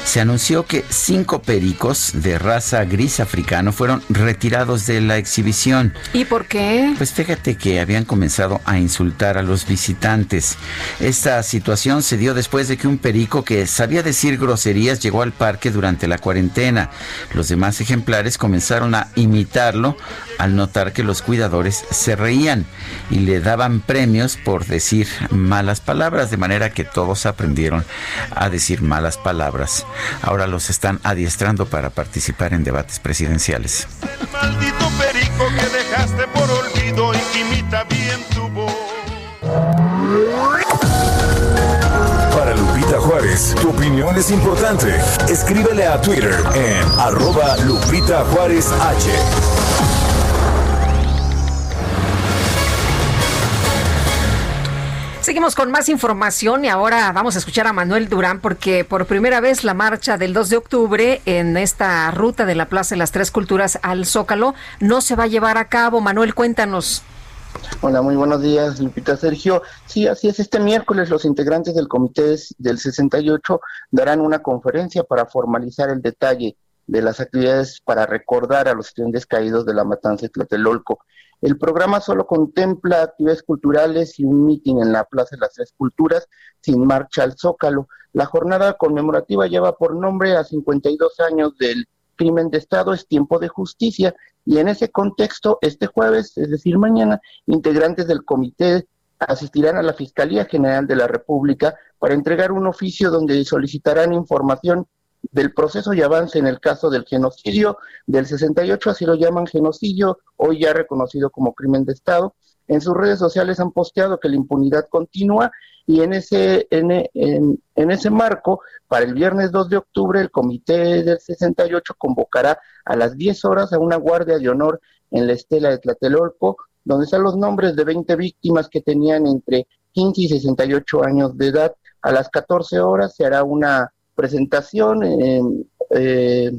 se anunció que cinco pericos de raza gris africano fueron retirados de la exhibición. ¿Y por qué? Pues fíjate que habían comenzado a insultar a los visitantes. Esta situación se dio después de que un perico que sabía decir groserías llegó al parque durante la cuarentena. Los demás ejemplares comenzaron a imitarlo al notar que los cuidadores se reían y le daban premios por decir malas palabras, de manera que todos aprendieron a decir malas palabras. Ahora los están adiestrando para participar en debates presidenciales. El maldito perico que dejaste por olvido y imita bien tu voz. Para Lupita Juárez, tu opinión es importante. Escríbele a Twitter en arroba Lupita Juárez H. Seguimos con más información y ahora vamos a escuchar a Manuel Durán porque por primera vez la marcha del 2 de octubre en esta ruta de la Plaza de las Tres Culturas al Zócalo no se va a llevar a cabo. Manuel, cuéntanos. Hola, muy buenos días, Lupita Sergio. Sí, así es. Este miércoles los integrantes del Comité del 68 darán una conferencia para formalizar el detalle de las actividades para recordar a los estudiantes caídos de la matanza de Tlatelolco. El programa solo contempla actividades culturales y un mitin en la Plaza de las Tres Culturas sin marcha al Zócalo. La jornada conmemorativa lleva por nombre a 52 años del crimen de Estado, es tiempo de justicia y en ese contexto, este jueves, es decir, mañana, integrantes del comité asistirán a la Fiscalía General de la República para entregar un oficio donde solicitarán información del proceso y avance en el caso del genocidio del 68, así lo llaman genocidio, hoy ya reconocido como crimen de Estado. En sus redes sociales han posteado que la impunidad continúa y en ese, en, en, ese marco, para el viernes 2 de octubre, el comité del 68 convocará a las 10 horas a una guardia de honor en la estela de Tlatelolco, donde están los nombres de 20 víctimas que tenían entre 15 y 68 años de edad. A las 14 horas se hará una presentación eh,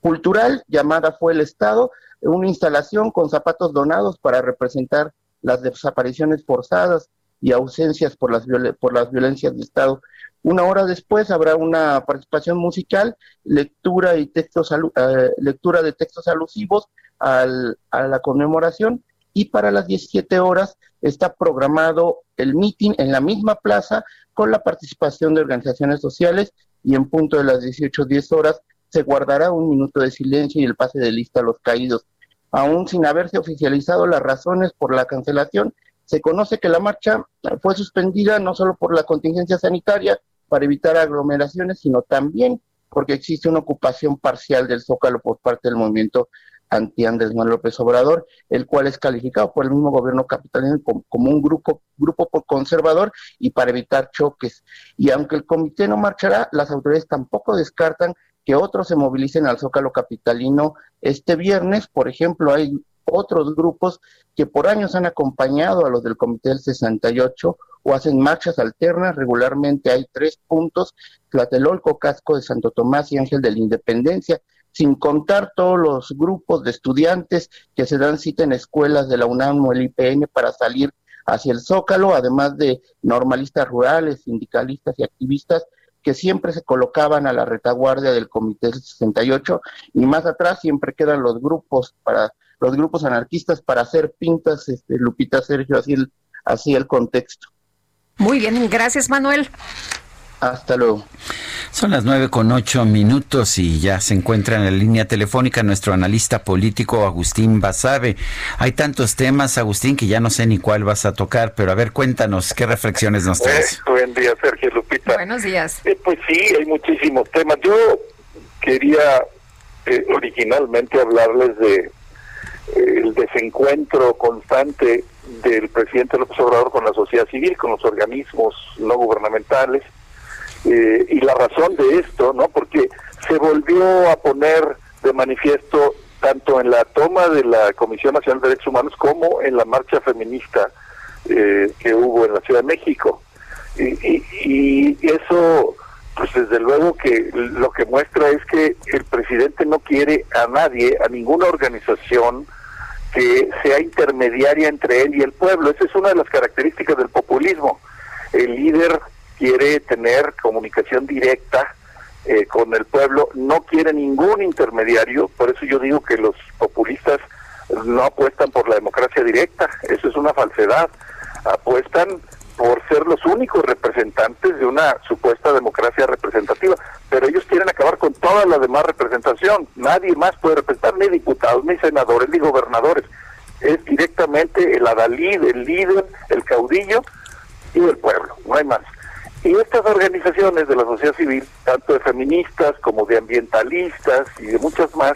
cultural llamada Fue el Estado, una instalación con zapatos donados para representar las desapariciones forzadas y ausencias por las, por las violencias de Estado. Una hora después habrá una participación musical, lectura y textos eh, lectura de textos alusivos al, a la conmemoración y para las 17 horas está programado el meeting en la misma plaza con la participación de organizaciones sociales y en punto de las 18.10 horas se guardará un minuto de silencio y el pase de lista a los caídos. Aún sin haberse oficializado las razones por la cancelación, se conoce que la marcha fue suspendida no solo por la contingencia sanitaria para evitar aglomeraciones, sino también porque existe una ocupación parcial del Zócalo por parte del movimiento anti-Andrés Manuel López Obrador, el cual es calificado por el mismo gobierno capitalino como, un grupo, grupo conservador y para evitar choques. Y aunque el comité no marchará, las autoridades tampoco descartan que otros se movilicen al Zócalo capitalino este viernes. Por ejemplo, hay otros grupos que por años han acompañado a los del Comité del 68 o hacen marchas alternas. Regularmente hay tres puntos, Tlatelolco, Casco de Santo Tomás y Ángel de la Independencia sin contar todos los grupos de estudiantes que se dan cita en escuelas de la UNAM o el IPN para salir hacia el Zócalo, además de normalistas rurales, sindicalistas y activistas que siempre se colocaban a la retaguardia del Comité 68 y más atrás siempre quedan los grupos para los grupos anarquistas para hacer pintas, este, Lupita Sergio, así el, así el contexto. Muy bien, gracias Manuel. Hasta luego. Son las nueve con ocho minutos y ya se encuentra en la línea telefónica nuestro analista político Agustín Basabe. Hay tantos temas, Agustín, que ya no sé ni cuál vas a tocar, pero a ver, cuéntanos, ¿qué reflexiones nos traes? Eh, buen día, Sergio Lupita. Buenos días. Eh, pues sí, hay muchísimos temas. Yo quería eh, originalmente hablarles de el desencuentro constante del presidente López Obrador con la sociedad civil, con los organismos no gubernamentales, eh, y la razón de esto, ¿no? Porque se volvió a poner de manifiesto tanto en la toma de la Comisión Nacional de Derechos Humanos como en la marcha feminista eh, que hubo en la Ciudad de México. Y, y, eso, pues desde luego que lo que muestra es que el presidente no quiere a nadie, a ninguna organización que sea intermediaria entre él y el pueblo. Esa es una de las características del populismo. El líder quiere tener comunicación directa eh, con el pueblo, no quiere ningún intermediario, por eso yo digo que los populistas no apuestan por la democracia directa, eso es una falsedad, apuestan por ser los únicos representantes de una supuesta democracia representativa, pero ellos quieren acabar con toda la demás representación, nadie más puede representar, ni diputados, ni senadores, ni gobernadores, es directamente el adalid, el líder, el caudillo y el pueblo, no hay más. Y estas organizaciones de la sociedad civil, tanto de feministas como de ambientalistas y de muchas más,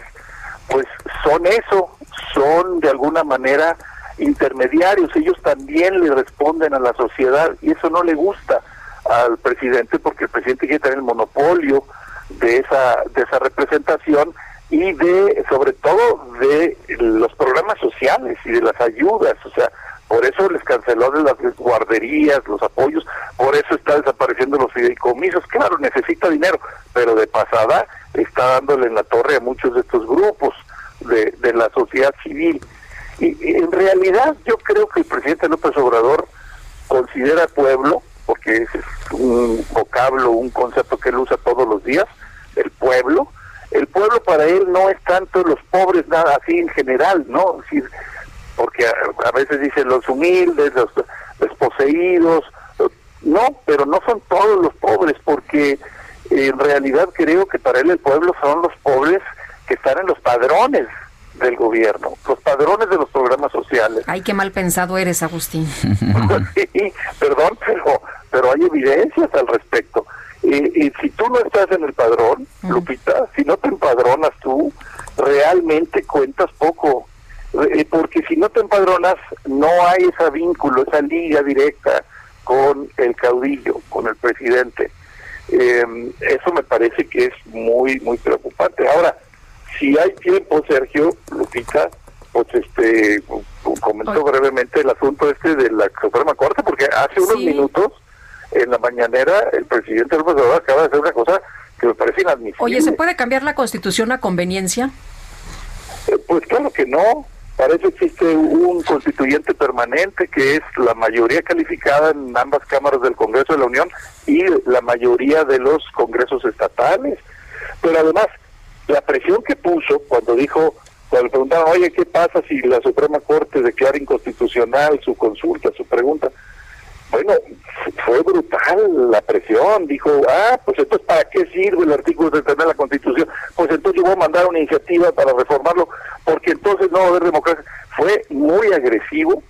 pues son eso, son de alguna manera intermediarios, ellos también le responden a la sociedad y eso no le gusta al presidente porque el presidente quiere tener el monopolio de esa de esa representación y de sobre todo de los programas sociales y de las ayudas, o sea, por eso les canceló las guarderías, los apoyos, por eso está desapareciendo los fideicomisos. Claro, necesita dinero, pero de pasada está dándole en la torre a muchos de estos grupos de, de la sociedad civil. Y, en realidad yo creo que el presidente López Obrador considera pueblo, porque ese es un vocablo, un concepto que él usa todos los días, el pueblo. El pueblo para él no es tanto los pobres, nada así en general, ¿no? Es porque a, veces dicen los humildes, los desposeídos, no, pero no son todos los pobres, porque en realidad creo que para él el pueblo son los pobres que están en los padrones del gobierno, los padrones de los programas sociales. Ay, qué mal pensado eres, Agustín. sí, perdón, pero, pero hay evidencias al respecto. Y, si tú no estás en el padrón, Lupita, si no te empadronas tú, realmente cuentas poco. Eh, porque si no te empadronas, no hay ese vínculo, esa liga directa con el caudillo, con el presidente. eso me parece que es muy, muy preocupante. Ahora, si hay tiempo, Sergio, Lupita, pues este comentó brevemente el asunto este de la Suprema Corte, porque hace unos minutos en la mañanera el presidente López Obrador acaba de hacer una cosa que me parece inadmisible. Oye, ¿se puede cambiar la constitución a conveniencia? Eh, pues claro que no. Para eso existe un constituyente permanente que es la mayoría calificada en ambas cámaras del Congreso de la Unión y la mayoría de los congresos estatales. Pero además, la presión que puso cuando dijo, cuando le oye, ¿qué pasa si la Suprema Corte declara inconstitucional su consulta, su pregunta? Bueno, fue brutal la presión. Dijo, ah, pues entonces, ¿para qué sirve el artículo de de la Constitución? Pues entonces yo voy a mandar una iniciativa para reformarlo, porque entonces no va a haber democracia. Fue muy agresivo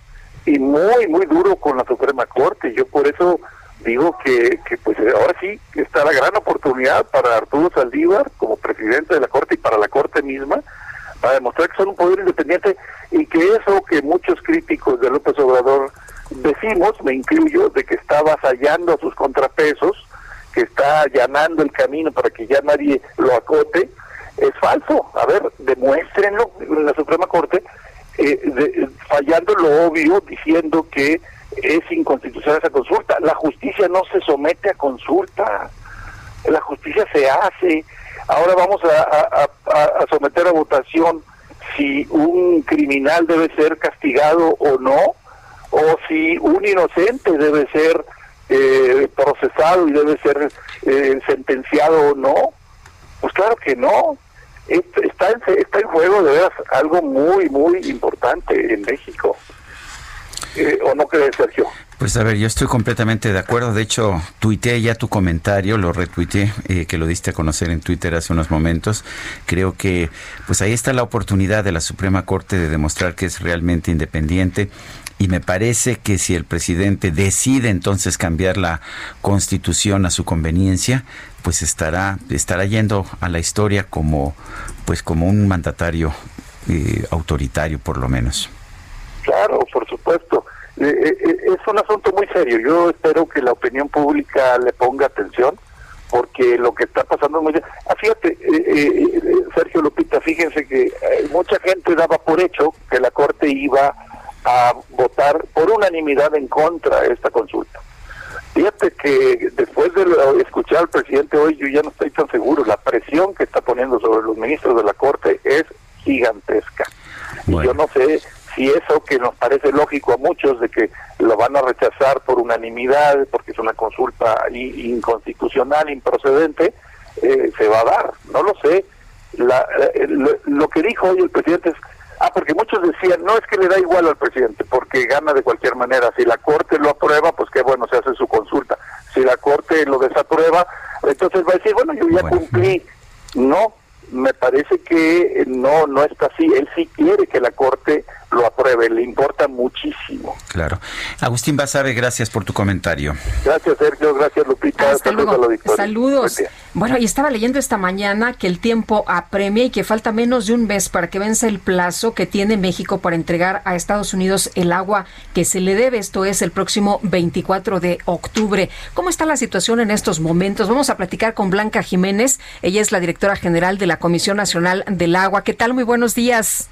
y muy, muy duro con la Suprema Corte. Yo por eso digo que, que pues ahora sí está la gran oportunidad para Arturo Saldívar como presidente de la Corte y para la Corte misma para demostrar que son un poder independiente y que eso que muchos críticos de López Obrador decimos, me incluyo, de que está avasallando a sus contrapesos, que está allanando el camino para que ya nadie lo acote, es falso. A ver, demuéstrenlo en la Suprema Corte, eh, fallando lo obvio, diciendo que es inconstitucional esa consulta. La justicia no se somete a consulta, la justicia se hace. Ahora vamos a someter a votación si un criminal debe ser castigado o no o si un inocente debe ser eh, procesado y debe ser eh, sentenciado o no. Pues claro que no. Está en, está en juego de veras algo muy, muy importante en México. Eh, ¿O no crees, Sergio? Pues a ver, yo estoy completamente de acuerdo. De hecho, tuiteé ya tu comentario, lo retuiteé, que lo diste a conocer en Twitter hace unos momentos. Creo que pues ahí está la oportunidad de la Suprema Corte de demostrar que es realmente independiente y me parece que si el presidente decide entonces cambiar la constitución a su conveniencia, pues estará estará yendo a la historia como pues como un mandatario eh, autoritario por lo menos. Claro, por supuesto. Eh, eh, es un asunto muy serio. Yo espero que la opinión pública le ponga atención porque lo que está pasando es muy... Ah, fíjate, Sergio Lupita, fíjense que mucha gente daba por hecho que la Corte iba a votar por unanimidad en contra de esta consulta. Fíjate que después de escuchar al presidente hoy, yo ya no estoy tan seguro. La presión que está poniendo sobre los ministros de la Corte es gigantesca. Y yo no sé si eso que nos parece lógico a muchos de que lo van a rechazar por unanimidad, porque es una consulta inconstitucional, improcedente, eh, se va a dar. No lo sé. La, eh, lo que dijo hoy el presidente es Ah, porque muchos decían, no es que le da igual al presidente, porque gana de cualquier manera. Si la Corte lo aprueba, pues qué bueno, se hace su consulta. Si la Corte lo desaprueba, entonces va a decir, bueno, yo ya cumplí. No, me parece que no, no está así. Él sí quiere que la Corte lo apruebe, le importa muchísimo. Claro. Agustín Basabe, gracias por tu comentario. Gracias, Sergio. Gracias, Lupita. Saludos. Saludos. Bueno, y estaba leyendo esta mañana que el tiempo apremia y que falta menos de un mes para que vence el plazo que tiene México para entregar a Estados Unidos el agua que se le debe. Esto es el próximo 24 de octubre. ¿Cómo está la situación en estos momentos? Vamos a platicar con Blanca Jiménez. Ella es la directora general de la Comisión Nacional del Agua. ¿Qué tal? Muy buenos días.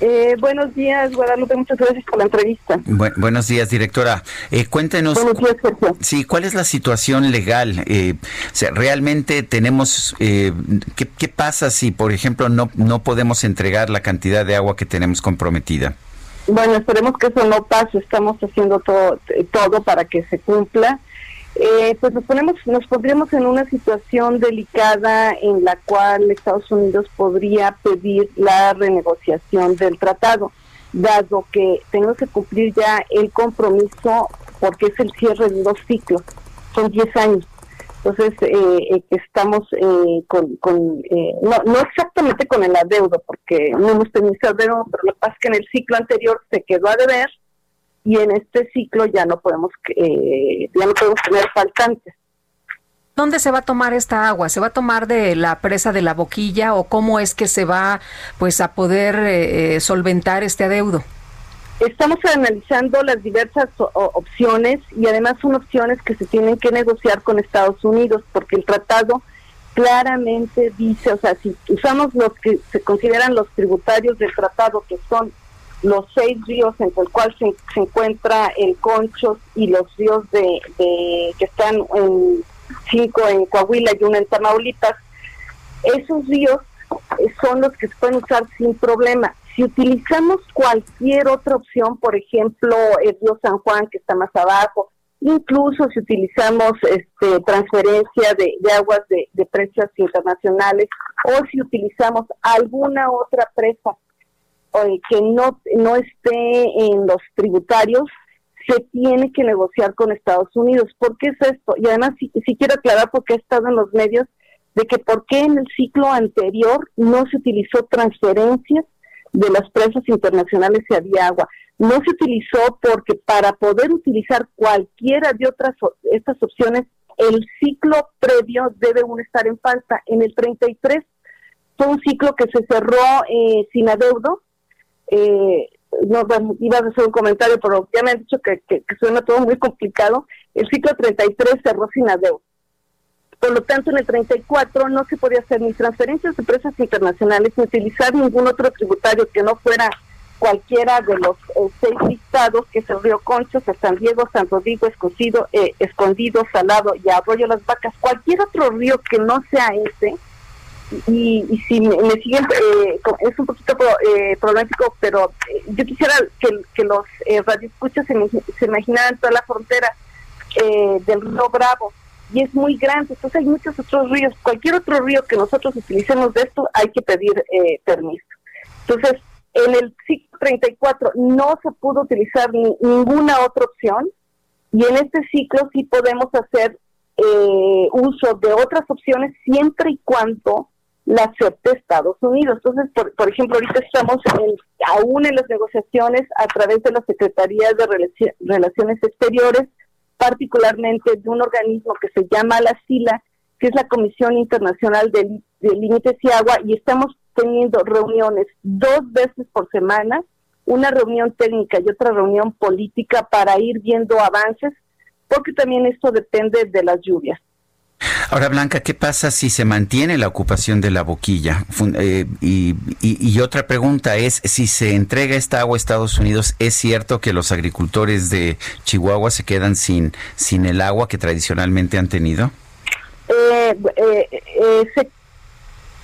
Eh, buenos días, Guadalupe. Muchas gracias por la entrevista. buenos días, directora. Eh, cuéntenos. Buenos días, Sí, ¿cuál es la situación legal? Eh, realmente tenemos. Eh, ¿qué, ¿qué, pasa si, por ejemplo, no, no podemos entregar la cantidad de agua que tenemos comprometida? Bueno, esperemos que eso no pase. Estamos haciendo todo, todo para que se cumpla eh, pues nos ponemos, nos pondríamos en una situación delicada en la cual Estados Unidos podría pedir la renegociación del tratado, dado que tenemos que cumplir ya el compromiso porque es el cierre de dos ciclos, son 10 años. Entonces, eh, eh estamos eh, con, con no, no exactamente con el adeudo, porque no hemos tenido ese adeudo, pero lo que pasa es que en el ciclo anterior se quedó a deber y en este ciclo ya no podemos eh, ya no podemos tener faltantes ¿Dónde se va a tomar esta agua? ¿Se va a tomar de la presa de la boquilla o cómo es que se va pues a poder eh, eh, solventar este adeudo? Estamos analizando las diversas opciones y además son opciones que se tienen que negociar con Estados Unidos porque el tratado claramente dice, o sea, si usamos los que se consideran los tributarios del tratado, que son los seis ríos entre el cual se, encuentra el Conchos y los ríos de, que están en cinco en Coahuila y uno en Tamaulipas, esos ríos eh, son los que se pueden usar sin problema. Si utilizamos cualquier otra opción, por ejemplo, el río San Juan, que está más abajo, incluso si utilizamos este, transferencia de, aguas de, de precios internacionales o si utilizamos alguna otra presa eh, que no, no esté en los tributarios, se tiene que negociar con Estados Unidos. ¿Por qué es esto? Y además, si, si quiero aclarar, porque he estado en los medios, de que por qué en el ciclo anterior no se utilizó transferencias de las presas internacionales si había agua. No se utilizó porque para poder utilizar cualquiera de otras estas opciones, el ciclo previo debe uno estar en falta. En el 33 fue un ciclo que se cerró eh, sin adeudo. Eh, no iba a hacer un comentario, pero ya me han dicho que, que, suena todo muy complicado. El ciclo 33 cerró sin adeudo. Por lo tanto, en el 34 no se podía hacer ni transferencias de empresas internacionales ni utilizar ningún otro tributario que no fuera cualquiera de los eh, seis listados, que es el río Concho, San Diego, San Rodrigo, Escondido, eh, Escondido, Salado y Arroyo Las Vacas, cualquier otro río que no sea ese, y, si me, siguen, eh, es un poquito eh, problemático, pero eh, yo quisiera que, los eh, radioescuchas se, se imaginaran toda la frontera del río Bravo, y es muy grande, entonces hay muchos otros ríos, cualquier otro río que nosotros utilicemos de esto hay que pedir permiso. Entonces, en el ciclo 34 no se pudo utilizar ninguna otra opción, y en este ciclo sí podemos hacer uso de otras opciones siempre y cuando la acepte Estados Unidos. Entonces, por, por ejemplo, ahorita estamos aún en las negociaciones a través de las Secretarías de Relaciones Exteriores, particularmente de un organismo que se llama la SILA, que es la Comisión Internacional de, Límites y Agua, y estamos teniendo reuniones dos veces por semana, una reunión técnica y otra reunión política para ir viendo avances, porque también esto depende de las lluvias. Ahora, Blanca, ¿qué pasa si se mantiene la ocupación de la boquilla? Eh, y, otra pregunta es, si se entrega esta agua a Estados Unidos, ¿es cierto que los agricultores de Chihuahua se quedan sin, sin el agua que tradicionalmente han tenido? Eh, eh,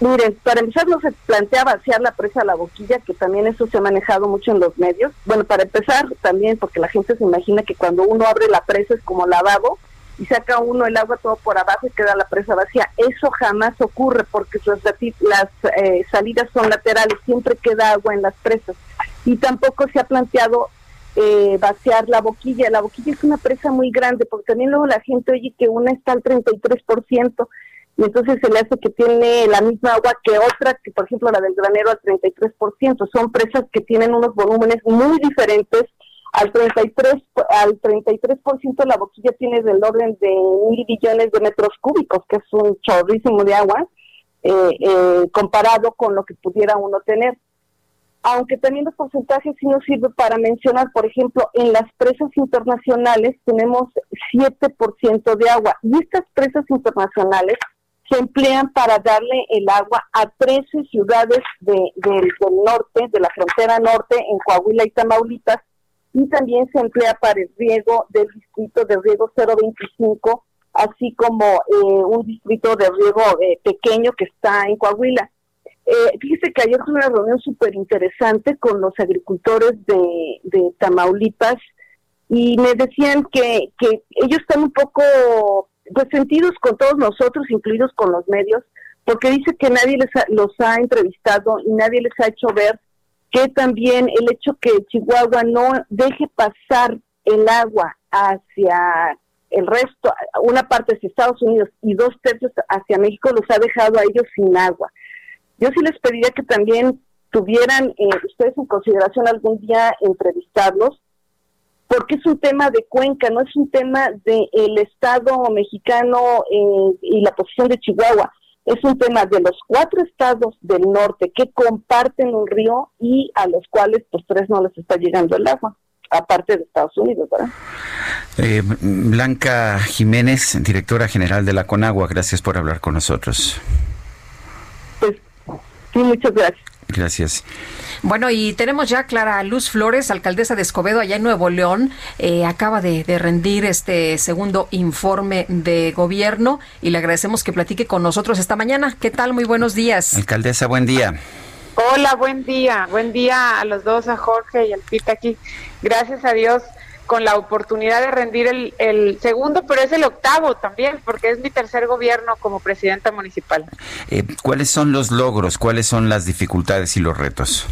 miren, para empezar no se plantea vaciar la presa a la boquilla, que también eso se ha manejado mucho en los medios. Bueno, para empezar también, porque la gente se imagina que cuando uno abre la presa es como lavabo, y saca uno el agua todo por abajo y queda la presa vacía. Eso jamás ocurre porque las, eh, salidas son laterales, siempre queda agua en las presas. Y tampoco se ha planteado eh, vaciar la boquilla. La boquilla es una presa muy grande porque también luego la gente oye que una está al 33% y entonces se le hace que tiene la misma agua que otra, que por ejemplo la del granero al 33%. Son presas que tienen unos volúmenes muy diferentes al 33 al 33% la boquilla tiene del orden de mil billones de metros cúbicos, que es un chorrísimo de agua, eh, eh, comparado con lo que pudiera uno tener. Aunque también los porcentajes sí nos sirve para mencionar, por ejemplo, en las presas internacionales tenemos 7% de agua y estas presas internacionales se emplean para darle el agua a 13 ciudades del norte, de la frontera norte, en Coahuila y Tamaulipas, y también se emplea para el riego del distrito de riego 025, así como eh, un distrito de riego eh, pequeño que está en Coahuila. Eh, fíjese que ayer fue una reunión súper interesante con los agricultores de, de, Tamaulipas y me decían que, que ellos están un poco pues sentidos con todos nosotros, incluidos con los medios, porque dice que nadie les los ha entrevistado y nadie les ha hecho ver que también el hecho que Chihuahua no deje pasar el agua hacia el resto, una parte hacia Estados Unidos y dos tercios hacia México, los ha dejado a ellos sin agua. Yo sí les pediría que también tuvieran eh, ustedes en consideración algún día entrevistarlos, porque es un tema de Cuenca, no es un tema del Estado mexicano eh, y la posición de Chihuahua, es un tema de los cuatro estados del norte que comparten un río y a los cuales pues tres no les está llegando el agua, aparte de Estados Unidos, ¿verdad? Eh, Blanca Jiménez, directora general de la Conagua, gracias por hablar con nosotros. Pues sí, muchas gracias. Gracias. Bueno, y tenemos ya Clara Luz Flores, alcaldesa de Escobedo, allá en Nuevo León. Eh, acaba de, rendir este segundo informe de gobierno y le agradecemos que platique con nosotros esta mañana. ¿Qué tal? Muy buenos días. Alcaldesa, buen día. Hola, buen día. Buen día a los dos, a Jorge y al Pita aquí. Gracias a Dios con la oportunidad de rendir el, segundo, pero es el octavo también, porque es mi tercer gobierno como presidenta municipal. Eh, ¿Cuáles son los logros? ¿Cuáles son las dificultades y los retos?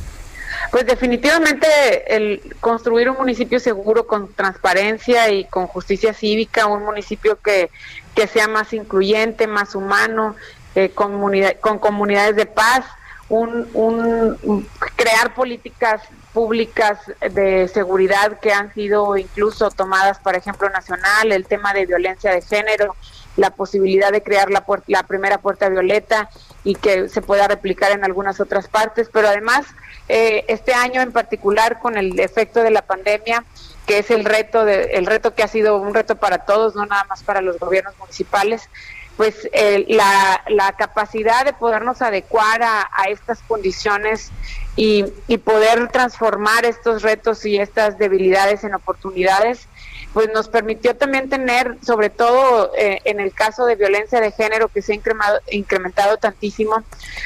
Pues definitivamente el construir un municipio seguro con transparencia y con justicia cívica, un municipio que, que sea más incluyente, más humano, eh, con comunidades de paz, un, un, crear políticas públicas de seguridad que han sido incluso tomadas, por ejemplo, nacional, el tema de violencia de género, la posibilidad de crear la, la primera puerta violeta y que se pueda replicar en algunas otras partes, pero además eh, este año en particular con el efecto de la pandemia, que es el reto de, el reto que ha sido un reto para todos, no nada más para los gobiernos municipales, pues eh, la, capacidad de podernos adecuar a, estas condiciones y, poder transformar estos retos y estas debilidades en oportunidades, pues nos permitió también tener, sobre todo eh, en el caso de violencia de género que se ha incrementado, incrementado tantísimo,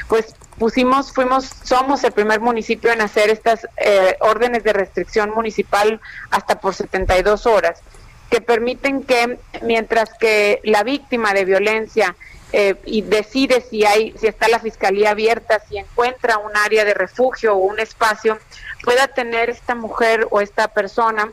pues pusimos, fuimos, somos el primer municipio en hacer estas eh, órdenes de restricción municipal hasta por 72 horas, que permiten que mientras que la víctima de violencia eh, y decide si hay, si está la fiscalía abierta, si encuentra un área de refugio o un espacio, pueda tener esta mujer o esta persona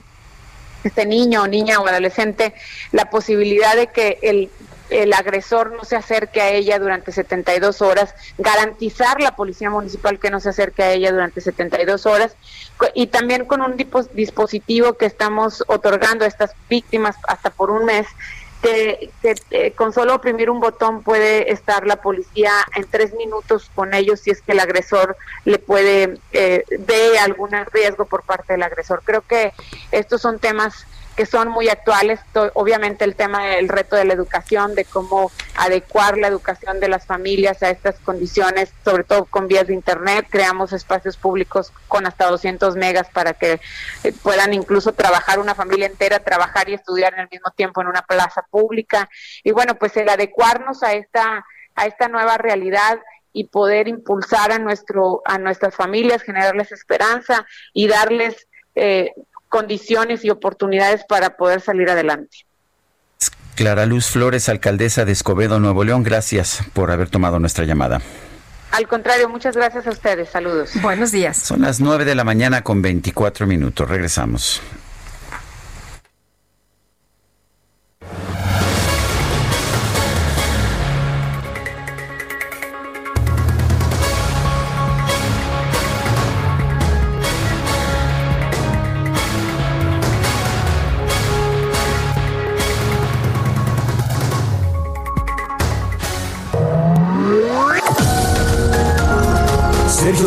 este niño o niña o adolescente la posibilidad de que el el agresor no se acerque a ella durante 72 horas, garantizar la policía municipal que no se acerque a ella durante 72 horas y también con un dispositivo que estamos otorgando a estas víctimas hasta por un mes que, eh, con solo oprimir un botón puede estar la policía en tres minutos con ellos si es que el agresor le puede eh, ve algún riesgo por parte del agresor. Creo que estos son temas que son muy actuales. Obviamente el tema del reto de la educación, de cómo adecuar la educación de las familias a estas condiciones, sobre todo con vías de Internet. Creamos espacios públicos con hasta 200 megas para que eh, puedan incluso trabajar una familia entera, trabajar y estudiar en el mismo tiempo en una plaza pública. Y bueno, pues el adecuarnos a esta, a esta nueva realidad y poder impulsar a nuestro a nuestras familias, generarles esperanza y darles eh, condiciones y oportunidades para poder salir adelante. Clara Luz Flores, alcaldesa de Escobedo, Nuevo León, gracias por haber tomado nuestra llamada. Al contrario, muchas gracias a ustedes. Saludos. Buenos días. Son las 9 de la mañana con 24 minutos. Regresamos.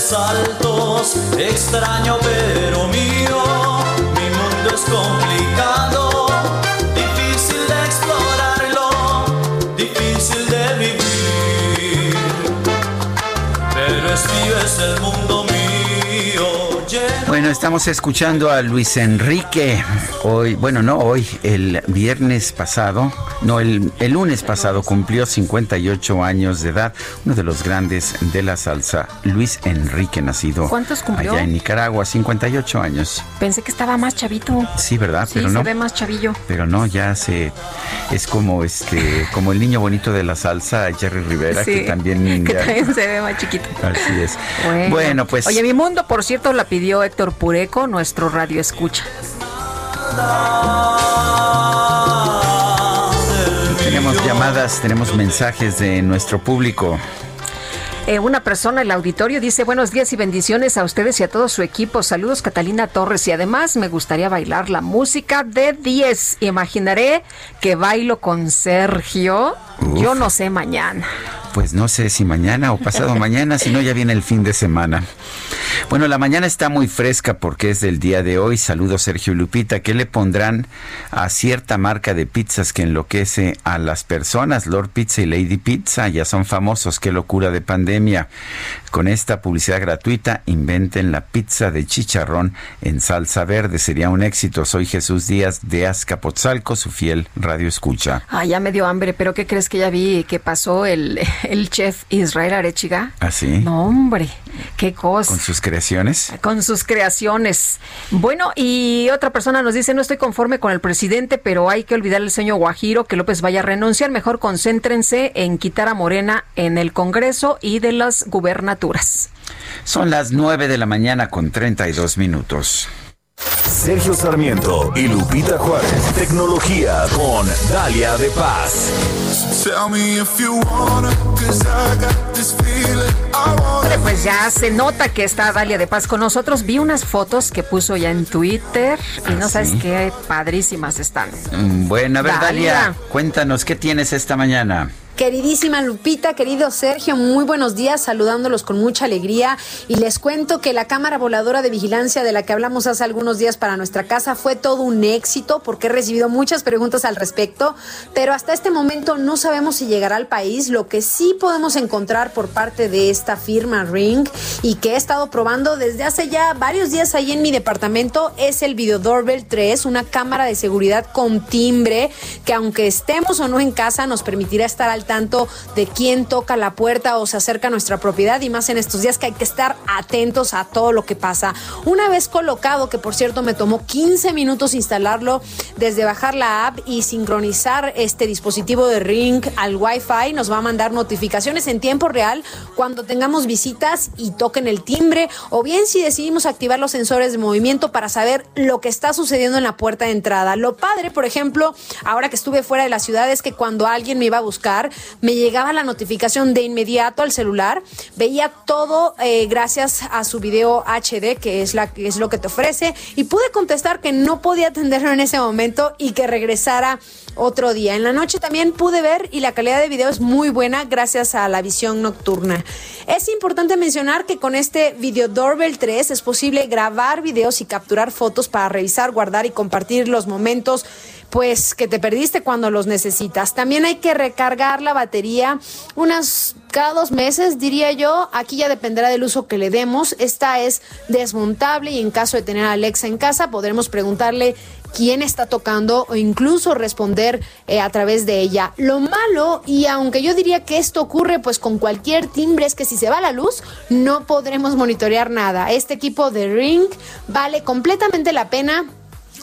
saltos, extraño pero mío, mi mundo es complicado, difícil de explorarlo, difícil de vivir, pero es mío es el mundo. Bueno, estamos escuchando a Luis Enrique. Hoy, bueno, no hoy, el viernes pasado, no, el, el lunes pasado cumplió 58 años de edad, uno de los grandes de la salsa, Luis Enrique, nacido ¿Cuántos cumplió? allá en Nicaragua, 58 años. Pensé que estaba más chavito. Sí, ¿verdad? Sí, Pero se no. ve más chavillo. Pero no, ya se es como este, como el niño bonito de la salsa, Jerry Rivera, Sí, que también que ya- también se ve más chiquito. así es. Bueno, pues Oye, mi mundo, por cierto, la pidió Héctor Pureco, nuestro radio escucha. tenemos llamadas, tenemos mensajes de nuestro público. Eh, una persona, el auditorio, dice buenos días y bendiciones a ustedes y a todo su equipo. Saludos Catalina Torres y además me gustaría bailar la música de 10. Imaginaré que bailo con Sergio. Yo no sé mañana. Pues no sé si mañana o pasado mañana, si no ya viene el fin de semana. Bueno, la mañana está muy fresca porque es del día de hoy. Saludos Sergio y Lupita. ¿Qué le pondrán a cierta marca de pizzas que enloquece a las personas? Lord Pizza y Lady Pizza ya son famosos. Qué locura de pandemia. Con esta publicidad gratuita, inventen la pizza de chicharrón en salsa verde. Sería un éxito. Soy Jesús Díaz de Azcapotzalco, su fiel radio escucha. Ah, ya me dio hambre, pero ¿qué crees que ya vi que pasó el, el chef Israel Arechiga? ¿Así? No, hombre, qué cosa. ¿Con sus creaciones? Con sus creaciones. Bueno, y otra persona nos dice, no estoy conforme con el presidente, pero hay que olvidar el sueño guajiro, que López vaya a renunciar. Mejor concéntrense en quitar a Morena en el Congreso y de las gubernaturas. Son las 9 de la mañana con 32 minutos. Sergio Sarmiento y Lupita Juárez. Tecnología con Dalia de Paz. Pues ya se nota que está Dalia de Paz con nosotros. Vi unas fotos que puso ya en Twitter y no sabes qué padrísimas están. Mm, Bueno, a ver, Dalia. Dalia, cuéntanos, ¿qué tienes esta mañana? Queridísima Lupita, querido Sergio, muy buenos días, saludándolos con mucha alegría y les cuento que la cámara voladora de vigilancia de la que hablamos hace algunos días para nuestra casa fue todo un éxito porque he recibido muchas preguntas al respecto, pero hasta este momento no sabemos si llegará al país. Lo que sí podemos encontrar por parte de esta firma Ring y que he estado probando desde hace ya varios días ahí en mi departamento es el Video Doorbell 3, una cámara de seguridad con timbre que aunque estemos o no en casa nos permitirá estar al tanto de quién toca la puerta o se acerca a nuestra propiedad y más en estos días que hay que estar atentos a todo lo que pasa. Una vez colocado, que por cierto me tomó 15 minutos instalarlo desde bajar la app y sincronizar este dispositivo de Ring al Wi-Fi, nos va a mandar notificaciones en tiempo real cuando tengamos visitas y toquen el timbre o bien si decidimos activar los sensores de movimiento para saber lo que está sucediendo en la puerta de entrada. Lo padre, por ejemplo, ahora que estuve fuera de la ciudad es que cuando alguien me iba a buscar, me llegaba la notificación de inmediato al celular, veía todo eh, gracias a su video HD, que es, la, que es lo que te ofrece, y pude contestar que no podía atenderlo en ese momento y que regresara otro día. En la noche también pude ver y la calidad de video es muy buena gracias a la visión nocturna. Es importante mencionar que con este Video Doorbell 3 es posible grabar videos y capturar fotos para revisar, guardar y compartir los momentos pues que te perdiste cuando los necesitas. También hay que recargar la batería unas cada dos meses, diría yo. Aquí ya dependerá del uso que le demos. Esta es desmontable y en caso de tener a Alexa en casa podremos preguntarle quién está tocando o incluso responder eh, a través de ella. Lo malo, y aunque yo diría que esto ocurre pues con cualquier timbre, es que si se va la luz no podremos monitorear nada. Este equipo de Ring vale completamente la pena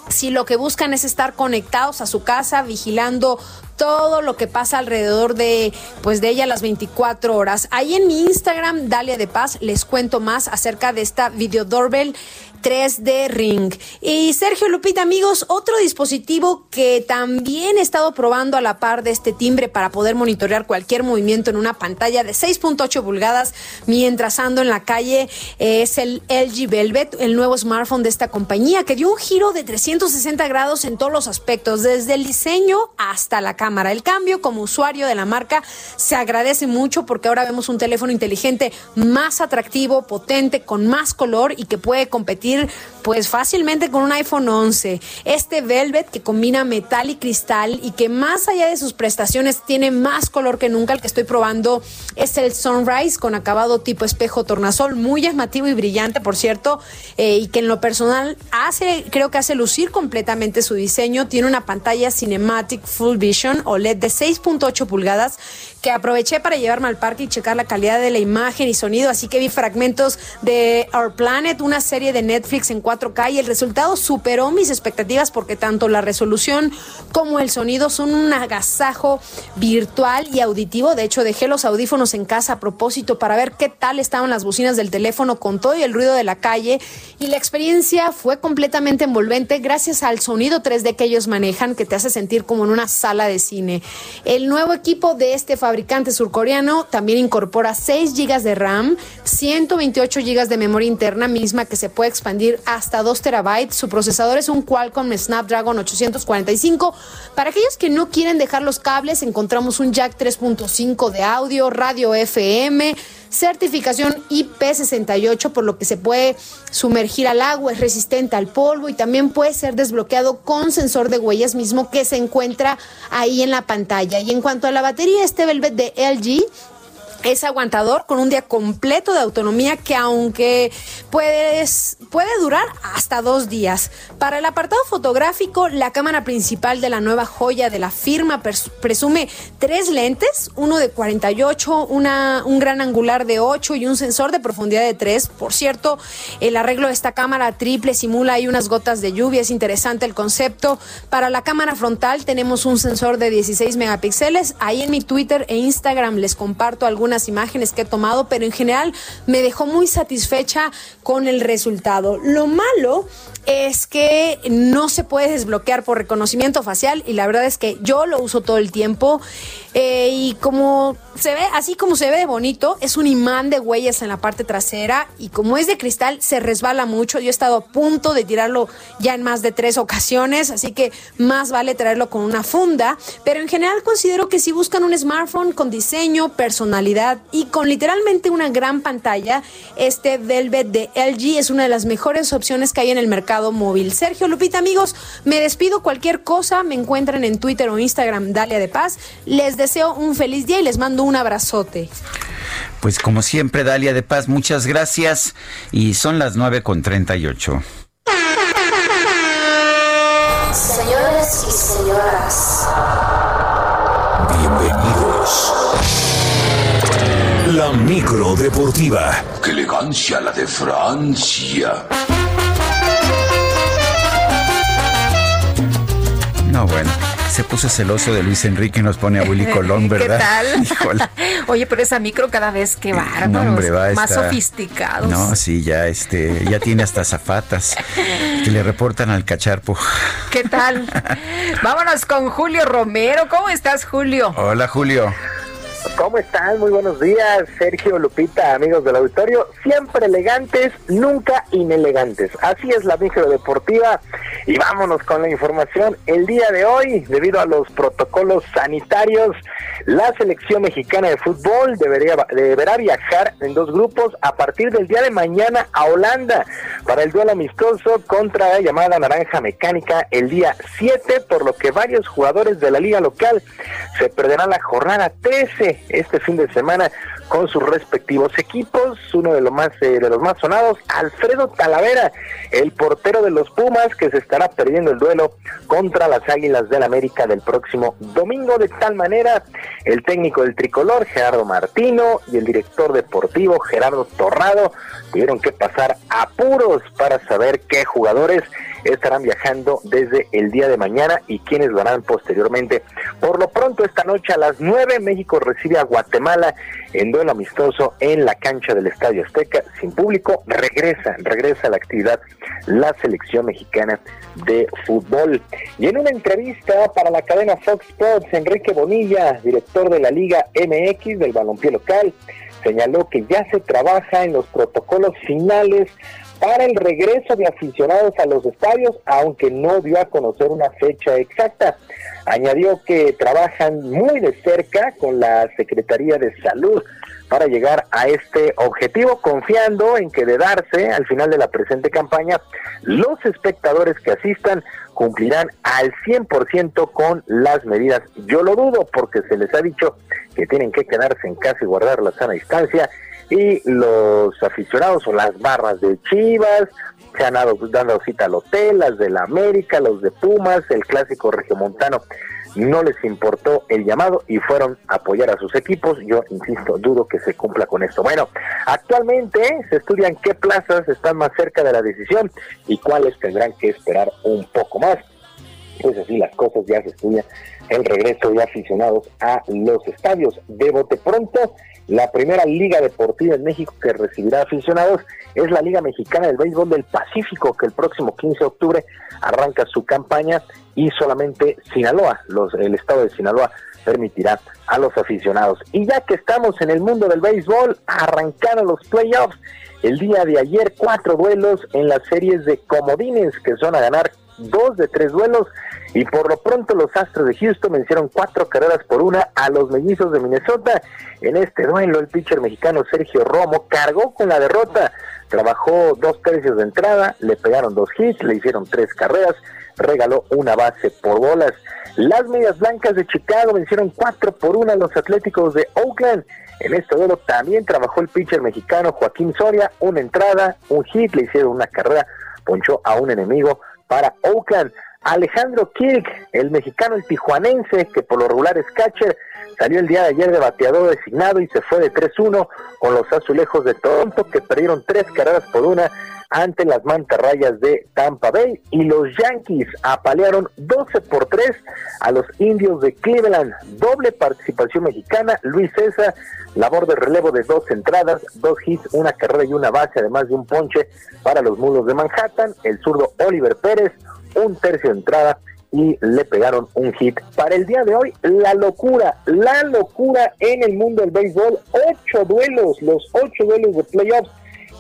si lo que buscan es estar conectados a su casa, vigilando todo lo que pasa alrededor de pues de ella las 24 horas. Ahí en mi Instagram, Dalia de Paz, les cuento más acerca de esta video doorbell 3D Ring. Y Sergio Lupita, amigos, otro dispositivo que también he estado probando a la par de este timbre para poder monitorear cualquier movimiento en una pantalla de 6.8 pulgadas mientras ando en la calle es el LG Velvet, el nuevo smartphone de esta compañía que dio un giro de 360 grados en todos los aspectos, desde el diseño hasta la cámara. El cambio como usuario de la marca se agradece mucho porque ahora vemos un teléfono inteligente más atractivo, potente, con más color y que puede competir pues fácilmente con un iPhone 11. Este Velvet que combina metal y cristal y que más allá de sus prestaciones tiene más color que nunca, el que estoy probando es el Sunrise con acabado tipo espejo tornasol, muy llamativo y brillante, por cierto, eh, y que en lo personal hace, creo que hace lucir completamente su diseño. Tiene una pantalla Cinematic Full Vision OLED de 6.8 pulgadas que aproveché para llevarme al parque y checar la calidad de la imagen y sonido, así que vi fragmentos de Our Planet, una serie de Netflix en 4K y el resultado superó mis expectativas porque tanto la resolución como el sonido son un agasajo virtual y auditivo. De hecho, dejé los audífonos en casa a propósito para ver qué tal estaban las bocinas del teléfono con todo y el ruido de la calle y la experiencia fue completamente envolvente gracias al sonido 3D que ellos manejan que te hace sentir como en una sala de cine. El nuevo equipo de este fabricante surcoreano también incorpora 6 GB de RAM, 128 GB de memoria interna misma que se puede expandir hasta 2 terabytes. Su procesador es un Qualcomm Snapdragon 845. Para aquellos que no quieren dejar los cables, encontramos un jack 3.5 de audio, radio FM, certificación IP68, por lo que se puede sumergir al agua, es resistente al polvo y también puede ser desbloqueado con sensor de huellas mismo que se encuentra ahí en la pantalla. Y en cuanto a la batería, este Velvet de LG es aguantador con un día completo de autonomía que aunque puedes, puede durar hasta dos días. Para el apartado fotográfico, la cámara principal de la nueva joya de la firma presume tres lentes, uno de 48, una, un gran angular de 8 y un sensor de profundidad de 3. Por cierto, el arreglo de esta cámara triple simula ahí unas gotas de lluvia, es interesante el concepto. Para la cámara frontal tenemos un sensor de 16 megapíxeles. Ahí en mi Twitter e Instagram les comparto algunas imágenes que he tomado, pero en general me dejó muy satisfecha con el resultado. Lo malo es que no se puede desbloquear por reconocimiento facial y la verdad es que yo lo uso todo el tiempo eh, y como se ve, así como se ve de bonito, es un imán de huellas en la parte trasera y como es de cristal se resbala mucho. Yo he estado a punto de tirarlo ya en más de tres ocasiones, así que más vale traerlo con una funda, pero en general considero que si buscan un smartphone con diseño, personalidad y con literalmente una gran pantalla, este Velvet de LG es una de las mejores opciones que hay en el mercado móvil. Sergio Lupita, amigos, me despido. Cualquier cosa me encuentran en Twitter o Instagram, Dalia de Paz. Les deseo un feliz día y les mando un abrazote. Pues como siempre, Dalia de Paz, muchas gracias. Y son las 9 micro deportiva. ¡Qué elegancia la de Francia! No, bueno. Se puso celoso de Luis Enrique y nos pone a Willy Colón, ¿verdad? ¿Qué tal? Oye, pero esa micro cada vez que va, no, hombre, va más sofisticados. No, sí, ya este, ya tiene hasta zafatas que le reportan al cacharpo. ¿Qué tal? Vámonos con Julio Romero. ¿Cómo estás, Julio? Hola, Julio. ¿Cómo están? Muy buenos días, Sergio Lupita, amigos del auditorio. Siempre elegantes, nunca inelegantes. Así es la micro deportiva. Y vámonos con la información. El día de hoy, debido a los protocolos sanitarios, la selección mexicana de fútbol debería, deberá viajar en dos grupos a partir del día de mañana a Holanda para el duelo amistoso contra la llamada Naranja Mecánica el día 7, por lo que varios jugadores de la liga local se perderán la jornada 13 este fin de semana con sus respectivos equipos. Uno de los más eh, de los más sonados, Alfredo Talavera, el portero de los Pumas, que se estará perdiendo el duelo contra las Águilas del América del próximo domingo. De tal manera, el técnico del tricolor, Gerardo Martino, y el director deportivo, Gerardo Torrado, tuvieron que pasar apuros para saber qué jugadores estarán viajando desde el día de mañana y quienes lo harán posteriormente. Por lo pronto, esta noche a las 9, México recibe a Guatemala en duelo amistoso en la cancha del Estadio Azteca, sin público. Regresa, regresa a la actividad la selección mexicana de fútbol. Y en una entrevista para la cadena Fox Sports, Enrique Bonilla, director de la Liga MX del balompié local, señaló que ya se trabaja en los protocolos finales para el regreso de aficionados a los estadios, aunque no dio a conocer una fecha exacta. Añadió que trabajan muy de cerca con la Secretaría de Salud para llegar a este objetivo, confiando en que de darse al final de la presente campaña, los espectadores que asistan cumplirán al 100% con las medidas. Yo lo dudo porque se les ha dicho que tienen que quedarse en casa y guardar la sana distancia y los aficionados o las barras de Chivas se han dado dando cita al hotel, las de la América, los de Pumas, el clásico regiomontano no les importó el llamado y fueron a apoyar a sus equipos. Yo insisto, dudo que se cumpla con esto. Bueno, actualmente se estudian qué plazas están más cerca de la decisión y cuáles tendrán que esperar un poco más. Pues así las cosas ya se estudian el regreso de aficionados a los estadios. De bote pronto, la primera liga deportiva en México que recibirá aficionados es la Liga Mexicana del Béisbol del Pacífico, que el próximo 15 de octubre arranca su campaña y solamente Sinaloa, los, el estado de Sinaloa, permitirá a los aficionados. Y ya que estamos en el mundo del béisbol, arrancaron los playoffs. El día de ayer, cuatro duelos en las series de comodines que son a ganar dos de tres duelos y por lo pronto los Astros de Houston vencieron cuatro carreras por una a los mellizos de Minnesota. En este duelo el pitcher mexicano Sergio Romo cargó con la derrota, trabajó dos tercios de entrada, le pegaron dos hits, le hicieron tres carreras, regaló una base por bolas. Las medias blancas de Chicago vencieron cuatro por una a los Atléticos de Oakland. En este duelo también trabajó el pitcher mexicano Joaquín Soria, una entrada, un hit, le hicieron una carrera, ponchó a un enemigo para Oakland. Alejandro Kirk, el mexicano, el tijuanense, que por lo regular es catcher, salió el día de ayer de bateador designado y se fue de 3-1 con los azulejos de Toronto, que perdieron tres carreras por una ante las mantarrayas de Tampa Bay y los Yankees apalearon 12 por 3 a los indios de Cleveland. Doble participación mexicana, Luis César, labor de relevo de dos entradas, dos hits, una carrera y una base, además de un ponche para los mulos de Manhattan. El zurdo Oliver Pérez, un tercio de entrada y le pegaron un hit. Para el día de hoy, la locura, la locura en el mundo del béisbol. Ocho duelos, los ocho duelos de playoffs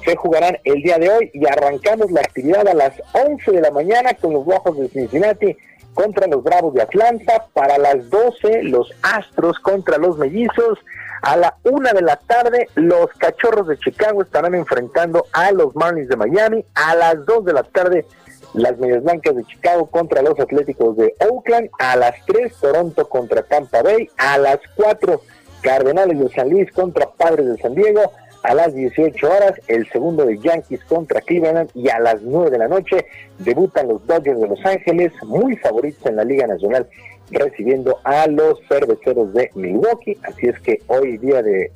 se jugarán el día de hoy y arrancamos la actividad a las 11 de la mañana con los Rojos de Cincinnati contra los Bravos de Atlanta. Para las 12, los Astros contra los Mellizos. A la una de la tarde, los Cachorros de Chicago estarán enfrentando a los Marlins de Miami. A las 2 de la tarde, las Medias Blancas de Chicago contra los Atléticos de Oakland. A las 3, Toronto contra Tampa Bay. A las 4, Cardenales de San Luis contra Padres de San Diego. A las 18 horas, el segundo de Yankees contra Cleveland. Y a las 9 de la noche, debutan los Dodgers de Los Ángeles, muy favoritos en la Liga Nacional, recibiendo a los cerveceros de Milwaukee. Así es que hoy día de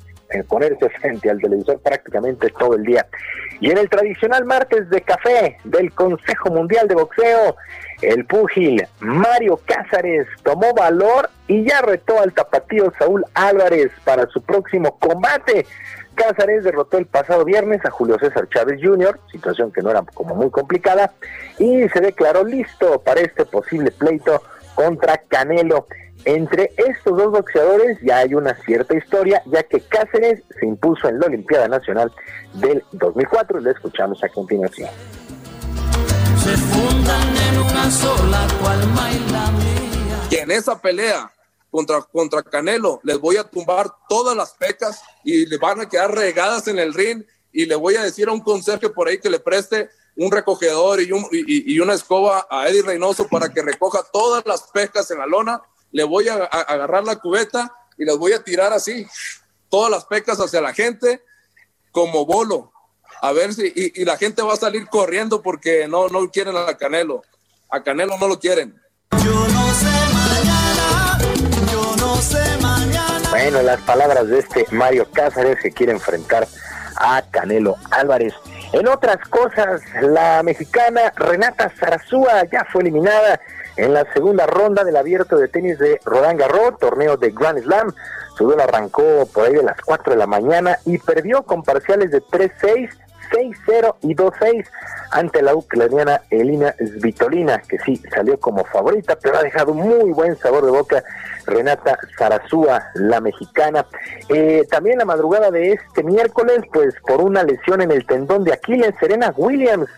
ponerse frente al televisor prácticamente todo el día. Y en el tradicional martes de café del Consejo Mundial de Boxeo, el púgil Mario Cázares tomó valor y ya retó al tapatío Saúl Álvarez para su próximo combate. Cázares derrotó el pasado viernes a Julio César Chávez Jr., situación que no era como muy complicada, y se declaró listo para este posible pleito contra Canelo. Entre estos dos boxeadores ya hay una cierta historia, ya que Cáceres se impuso en la Olimpiada Nacional del 2004 y lo escuchamos a continuación. Se fundan en una sola cual Y en esa pelea contra, contra Canelo les voy a tumbar todas las pecas y le van a quedar regadas en el ring y le voy a decir a un consejo por ahí que le preste un recogedor y, un, y una escoba a Eddie Reynoso para que recoja todas las pecas en la lona le voy a, agarrar la cubeta y las voy a tirar así, todas las pecas hacia la gente como bolo. A ver si, y, la gente va a salir corriendo porque no, no quieren a Canelo. A Canelo no lo quieren. Yo no Bueno, las palabras de este Mario Cázares que quiere enfrentar a Canelo Álvarez. En otras cosas, la mexicana Renata Zarazúa ya fue eliminada en la segunda ronda del abierto de tenis de Roland Garros, torneo de Grand Slam. Su duelo arrancó por ahí de las 4 de la mañana y perdió con parciales de 3-6, 6-0 y 2-6 ante la ucraniana Elina Svitolina, que sí salió como favorita, pero ha dejado muy buen sabor de boca Renata Zarazúa, la mexicana. Eh, también la madrugada de este miércoles, pues por una lesión en el tendón de Aquiles, Serena Williams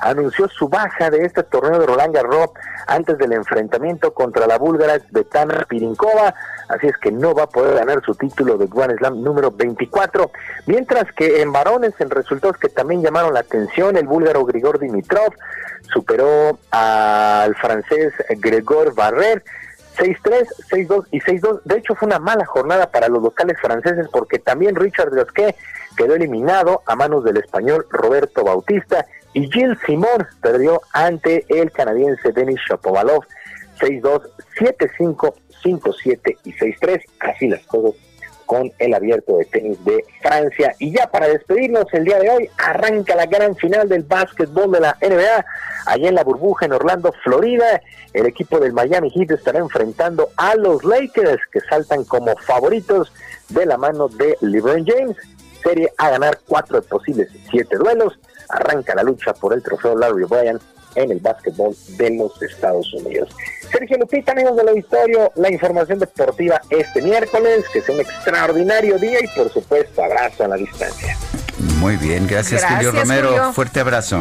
anunció su baja de este torneo de Roland Garros antes del enfrentamiento contra la búlgara Betana Pirinkova, así es que no va a poder ganar su título de Grand Slam número 24, mientras que en varones en resultados que también llamaron la atención, el búlgaro Grigor Dimitrov superó al francés Gregor Barrer 6-3, 6-2 y 6-2. De hecho, fue una mala jornada para los locales franceses porque también Richard Gasquet quedó eliminado a manos del español Roberto Bautista y Gilles Simon perdió ante el canadiense Denis Shapovalov 6-2, 7-5, 5-7 y 6-3. Así las cosas con el abierto de tenis de Francia. Y ya para despedirnos el día de hoy, arranca la gran final del básquetbol de la NBA. Allá en la burbuja en Orlando, Florida, el equipo del Miami Heat estará enfrentando a los Lakers, que saltan como favoritos de la mano de LeBron James. Serie a ganar cuatro de posibles siete duelos. Arranca la lucha por el trofeo Larry Bryan en el básquetbol de los Estados Unidos. Sergio Lupita, amigos del auditorio, la información deportiva este miércoles, que sea un extraordinario día y por supuesto abrazo a la distancia. Muy bien, gracias, Julio Romero. Fuerte abrazo.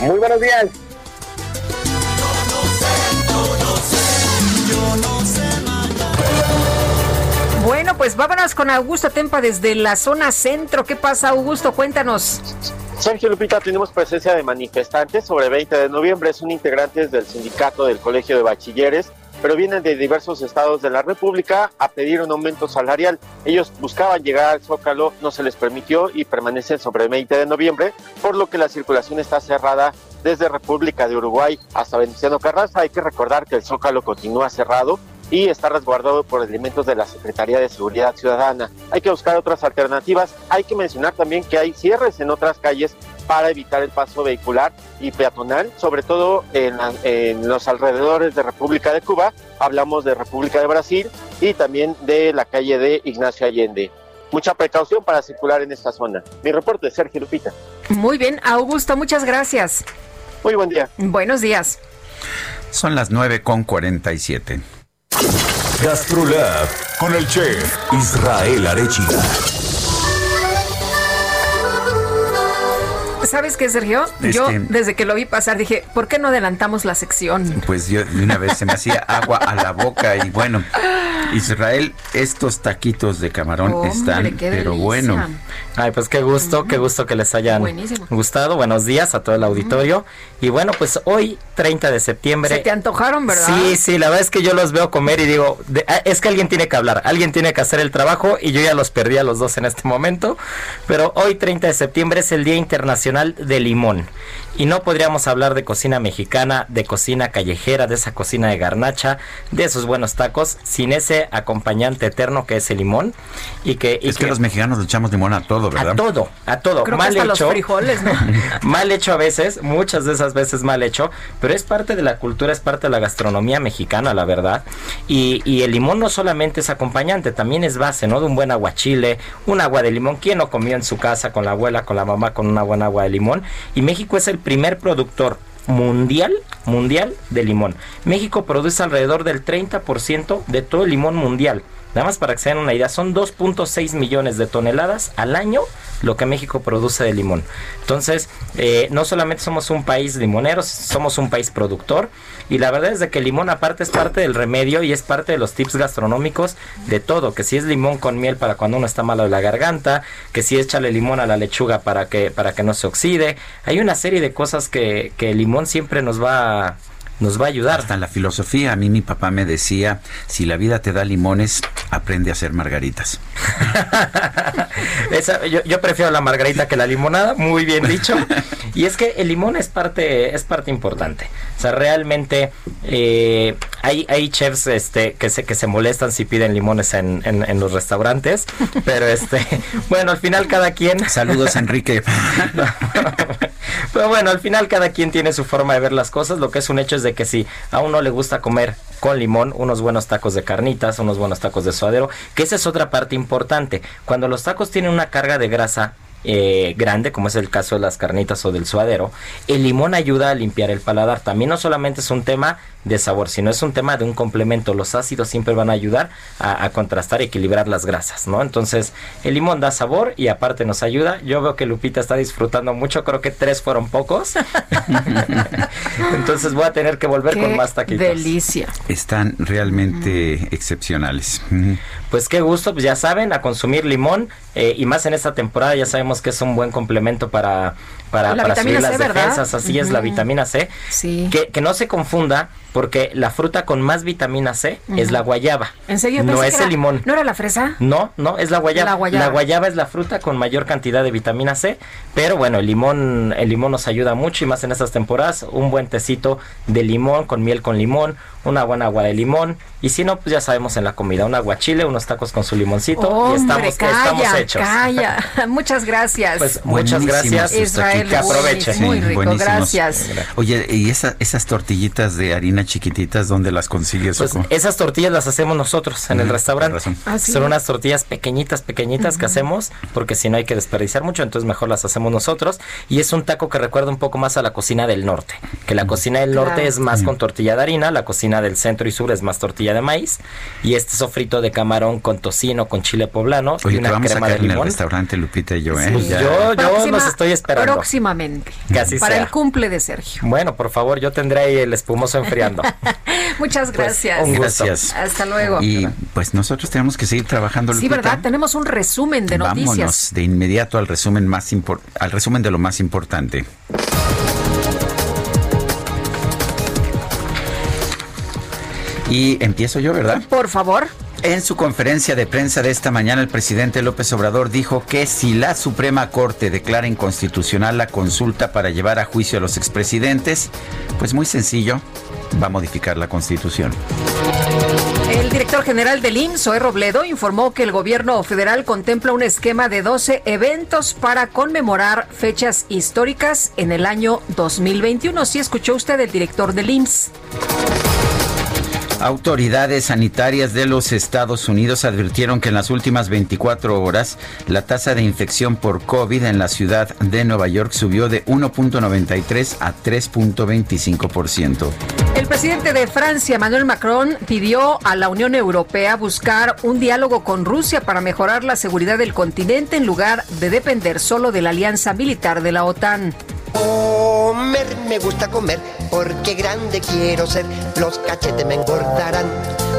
Muy buenos días. Bueno, pues vámonos con Augusto Tempa desde la zona centro. ¿Qué pasa, Augusto? Cuéntanos. Sergio Lupita, tenemos presencia de manifestantes sobre 20 de noviembre. Son integrantes del sindicato del Colegio de Bachilleres, pero vienen de diversos estados de la República a pedir un aumento salarial. Ellos buscaban llegar al Zócalo, no se les permitió y permanecen sobre 20 de noviembre, por lo que la circulación está cerrada desde República de Uruguay hasta Veneciano Carranza. Hay que recordar que el Zócalo continúa cerrado y está resguardado por elementos de la Secretaría de Seguridad Ciudadana. Hay que buscar otras alternativas. Hay que mencionar también que hay cierres en otras calles para evitar el paso vehicular y peatonal, sobre todo en, en, los alrededores de República de Cuba, hablamos de República de Brasil y también de la calle de Ignacio Allende. Mucha precaución para circular en esta zona. Mi reporte, Sergio Lupita. Muy bien, Augusto, muchas gracias. Muy buen día. Buenos días. Son las 9 con 47. Gastrolab con el chef Israel Arechiga. ¿Sabes qué, Sergio? Yo Este- desde que lo vi pasar dije, ¿por qué no adelantamos la sección? Pues yo de una vez se me hacía agua a la boca y bueno, Israel, estos taquitos de camarón Hombre, están, pero bueno. Ay, pues qué gusto, qué gusto que les hayan Buenísimo. gustado. Buenos días a todo el auditorio. Y bueno, pues hoy, 30 de septiembre. Se te antojaron, ¿verdad? Sí, sí, la verdad es que yo los veo comer y digo, de- ah, es que alguien tiene que hablar, alguien tiene que hacer el trabajo y yo ya los perdí a los dos en este momento. Pero hoy, 30 de septiembre, es el Día Internacional de Limón. Y no podríamos hablar de cocina mexicana, de cocina callejera, de esa cocina de garnacha, de esos buenos tacos, sin ese acompañante eterno que es el limón. Y que, y Es que los mexicanos le echamos limón a todo, ¿verdad? a todo, a todo. Creo que mal los hecho. frijoles, ¿no? mal hecho a veces, muchas de esas veces mal hecho, pero es parte de la cultura, es parte de la gastronomía mexicana, la verdad. Y, y el limón no solamente es acompañante, también es base, ¿no? De un buen aguachile, un agua de limón. ¿Quién no comió en su casa con la abuela, con la mamá, con una buena agua de limón? Y México es el primer productor mundial mundial de limón. México produce alrededor del 30% de todo el limón mundial. Nada más para que se den una idea, son 2.6 millones de toneladas al año lo que México produce de limón. Entonces, eh, no solamente somos un país limonero, somos un país productor. Y la verdad es de que el limón aparte es parte del remedio y es parte de los tips gastronómicos de todo. Que si es limón con miel para cuando uno está malo de la garganta, que si échale limón a la lechuga para que, para que no se oxide. Hay una serie de cosas que, que el limón siempre nos va a nos va a ayudar. Hasta en la filosofía, a mí mi papá me decía, si la vida te da limones, aprende a hacer margaritas. Esa- yo, yo prefiero la margarita que la limonada, muy bien dicho. Y es que el limón es parte, es parte importante. O sea, realmente eh, hay, hay chefs este, que, se, que se molestan si piden limones en, en- en los restaurantes. Pero este, bueno, al final cada quien. Saludos, Enrique. Pero bueno, al final cada quien tiene su forma de ver las cosas. Lo que es un hecho es de que si a uno le gusta comer con limón, unos buenos tacos de carnitas, unos buenos tacos de suadero, que esa es otra parte importante. Cuando los tacos tienen una carga de grasa eh, grande, como es el caso de las carnitas o del suadero, el limón ayuda a limpiar el paladar. También no solamente es un tema de sabor, sino es un tema de un complemento. Los ácidos siempre van a ayudar a, a contrastar y equilibrar las grasas, ¿no? Entonces, el limón da sabor y aparte nos ayuda. Yo veo que Lupita está disfrutando mucho, creo que tres fueron pocos. Entonces voy a tener que volver con más taquitos. Delicia. Están realmente excepcionales. Pues qué gusto, pues ya saben, a consumir limón eh, y más en esta temporada ya sabemos que es un buen complemento para, para, La para vitamina subir C, las ¿verdad? defensas, así es la vitamina C. Sí. Que, que no se confunda porque la fruta con más vitamina C es la guayaba. ¿En serio? No es el era- limón. ¿No era la fresa? No, no, es la guayaba. La guayaba. La guayaba es la fruta con mayor cantidad de vitamina C, pero bueno, el limón, el limón nos ayuda mucho y más en estas temporadas, un buen tecito de limón con miel con limón, una buena agua de limón y si no, pues ya sabemos en la comida, un aguachile, unos tacos con su limoncito y Hombre, estamos, calla, estamos hechos. calla. Muchas gracias. Pues muchas gracias. Israel. Que aproveche. muy rico, gracias. Oye, ¿y esa- esas tortillitas de harina chiquititas, dónde las consigues? Pues esas tortillas las hacemos nosotros en el restaurante. Ah, sí. Son unas tortillas pequeñitas, pequeñitas que hacemos, porque si no hay que desperdiciar mucho, entonces mejor las hacemos nosotros. Y es un taco que recuerda un poco más a la cocina del norte, que la cocina del norte Claro. es más con tortilla de harina, la cocina del centro y sur es más tortilla de maíz, y este sofrito de camarón con tocino, con chile poblano y Oye, te una vamos a crema de caer en el limón. restaurante, Lupita y yo, ¿eh? Pues yo, yo Próxima- los estoy esperando. Próximamente. Así para sea. el cumple de Sergio. Bueno, por favor, yo tendré ahí el espumoso enfriando. Muchas Pues, gracias. un gusto. Gracias. Hasta luego. Y pues nosotros tenemos que seguir trabajando, Sí, Lupita. ¿verdad? Tenemos un resumen de noticias. Vámonos de inmediato al resumen más al resumen de lo más importante. Y empiezo yo, ¿verdad? Por favor. En su conferencia de prensa de esta mañana, el presidente López Obrador dijo que si la Suprema Corte declara inconstitucional la consulta para llevar a juicio a los expresidentes, pues muy sencillo, va a modificar la Constitución. El director general del IMSS, Zoe Robledo, informó que el gobierno federal contempla un esquema de 12 eventos para conmemorar fechas históricas en el año 2021. ¿Sí escuchó usted el director del IMSS? Autoridades sanitarias de los Estados Unidos advirtieron que en las últimas 24 horas la tasa de infección por COVID en la ciudad de Nueva York subió de 1.93 a 3.25%. El presidente de Francia, Emmanuel Macron, pidió a la Unión Europea buscar un diálogo con Rusia para mejorar la seguridad del continente en lugar de depender solo de la alianza militar de la OTAN. Comer, me gusta comer, porque grande quiero ser. Los cachetes me engordarán,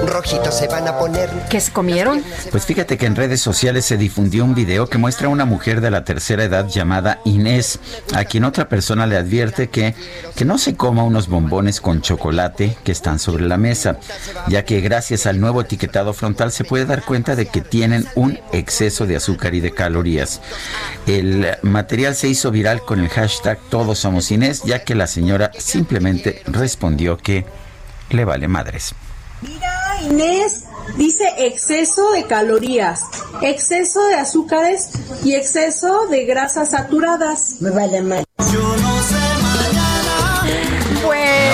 rojitos se van a poner. ¿Qué se comieron? Pues fíjate que en redes sociales se difundió un video que muestra a una mujer de la tercera edad llamada Inés, a quien otra persona le advierte que, que no se coma unos bombones con chocolate que están sobre la mesa, ya que gracias al nuevo etiquetado frontal se puede dar cuenta de que tienen un exceso de azúcar y de calorías. El material se hizo viral con el hashtag Todos somos Inés, ya que la señora simplemente respondió que le vale madres. Mira, Inés dice exceso de calorías, exceso de azúcares y exceso de grasas saturadas. Me vale mal. Yo.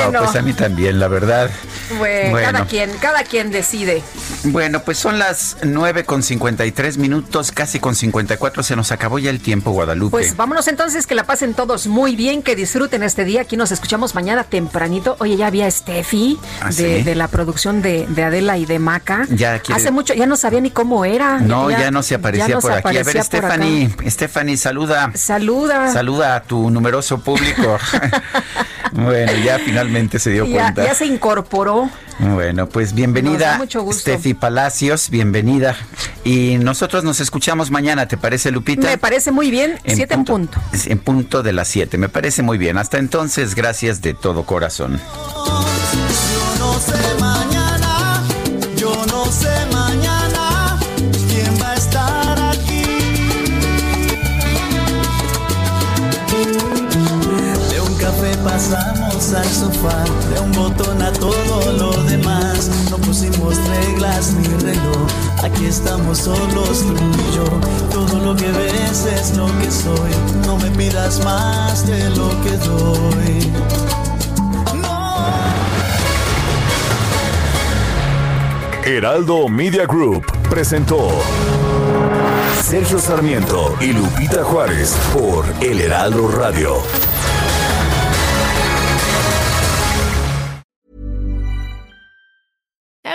Bueno, No, pues a mí también, la verdad. bueno, Bueno. cada quien, cada quien decide. Bueno, pues son las 9 con 53 minutos, casi con 54. Se nos acabó ya el tiempo, Guadalupe. Pues vámonos entonces, que la pasen todos muy bien, que disfruten este día. Aquí nos escuchamos mañana tempranito. Oye, ya había Steffi ¿Ah, de, sí? de la producción de, de Adela y de Maca. Ya quiere- Hace mucho, ya no sabía ni cómo era. no, ya, no se aparecía no por se aquí. A ver. Stephanie, Stephanie, saluda. Saluda. Saluda a tu numeroso público. bueno, ya finalmente se dio Ya, cuenta. ya se incorporó. Bueno, pues bienvenida, da mucho gusto. Steffi Palacios, bienvenida. Y nosotros nos escuchamos mañana, ¿te parece, Lupita? Me parece muy bien. Siete en punto. En punto de las 7, me parece muy bien. Hasta entonces, gracias de todo corazón. Yo no sé mañana, yo no sé mañana quién va a estar aquí. De un café pasamos al sofá, de un botón a todo lo demás. No pusimos reglas ni reloj, aquí estamos solos tú y yo. Todo lo que ves es lo que soy, no me pidas más de lo que doy. Heraldo Media Group presentó Sergio Sarmiento y Lupita Juárez por El Heraldo Radio.